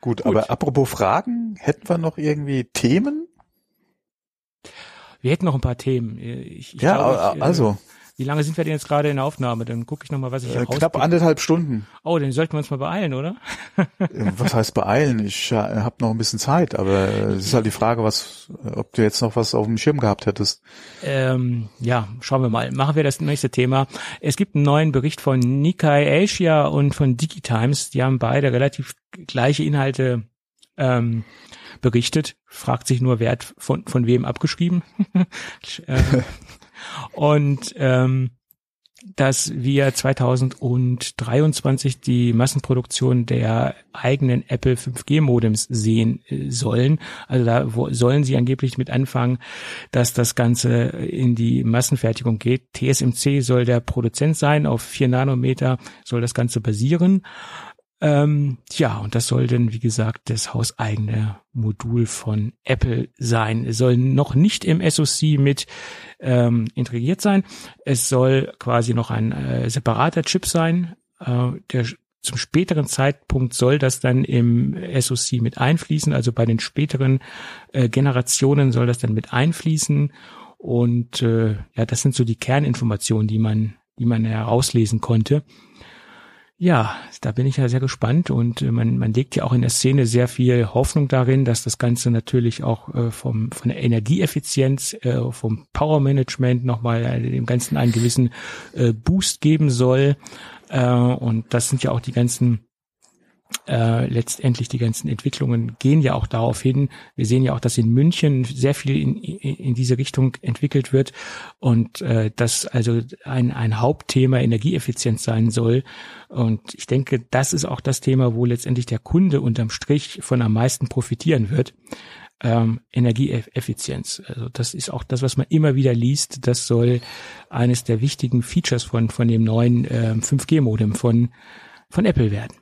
Gut, aber apropos Fragen, hätten wir noch irgendwie Themen? Wir hätten noch ein paar Themen. Ich, ich ja, glaube, ich, äh, also Wie lange sind wir denn jetzt gerade in der Aufnahme? Dann gucke ich nochmal, was ich hier äh, knapp anderthalb Stunden. Oh, dann sollten wir uns mal beeilen, oder? Äh, Was heißt beeilen? Ich äh, habe noch ein bisschen Zeit, aber äh, es ist halt die Frage, was, äh, ob du jetzt noch was auf dem Schirm gehabt hättest. Ähm, ja, schauen wir mal. Machen wir das nächste Thema. Es gibt einen neuen Bericht von Nikkei Asia und von Digitimes. Die haben beide relativ gleiche Inhalte ähm, berichtet. Fragt sich nur, wer hat von, von wem abgeschrieben. ähm, und ähm, dass wir 2023 die Massenproduktion der eigenen Apple 5G-Modems sehen äh, sollen. Also da sollen sie angeblich mit anfangen, dass das Ganze in die Massenfertigung geht. TSMC soll der Produzent sein, auf vier Nanometer soll das Ganze basieren. Ähm, ja, und das soll dann, wie gesagt, das hauseigene Modul von Apple sein. Es soll noch nicht im SoC mit ähm, integriert sein. Es soll quasi noch ein äh, separater Chip sein. Äh, der zum späteren Zeitpunkt soll das dann im SoC mit einfließen, also bei den späteren äh, Generationen soll das dann mit einfließen. Und äh, ja, das sind so die Kerninformationen, die man, die man herauslesen konnte. Ja, da bin ich ja sehr gespannt und äh, man, man legt ja auch in der Szene sehr viel Hoffnung darin, dass das Ganze natürlich auch äh, vom, von der Energieeffizienz, äh, vom Powermanagement nochmal äh, dem Ganzen einen gewissen äh, Boost geben soll. Äh, und das sind ja auch die ganzen äh, letztendlich die ganzen Entwicklungen gehen ja auch darauf hin. Wir sehen ja auch, dass in München sehr viel in, in, in diese Richtung entwickelt wird und äh, dass also ein, ein Hauptthema Energieeffizienz sein soll. Und ich denke, das ist auch das Thema, wo letztendlich der Kunde unterm Strich von am meisten profitieren wird. Ähm, Energieeffizienz. Also das ist auch das, was man immer wieder liest. Das soll eines der wichtigen Features von, von dem neuen äh, 5G-Modem von, von Apple werden.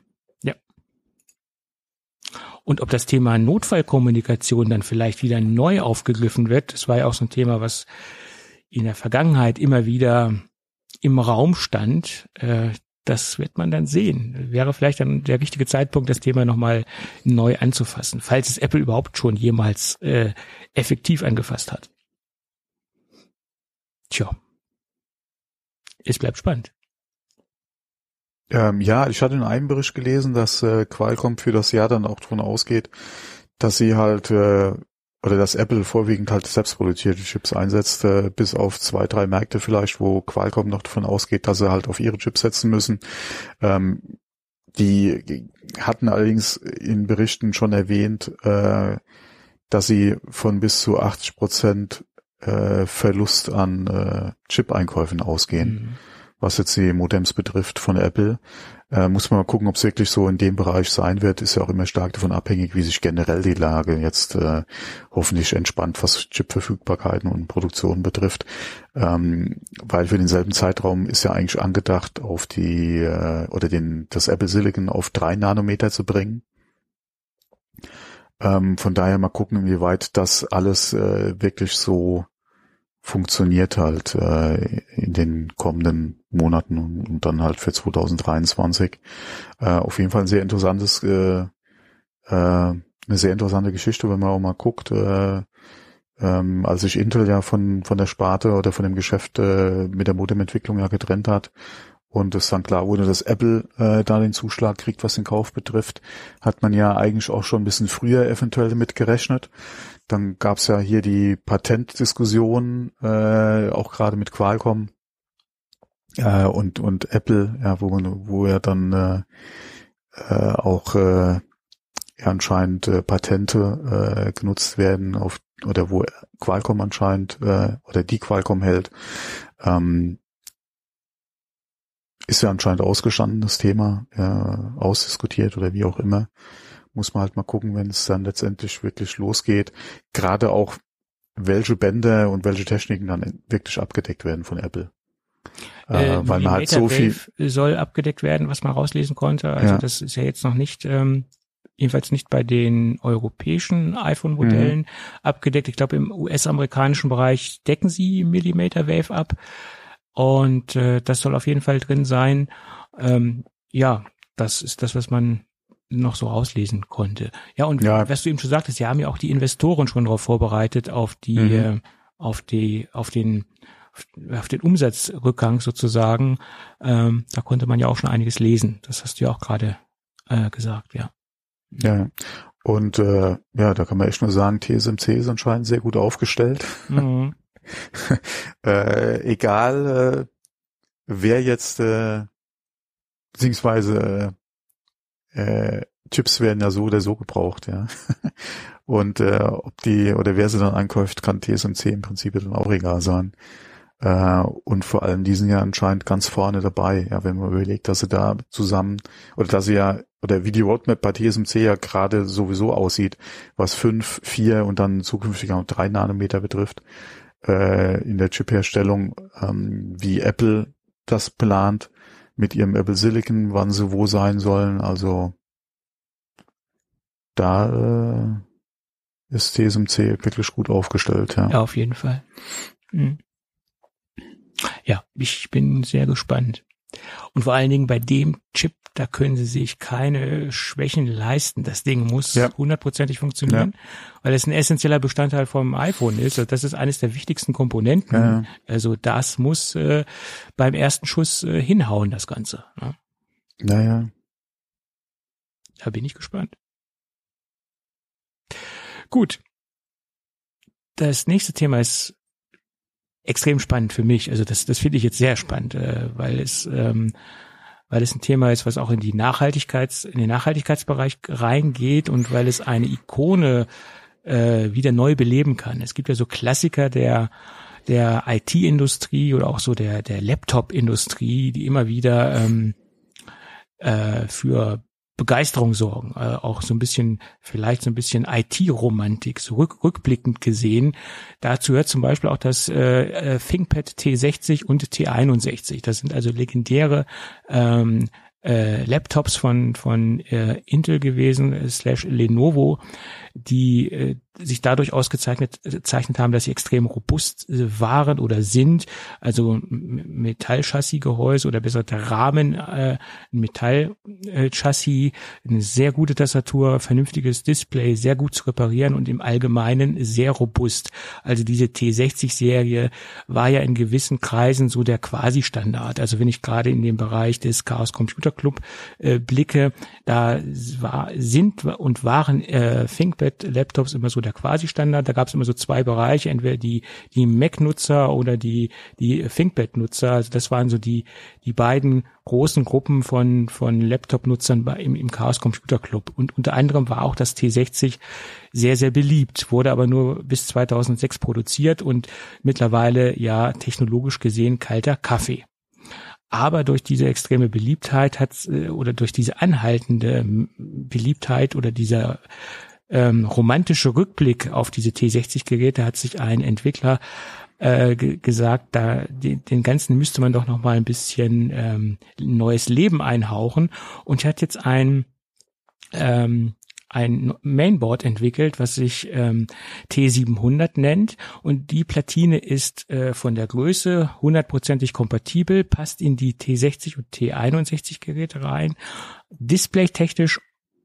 Und ob das Thema Notfallkommunikation dann vielleicht wieder neu aufgegriffen wird, das war ja auch so ein Thema, was in der Vergangenheit immer wieder im Raum stand. Äh, das wird man dann sehen. Wäre vielleicht dann der richtige Zeitpunkt, das Thema nochmal neu anzufassen, falls es Apple überhaupt schon jemals äh, effektiv angefasst hat. Tja. Es bleibt spannend. Ähm, ja, ich hatte in einem Bericht gelesen, dass äh, Qualcomm für das Jahr dann auch davon ausgeht, dass sie halt äh, oder dass Apple vorwiegend halt selbstproduzierte Chips einsetzt, äh, bis auf zwei, drei Märkte vielleicht, wo Qualcomm noch davon ausgeht, dass sie halt auf ihre Chips setzen müssen. Ähm, die hatten allerdings in Berichten schon erwähnt, äh, dass sie von bis zu 80 Prozent äh, Verlust an äh, Chip-Einkäufen ausgehen Mhm. Was jetzt die Modems betrifft von Apple. Äh, muss man mal gucken, ob es wirklich so in dem Bereich sein wird. Ist ja auch immer stark davon abhängig, wie sich generell die Lage jetzt äh, hoffentlich entspannt, was Chip-Verfügbarkeiten und Produktion betrifft. Ähm, weil für denselben Zeitraum ist ja eigentlich angedacht, auf die äh, oder den das Apple Silicon auf drei Nanometer zu bringen. Ähm, von daher mal gucken, inwieweit das alles äh, wirklich so funktioniert halt äh, in den kommenden Monaten und, und dann halt für 2023. Äh, auf jeden Fall ein sehr interessantes, äh, äh, eine sehr interessante Geschichte, wenn man auch mal guckt. Äh, ähm, als sich Intel ja von von der Sparte oder von dem Geschäft äh, mit der Modementwicklung ja getrennt hat und es dann klar wurde, dass Apple äh, da den Zuschlag kriegt, was den Kauf betrifft, hat man ja eigentlich auch schon ein bisschen früher eventuell damit gerechnet. Dann gab's ja hier die Patentdiskussion, äh, auch gerade mit Qualcomm äh, und und Apple, ja, wo man, wo ja dann äh, äh, auch äh, ja, anscheinend äh, Patente äh, genutzt werden, auf oder wo Qualcomm anscheinend äh, oder die Qualcomm hält, ähm, ist ja anscheinend ausgestanden, das Thema, äh, ausdiskutiert oder wie auch immer. Muss man halt mal gucken, wenn es dann letztendlich wirklich losgeht. Gerade auch, welche Bänder und welche Techniken dann wirklich abgedeckt werden von Apple. Äh, äh, weil man halt so viel soll abgedeckt werden, was man rauslesen konnte. Also ja. das ist ja jetzt noch nicht ähm, jedenfalls nicht bei den europäischen iPhone-Modellen mhm. abgedeckt. Ich glaube, im US-amerikanischen Bereich decken sie Millimeter Wave ab. Und äh, das soll auf jeden Fall drin sein. Ähm, ja, das ist das, was man noch so rauslesen konnte. Ja, und ja. was du eben schon sagtest, sie haben ja auch die Investoren schon darauf vorbereitet, auf die, mhm. äh, auf die, auf den, auf den Umsatzrückgang sozusagen. Ähm, da konnte man ja auch schon einiges lesen. Das hast du ja auch gerade äh, gesagt, ja. Ja, und äh, ja, da kann man echt nur sagen, TSMC ist anscheinend sehr gut aufgestellt. Mhm. äh, egal, äh, wer jetzt, äh, beziehungsweise äh, Chips werden ja so oder so gebraucht, ja. Und äh, ob die oder wer sie dann einkauft, kann TSMC im Prinzip dann auch egal sein. Äh, und vor allem, die sind ja anscheinend ganz vorne dabei, ja, wenn man überlegt, dass sie da zusammen, oder dass sie ja, oder wie die Roadmap bei TSMC ja gerade sowieso aussieht, was fünf, vier und dann zukünftig auch drei Nanometer betrifft, äh, in der Chip-Herstellung, ähm, wie Apple das plant mit ihrem Apple Silicon, wann sie wo sein sollen, also da äh, ist TSMC wirklich gut aufgestellt, ja. Ja, auf jeden Fall. Mhm ja, ich bin sehr gespannt. Und vor allen Dingen bei dem Chip, da können sie sich keine Schwächen leisten. Das Ding muss hundertprozentig ja. funktionieren, ja. weil es ein essentieller Bestandteil vom iPhone ist. Also das ist eines der wichtigsten Komponenten. Ja. Also das muss äh, beim ersten Schuss äh, hinhauen, das Ganze. Ne? Naja. Da bin ich gespannt. Gut. Das nächste Thema ist extrem spannend für mich. Also das, das finde ich jetzt sehr spannend, äh, weil es, ähm, weil es ein Thema ist, was auch in die Nachhaltigkeits, in den Nachhaltigkeitsbereich reingeht und weil es eine Ikone äh, wieder neu beleben kann. Es gibt ja so Klassiker der der IT-Industrie oder auch so der der Laptop-Industrie, die immer wieder ähm, äh, für Begeisterung sorgen, äh, auch so ein bisschen, vielleicht so ein bisschen IT-Romantik, so rück, rückblickend gesehen. Dazu hört zum Beispiel auch das äh, äh ThinkPad T60 und T61. Das sind also legendäre ähm, äh, Laptops von von äh, Intel gewesen äh, slash Lenovo, die äh, sich dadurch ausgezeichnet gezeichnet haben, dass sie extrem robust äh, waren oder sind. Also Metallchassisgehäuse oder besser der Rahmen, äh, Metallchassis, eine sehr gute Tastatur, vernünftiges Display, sehr gut zu reparieren und im Allgemeinen sehr robust. Also diese T60-Serie war ja in gewissen Kreisen so der Quasi-Standard. Also wenn ich gerade in dem Bereich des Chaos Computer Club äh, blicke, da war, sind und waren äh, ThinkPad-Laptops immer so der Quasi-Standard. Da gab es immer so zwei Bereiche, entweder die, die Mac-Nutzer oder die, die ThinkPad-Nutzer. Also das waren so die, die beiden großen Gruppen von, von Laptop-Nutzern im, im Chaos Computer Club. Und unter anderem war auch das T60 sehr, sehr beliebt, wurde aber nur bis 2006 produziert und mittlerweile ja technologisch gesehen kalter Kaffee. Aber durch diese extreme Beliebtheit hat äh, oder durch diese anhaltende Beliebtheit oder dieser ähm, romantische Rückblick auf diese T60-Geräte hat sich ein Entwickler äh, gesagt, da den, den ganzen müsste man doch noch mal ein bisschen ähm, neues Leben einhauchen. Und hat jetzt ein ähm, ein Mainboard entwickelt, was sich ähm, T700 nennt. Und die Platine ist äh, von der Größe hundertprozentig kompatibel, passt in die T60 und T61 Geräte rein, displaytechnisch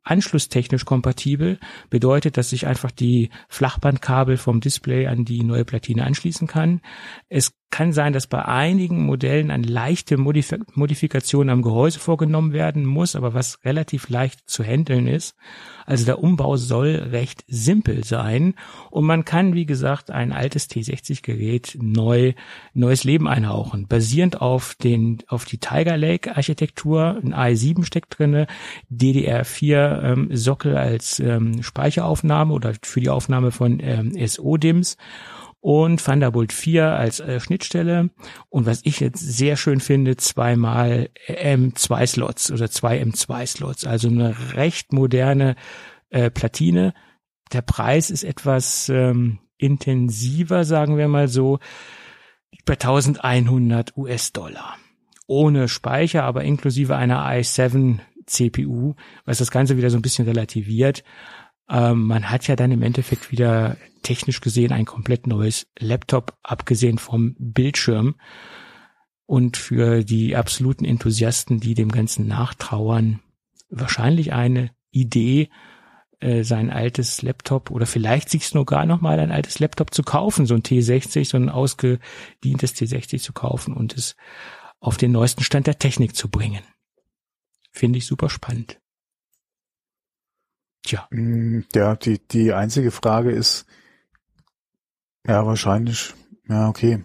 anschlusstechnisch kompatibel, bedeutet, dass ich einfach die Flachbandkabel vom Display an die neue Platine anschließen kann. Es kann sein, dass bei einigen Modellen eine leichte Modif Modifikation am Gehäuse vorgenommen werden muss, aber was relativ leicht zu handeln ist. Also der Umbau soll recht simpel sein und man kann, wie gesagt, ein altes T60-Gerät neu, neues Leben einhauchen. Basierend auf den, auf die Tiger Lake Architektur, ein i7 steckt drinne, DDR4 ähm, Sockel als ähm, Speicheraufnahme oder für die Aufnahme von ähm, SO-DIMMs und Thunderbolt 4 als äh, Schnittstelle. Und was ich jetzt sehr schön finde, zweimal M2-Slots oder zwei M2-Slots, also eine recht moderne äh, Platine. Der Preis ist etwas ähm, intensiver, sagen wir mal so, bei 1100 US-Dollar. Ohne Speicher, aber inklusive einer i7 CPU, was das Ganze wieder so ein bisschen relativiert. Ähm, man hat ja dann im Endeffekt wieder technisch gesehen ein komplett neues Laptop, abgesehen vom Bildschirm. Und für die absoluten Enthusiasten, die dem Ganzen nachtrauern, wahrscheinlich eine Idee, äh, sein altes Laptop oder vielleicht sich sogar noch mal ein altes Laptop zu kaufen, so ein T60, so ein ausgedientes T60 zu kaufen und es auf den neuesten Stand der Technik zu bringen. Finde ich super spannend. Tja. Mm, ja, die, die einzige Frage ist, ja, wahrscheinlich. Ja, okay.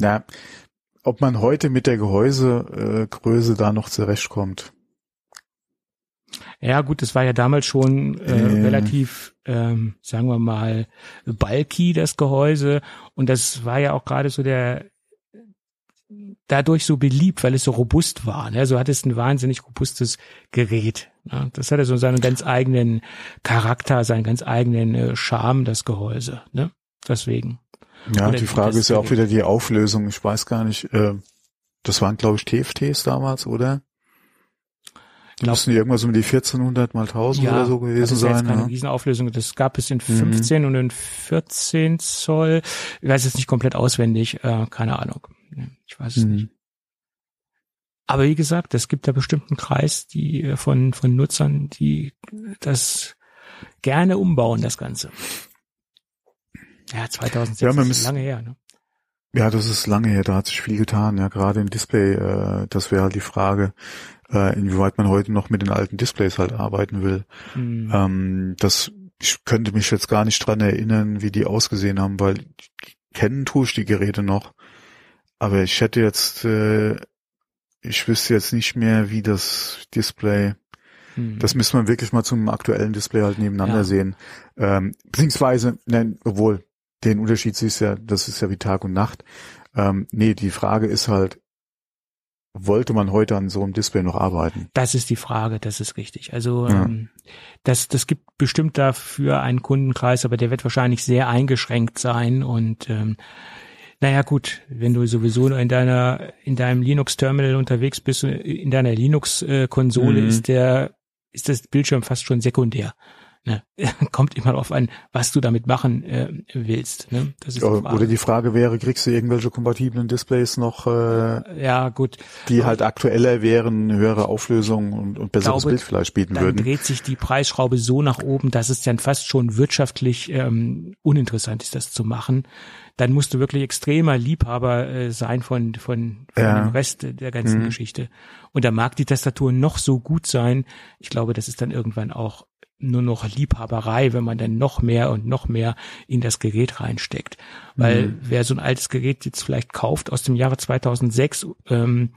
Ja, ob man heute mit der Gehäusegröße äh, da noch zurechtkommt. Ja, gut, das war ja damals schon äh, äh. relativ, ähm, sagen wir mal, bulky, das Gehäuse. Und das war ja auch gerade so der dadurch so beliebt, weil es so robust war. Ne? So hat es ein wahnsinnig robustes Gerät. Ne? Das hatte so seinen ganz eigenen Charakter, seinen ganz eigenen äh, Charme, das Gehäuse. Ne? Deswegen. Ja, Oder die Frage ist ja auch wieder die Auflösung. Ich weiß gar nicht, äh, das waren glaube ich TFTs damals, oder? Die müssen irgendwas um die 1400 mal 1000 ja, oder so gewesen das ist sein. Jetzt keine ja. Riesenauflösung. Das gab es in 15 mhm. und in 14 Zoll. Ich weiß jetzt nicht komplett auswendig, äh, keine Ahnung. Ich weiß es mhm. nicht. Aber wie gesagt, es gibt da bestimmten Kreis, die äh, von, von Nutzern, die das gerne umbauen, das Ganze. Ja, 2006 ja, ist lange her, ne? Ja, das ist lange her, da hat sich viel getan, ja, gerade im Display, äh, das wäre halt die Frage, äh, inwieweit man heute noch mit den alten Displays halt arbeiten will. Mhm. Ähm, das, ich könnte mich jetzt gar nicht dran erinnern, wie die ausgesehen haben, weil kennen tue ich die Geräte noch. Aber ich hätte jetzt, äh, ich wüsste jetzt nicht mehr, wie das Display, hm. das müsste man wirklich mal zum aktuellen Display halt nebeneinander ja. sehen. Ähm, beziehungsweise, nein, obwohl, den Unterschied siehst ja, das ist ja wie Tag und Nacht. Ähm, nee, die Frage ist halt, wollte man heute an so einem Display noch arbeiten? Das ist die Frage, das ist richtig. Also ja. ähm, das, das gibt bestimmt dafür einen Kundenkreis, aber der wird wahrscheinlich sehr eingeschränkt sein und ähm, naja gut, wenn du sowieso in deiner in deinem Linux-Terminal unterwegs bist, in deiner Linux-Konsole mhm. ist der ist das Bildschirm fast schon sekundär. Ne? Kommt immer darauf an, was du damit machen äh, willst. Ne? Das ist die Oder die Frage wäre, kriegst du irgendwelche kompatiblen Displays noch, äh, ja, gut. die halt aktueller wären, höhere Auflösung und, und besseres glaube, Bild vielleicht bieten dann würden? Dann dreht sich die Preisschraube so nach oben, dass es dann fast schon wirtschaftlich ähm, uninteressant ist, das zu machen. Dann musst du wirklich extremer Liebhaber äh, sein von, von, von ja. dem Rest der ganzen mhm. Geschichte. Und da mag die Tastatur noch so gut sein. Ich glaube, das ist dann irgendwann auch nur noch Liebhaberei, wenn man dann noch mehr und noch mehr in das Gerät reinsteckt. Weil mhm. wer so ein altes Gerät jetzt vielleicht kauft aus dem Jahre 2006, ähm,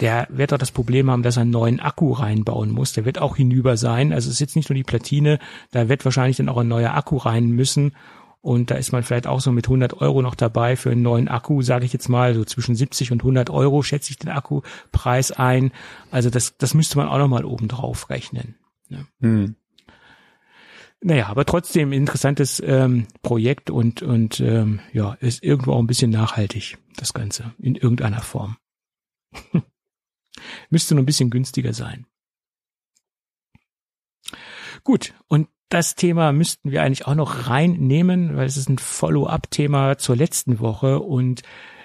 der wird auch das Problem haben, dass er einen neuen Akku reinbauen muss. Der wird auch hinüber sein. Also es ist jetzt nicht nur die Platine, da wird wahrscheinlich dann auch ein neuer Akku rein müssen. Und da ist man vielleicht auch so mit 100 Euro noch dabei für einen neuen Akku, sage ich jetzt mal, so zwischen 70 und 100 Euro schätze ich den Akkupreis ein. Also das, das müsste man auch noch mal oben drauf rechnen. Ne? Mhm. Naja, aber trotzdem interessantes ähm, Projekt und, und ähm, ja, ist irgendwo auch ein bisschen nachhaltig, das Ganze, in irgendeiner Form. Müsste nur ein bisschen günstiger sein. Gut, und das Thema müssten wir eigentlich auch noch reinnehmen, weil es ist ein Follow-up-Thema zur letzten Woche und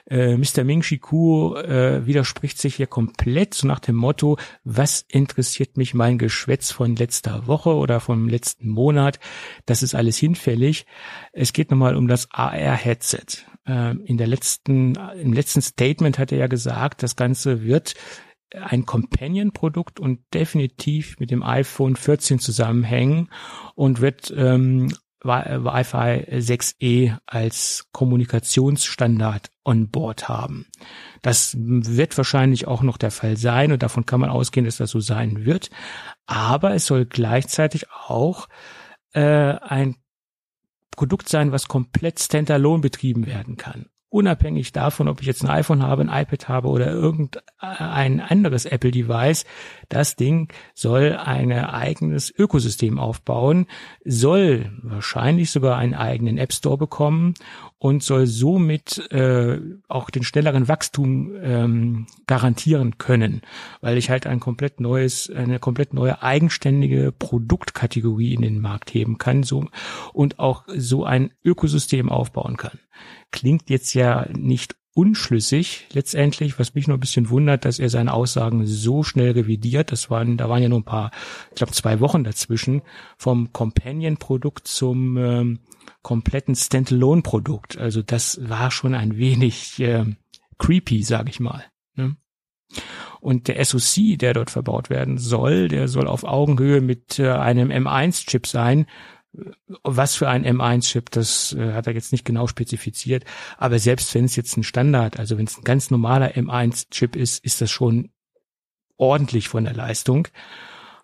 äh, Mr. Ming Shi Kuo äh, widerspricht sich hier komplett so nach dem Motto, was interessiert mich mein Geschwätz von letzter Woche oder vom letzten Monat? Das ist alles hinfällig. Es geht nochmal um das AR-Headset. äh, in der letzten, im letzten Statement hat er ja gesagt, das Ganze wird ein Companion-Produkt und definitiv mit dem iPhone 14 zusammenhängen und wird ähm, Wi-Fi 6E als Kommunikationsstandard on board haben. Das wird wahrscheinlich auch noch der Fall sein und davon kann man ausgehen, dass das so sein wird. Aber es soll gleichzeitig auch äh, ein Produkt sein, was komplett standalone betrieben werden kann unabhängig davon, ob ich jetzt ein iPhone habe, ein iPad habe oder irgendein anderes Apple-Device, das Ding soll ein eigenes Ökosystem aufbauen, soll wahrscheinlich sogar einen eigenen App Store bekommen und soll somit äh, auch den schnelleren Wachstum ähm, garantieren können, weil ich halt ein komplett neues, eine komplett neue eigenständige Produktkategorie in den Markt heben kann so, und auch so ein Ökosystem aufbauen kann klingt jetzt ja nicht unschlüssig letztendlich, was mich nur ein bisschen wundert, dass er seine Aussagen so schnell revidiert. Das waren, da waren ja nur ein paar, ich glaube zwei Wochen dazwischen vom Companion-Produkt zum ähm, kompletten Standalone-Produkt. Also das war schon ein wenig äh, creepy, sage ich mal. Ne? Und der SoC, der dort verbaut werden soll, der soll auf Augenhöhe mit äh, einem M1-Chip sein, was für ein M1-Chip, das äh, hat er jetzt nicht genau spezifiziert. Aber selbst wenn es jetzt ein Standard, also wenn es ein ganz normaler M1-Chip ist, ist das schon ordentlich von der Leistung.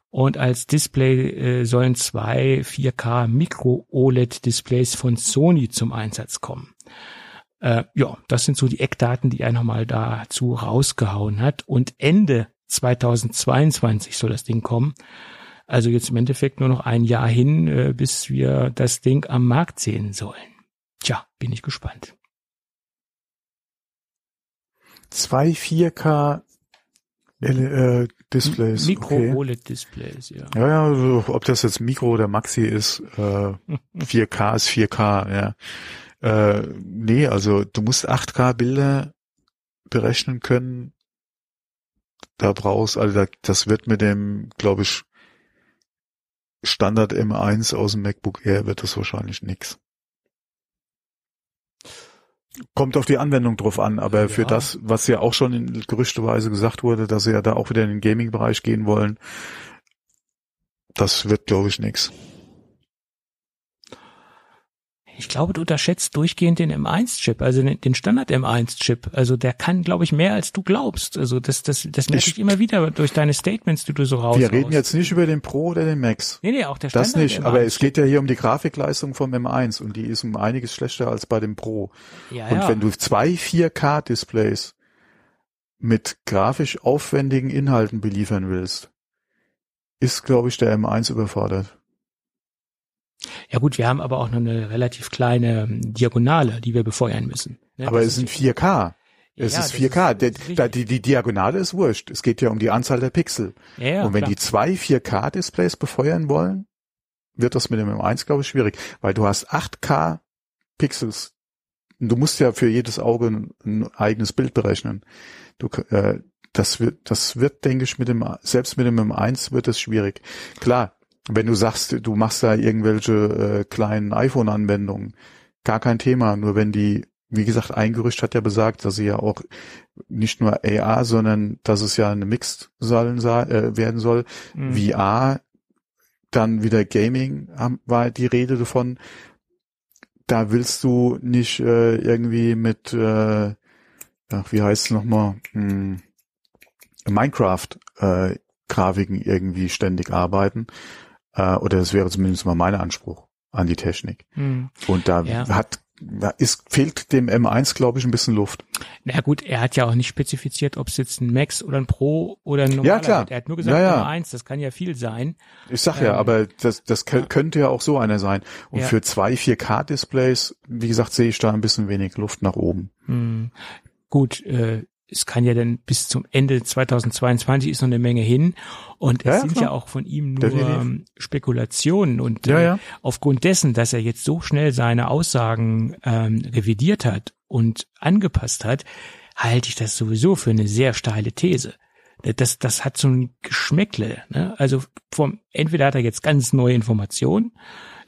Und als Display äh, sollen zwei 4K Micro-OLED-Displays von Sony zum Einsatz kommen. Äh, ja, das sind so die Eckdaten, die er nochmal dazu rausgehauen hat. Und Ende 2022 soll das Ding kommen. Also jetzt im Endeffekt nur noch ein Jahr hin, äh, bis wir das Ding am Markt sehen sollen. Tja, bin ich gespannt. Zwei 4K äh, Displays. Mikro-OLED-Displays, ja. Ja, ja, also, ob das jetzt Mikro oder Maxi ist, äh, 4K ist 4K, ja. Äh, nee, also du musst 8K Bilder berechnen können. Da brauchst, also das wird mit dem, glaube ich, Standard M1 aus dem MacBook Air wird das wahrscheinlich nix. Kommt auf die Anwendung drauf an, aber ja. für das, was ja auch schon in gerüchteweise gesagt wurde, dass sie ja da auch wieder in den Gaming-Bereich gehen wollen, das wird, glaube ich, nix. Ich glaube, du unterschätzt durchgehend den M1-Chip, also den Standard M1-Chip. Also der kann, glaube ich, mehr als du glaubst. Also das, das, das merke ich, ich immer wieder durch deine Statements, die du so raus. Wir reden jetzt nicht über den Pro oder den Max. Nee, nee, auch der Standard. Das nicht, aber es geht ja hier um die Grafikleistung vom M1 und die ist um einiges schlechter als bei dem Pro. Ja, und ja. wenn du zwei 4K-Displays mit grafisch aufwendigen Inhalten beliefern willst, ist, glaube ich, der M1 überfordert. Ja gut, wir haben aber auch noch eine relativ kleine ähm, Diagonale, die wir befeuern müssen. Ne? Aber es ist ein 4K. Es ja, ist 4K. Ist, der, die, die Diagonale ist wurscht. Es geht ja um die Anzahl der Pixel. Ja, ja, Und wenn klar. die zwei 4K-Displays befeuern wollen, wird das mit dem M1, glaube ich, schwierig. Weil du hast 8K Pixels. Du musst ja für jedes Auge ein, ein eigenes Bild berechnen. Du, äh, das wird, das wird, denke ich, mit dem, selbst mit dem M1 wird es schwierig. Klar, wenn du sagst, du machst da irgendwelche äh, kleinen iPhone-Anwendungen, gar kein Thema. Nur wenn die, wie gesagt, ein Gerücht hat ja besagt, dass sie ja auch nicht nur AR, sondern dass es ja eine Mixed sollen, äh, werden soll. Mhm. VR, dann wieder Gaming haben, war die Rede davon. Da willst du nicht äh, irgendwie mit, äh, ach, wie heißt es nochmal, hm, Minecraft äh, irgendwie ständig arbeiten, äh, oder das wäre zumindest mal mein Anspruch an die Technik. Mhm. Und da ja. hat da ist, fehlt dem M1, glaube ich, ein bisschen Luft. Na gut, er hat ja auch nicht spezifiziert, ob es jetzt ein Max oder ein Pro oder ein normaler ja, klar. Er hat nur gesagt ja, ja. M1, das kann ja viel sein. Ich sag ja, ähm, aber das, das könnte ja auch so einer sein. Und ja. für zwei 4K-Displays, wie gesagt, sehe ich da ein bisschen wenig Luft nach oben. Mhm. Gut, äh, es kann ja dann bis zum Ende 2022 ist noch eine Menge hin und es ja, sind klar. ja auch von ihm nur Definitiv. Spekulationen und ja, ja. Äh, aufgrund dessen, dass er jetzt so schnell seine Aussagen ähm, revidiert hat und angepasst hat, halte ich das sowieso für eine sehr steile These. Das, das hat so ein Geschmäckle. Ne? Also vom entweder hat er jetzt ganz neue Informationen,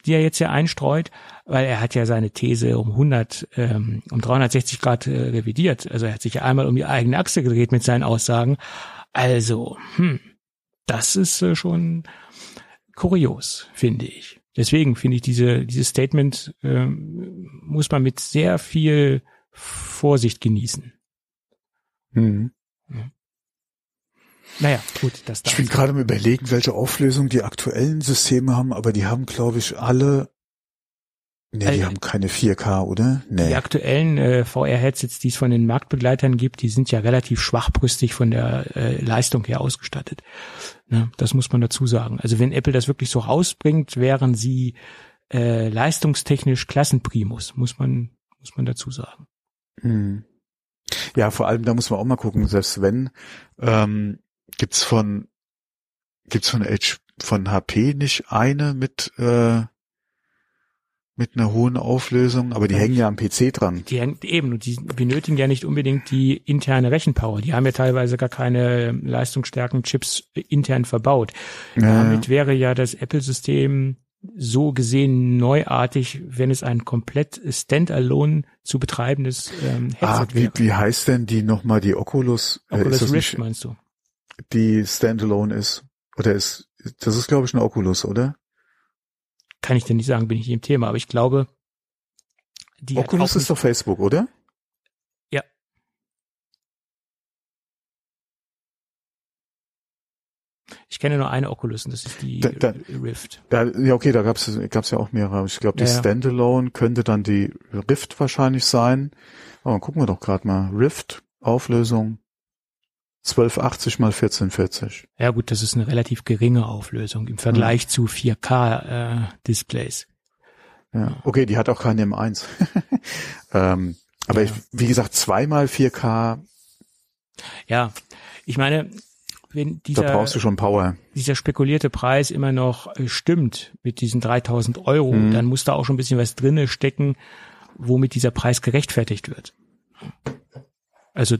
die er jetzt hier einstreut, weil er hat ja seine These um 100, ähm, um 360 Grad äh, revidiert. Also er hat sich ja einmal um die eigene Achse gedreht mit seinen Aussagen. Also, hm, das ist äh, schon kurios, finde ich. Deswegen finde ich diese dieses Statement äh, muss man mit sehr viel Vorsicht genießen. Mhm. Naja, gut, das Ich bin gerade am überlegen, welche Auflösung die aktuellen Systeme haben, aber die haben, glaube ich, alle. Nee, die Äh, haben keine 4K, oder? Nee. Die aktuellen äh, VR-Headsets, die es von den Marktbegleitern gibt, die sind ja relativ schwachbrüstig von der äh, Leistung her ausgestattet. Ne, das muss man dazu sagen. Also wenn Apple das wirklich so rausbringt, wären sie äh, leistungstechnisch Klassenprimus, muss man muss man dazu sagen. Hm. Ja, vor allem, da muss man auch mal gucken, selbst wenn, ähm, gibt's von, gibt's von H, von HP nicht eine mit, äh, mit einer hohen Auflösung, aber die Ja. hängen ja am PC dran. Die hängt eben und die benötigen ja nicht unbedingt die interne Rechenpower. Die haben ja teilweise gar keine leistungsstärken Chips intern verbaut. Ja, Damit wäre ja das Apple-System so gesehen neuartig, wenn es ein komplett standalone zu betreibendes ähm, Headset ah, wie, wäre. wie heißt denn die nochmal, die Oculus? äh, Oculus das Rift nicht, meinst du? die standalone ist? Oder ist, das ist glaube ich eine Oculus, oder? Kann ich dir nicht sagen, bin ich nicht im Thema, aber ich glaube, die Oculus ist doch Facebook, oder? ich kenne nur eine Oculus und das ist die Da- da- Rift. Ja, ja okay, da gab's gab's ja auch mehrere. Ich glaube, die Ja, ja. Standalone könnte dann die Rift wahrscheinlich sein. Aber gucken wir doch gerade mal. Rift, Auflösung 1280 mal 1440. Ja gut, das ist eine relativ geringe Auflösung im Vergleich zu 4K äh, Displays. Ja. Okay, die hat auch keine M1. ähm, aber Ja. ich, wie gesagt, zweimal 4K, Ja, ich meine, wenn da dieser brauchst du schon Power. dieser spekulierte Preis immer noch äh, stimmt mit diesen 3000 Euro, Mhm. dann muss da auch schon ein bisschen was drinne stecken, womit dieser Preis gerechtfertigt wird. Also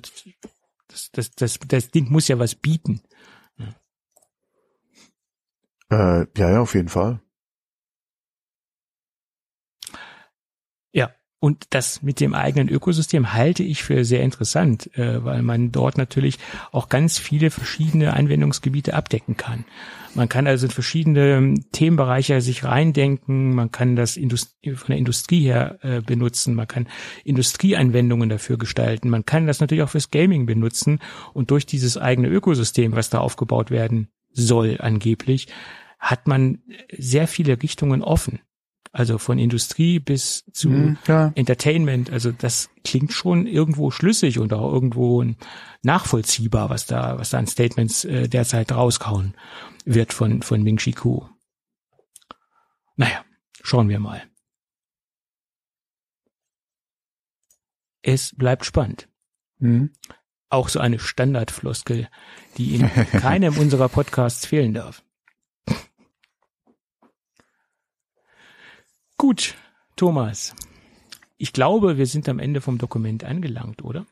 das, das, das, das Ding muss ja was bieten. Äh, ja, ja, auf jeden Fall. Ja, und das mit dem eigenen Ökosystem halte ich für sehr interessant, äh, weil man dort natürlich auch ganz viele verschiedene Anwendungsgebiete abdecken kann. Man kann also in verschiedene ähm, Themenbereiche sich reindenken, man kann das von der Industrie her äh, benutzen, man kann Industrieanwendungen dafür gestalten, man kann das natürlich auch fürs Gaming benutzen und durch dieses eigene Ökosystem, was da aufgebaut werden soll angeblich, hat man sehr viele Richtungen offen. Also von Industrie bis zu Mhm, ja. Entertainment, also das klingt schon irgendwo schlüssig und auch irgendwo nachvollziehbar, was da, was da an Statements äh, derzeit rauskauen wird von, von Ming Chi Ku. Naja, schauen wir mal. Es bleibt spannend. Mhm. Auch so eine Standardfloskel, die in keinem unserer Podcasts fehlen darf. Gut, Thomas. Ich glaube, wir sind am Ende vom Dokument angelangt, oder?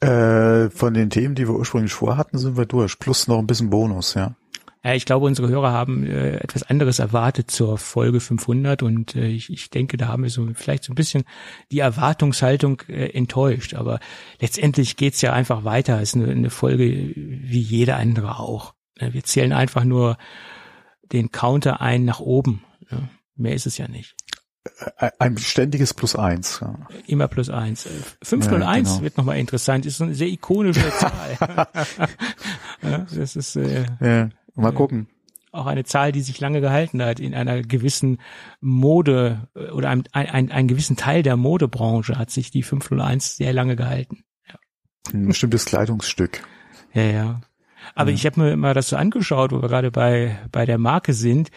Äh, von den Themen, die wir ursprünglich vorhatten, sind wir durch. Plus noch ein bisschen Bonus, ja. Ja, ich glaube, unsere Hörer haben äh, etwas anderes erwartet zur Folge 500 und äh, ich, ich denke, da haben wir so vielleicht so ein bisschen die Erwartungshaltung äh, enttäuscht. Aber letztendlich geht's ja einfach weiter. Es ist eine, eine Folge wie jede andere auch. Äh, Wir zählen einfach nur den Counter ein nach oben. Ja, mehr ist es ja nicht. Ein- ständiges Plus eins. Ja. Immer plus eins. Äh, 501 Ja, genau. wird nochmal interessant. Ist so eine sehr ikonische Zahl. ja, das ist äh, Ja. Mal Ja. gucken. auch eine Zahl, die sich lange gehalten hat in einer gewissen Mode äh, oder ein, ein, ein, einen gewissen Teil der Modebranche hat sich die 501 sehr lange gehalten. Ein bestimmtes Kleidungsstück. Ja, ja. Aber Ja. ich habe mir mal das so angeschaut, wo wir gerade bei, bei der Marke sind.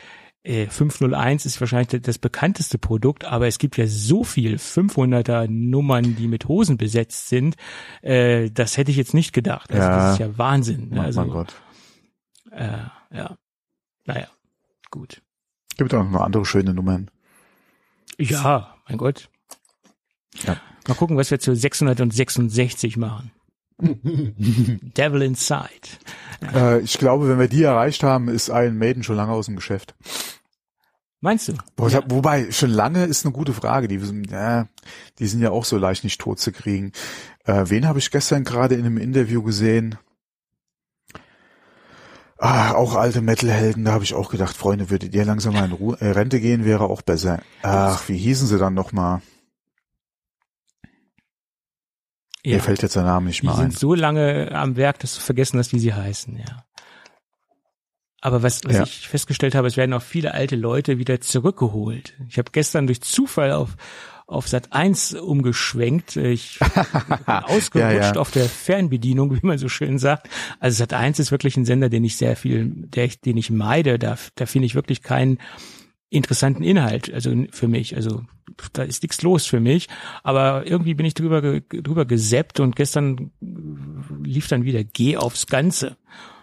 Äh, 501 ist wahrscheinlich das bekannteste Produkt, aber es gibt ja so viel 500er Nummern, die mit Hosen besetzt sind. Äh, das hätte ich jetzt nicht gedacht. Also Ja. das ist ja Wahnsinn. ne? Mein, Also, mein Gott. Äh, ja. Naja, gut. Gibt auch noch andere schöne Nummern. Ja, mein Gott. Ja. Mal gucken, was wir zu 666 machen. Devil Inside. Äh, ich glaube, wenn wir die erreicht haben, ist Iron Maiden schon lange aus dem Geschäft. Meinst du? Wo, Ja. Wobei, schon lange ist eine gute Frage. Die, sind- ja, die sind ja auch so leicht nicht tot zu kriegen. Äh, wen habe ich gestern gerade in einem Interview gesehen? Ah, auch alte Metalhelden, da habe ich auch gedacht, Freunde, würdet ihr langsam mal in Ru äh, Rente gehen, wäre auch besser. Ach, wie hießen sie dann nochmal? Ja. Mir fällt jetzt der Name nicht Die mehr ein. sind so lange am Werk, dass du vergessen hast, wie sie heißen, ja. Aber was, was Ja. ich festgestellt habe, es werden auch viele alte Leute wieder zurückgeholt. Ich habe gestern durch Zufall auf auf Sat 1 umgeschwenkt. Ich ausgerutscht Ja, ja. auf der Fernbedienung, wie man so schön sagt. Also Sat 1 ist wirklich ein Sender, den ich sehr viel, der ich, den ich meide. Da, da finde ich wirklich keinen interessanten Inhalt, also für mich. Also da ist nichts los für mich. Aber irgendwie bin ich drüber, drüber gesäppt und gestern lief dann wieder Geh aufs Ganze.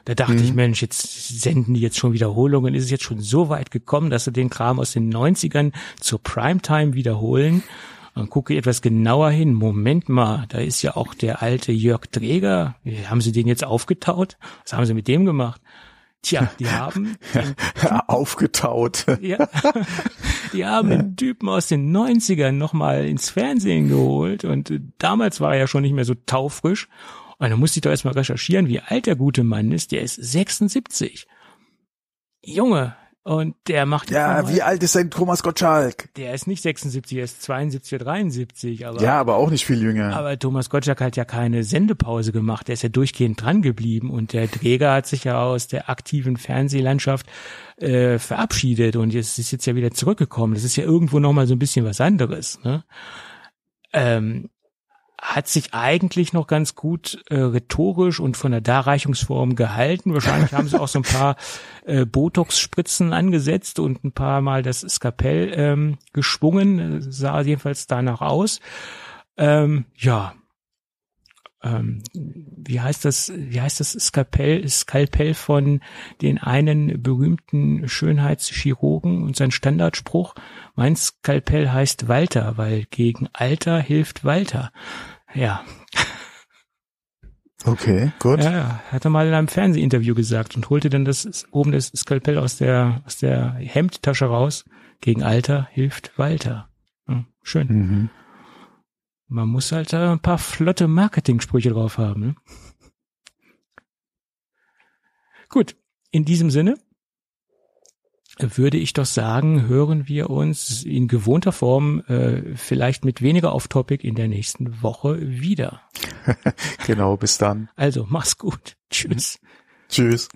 Da dachte Mhm. ich, Mensch, jetzt senden die jetzt schon Wiederholungen. Ist es jetzt schon so weit gekommen, dass sie den Kram aus den 90ern zur Primetime wiederholen? Dann gucke ich etwas genauer hin. Moment mal, da ist ja auch der alte Jörg Träger. Haben sie den jetzt aufgetaut? Was haben sie mit dem gemacht? Tja, die haben Aufgetaut. ja. Die haben den Typen aus den 90ern nochmal ins Fernsehen geholt und äh, damals war er ja schon nicht mehr so taufrisch. Und dann musste ich doch erstmal recherchieren, wie alt der gute Mann ist. Der ist 76. Junge. Und der macht Ja, wie alt ist denn Thomas Gottschalk? der ist nicht 76, er ist 72 oder 73, aber Ja, aber auch nicht viel jünger. aber Thomas Gottschalk hat ja keine Sendepause gemacht. Der ist ja durchgehend dran geblieben und der Träger hat sich ja aus der aktiven Fernsehlandschaft äh, verabschiedet und jetzt ist jetzt ja wieder zurückgekommen. Das ist ja irgendwo noch mal so ein bisschen was anderes. Ne? Ähm, hat sich eigentlich noch ganz gut äh, rhetorisch und von der Darreichungsform gehalten. Wahrscheinlich haben sie auch so ein paar äh, Botox-Spritzen angesetzt und ein paar Mal das Skapell ähm, geschwungen. Äh, Sah jedenfalls danach aus. Ähm, ja. Ähm, wie heißt das, wie heißt das Skalpell, Skalpell von den einen berühmten Schönheitschirurgen und sein Standardspruch? Mein Skalpell heißt Walter, weil gegen Alter hilft Walter. Ja, Okay, gut. ja, hat er mal in einem Fernsehinterview gesagt und holte dann das oben das Skalpell aus der aus der Hemdtasche raus. Gegen Alter hilft Walter. Hm, schön. Mhm. Man muss halt da ein paar flotte Marketing-Sprüche drauf haben. Ne? Gut, in diesem Sinne würde ich doch sagen, hören wir uns in gewohnter Form, äh, vielleicht mit weniger Off-Topic in der nächsten Woche wieder. Genau, bis dann. Also, mach's gut. Tschüss. Tschüss.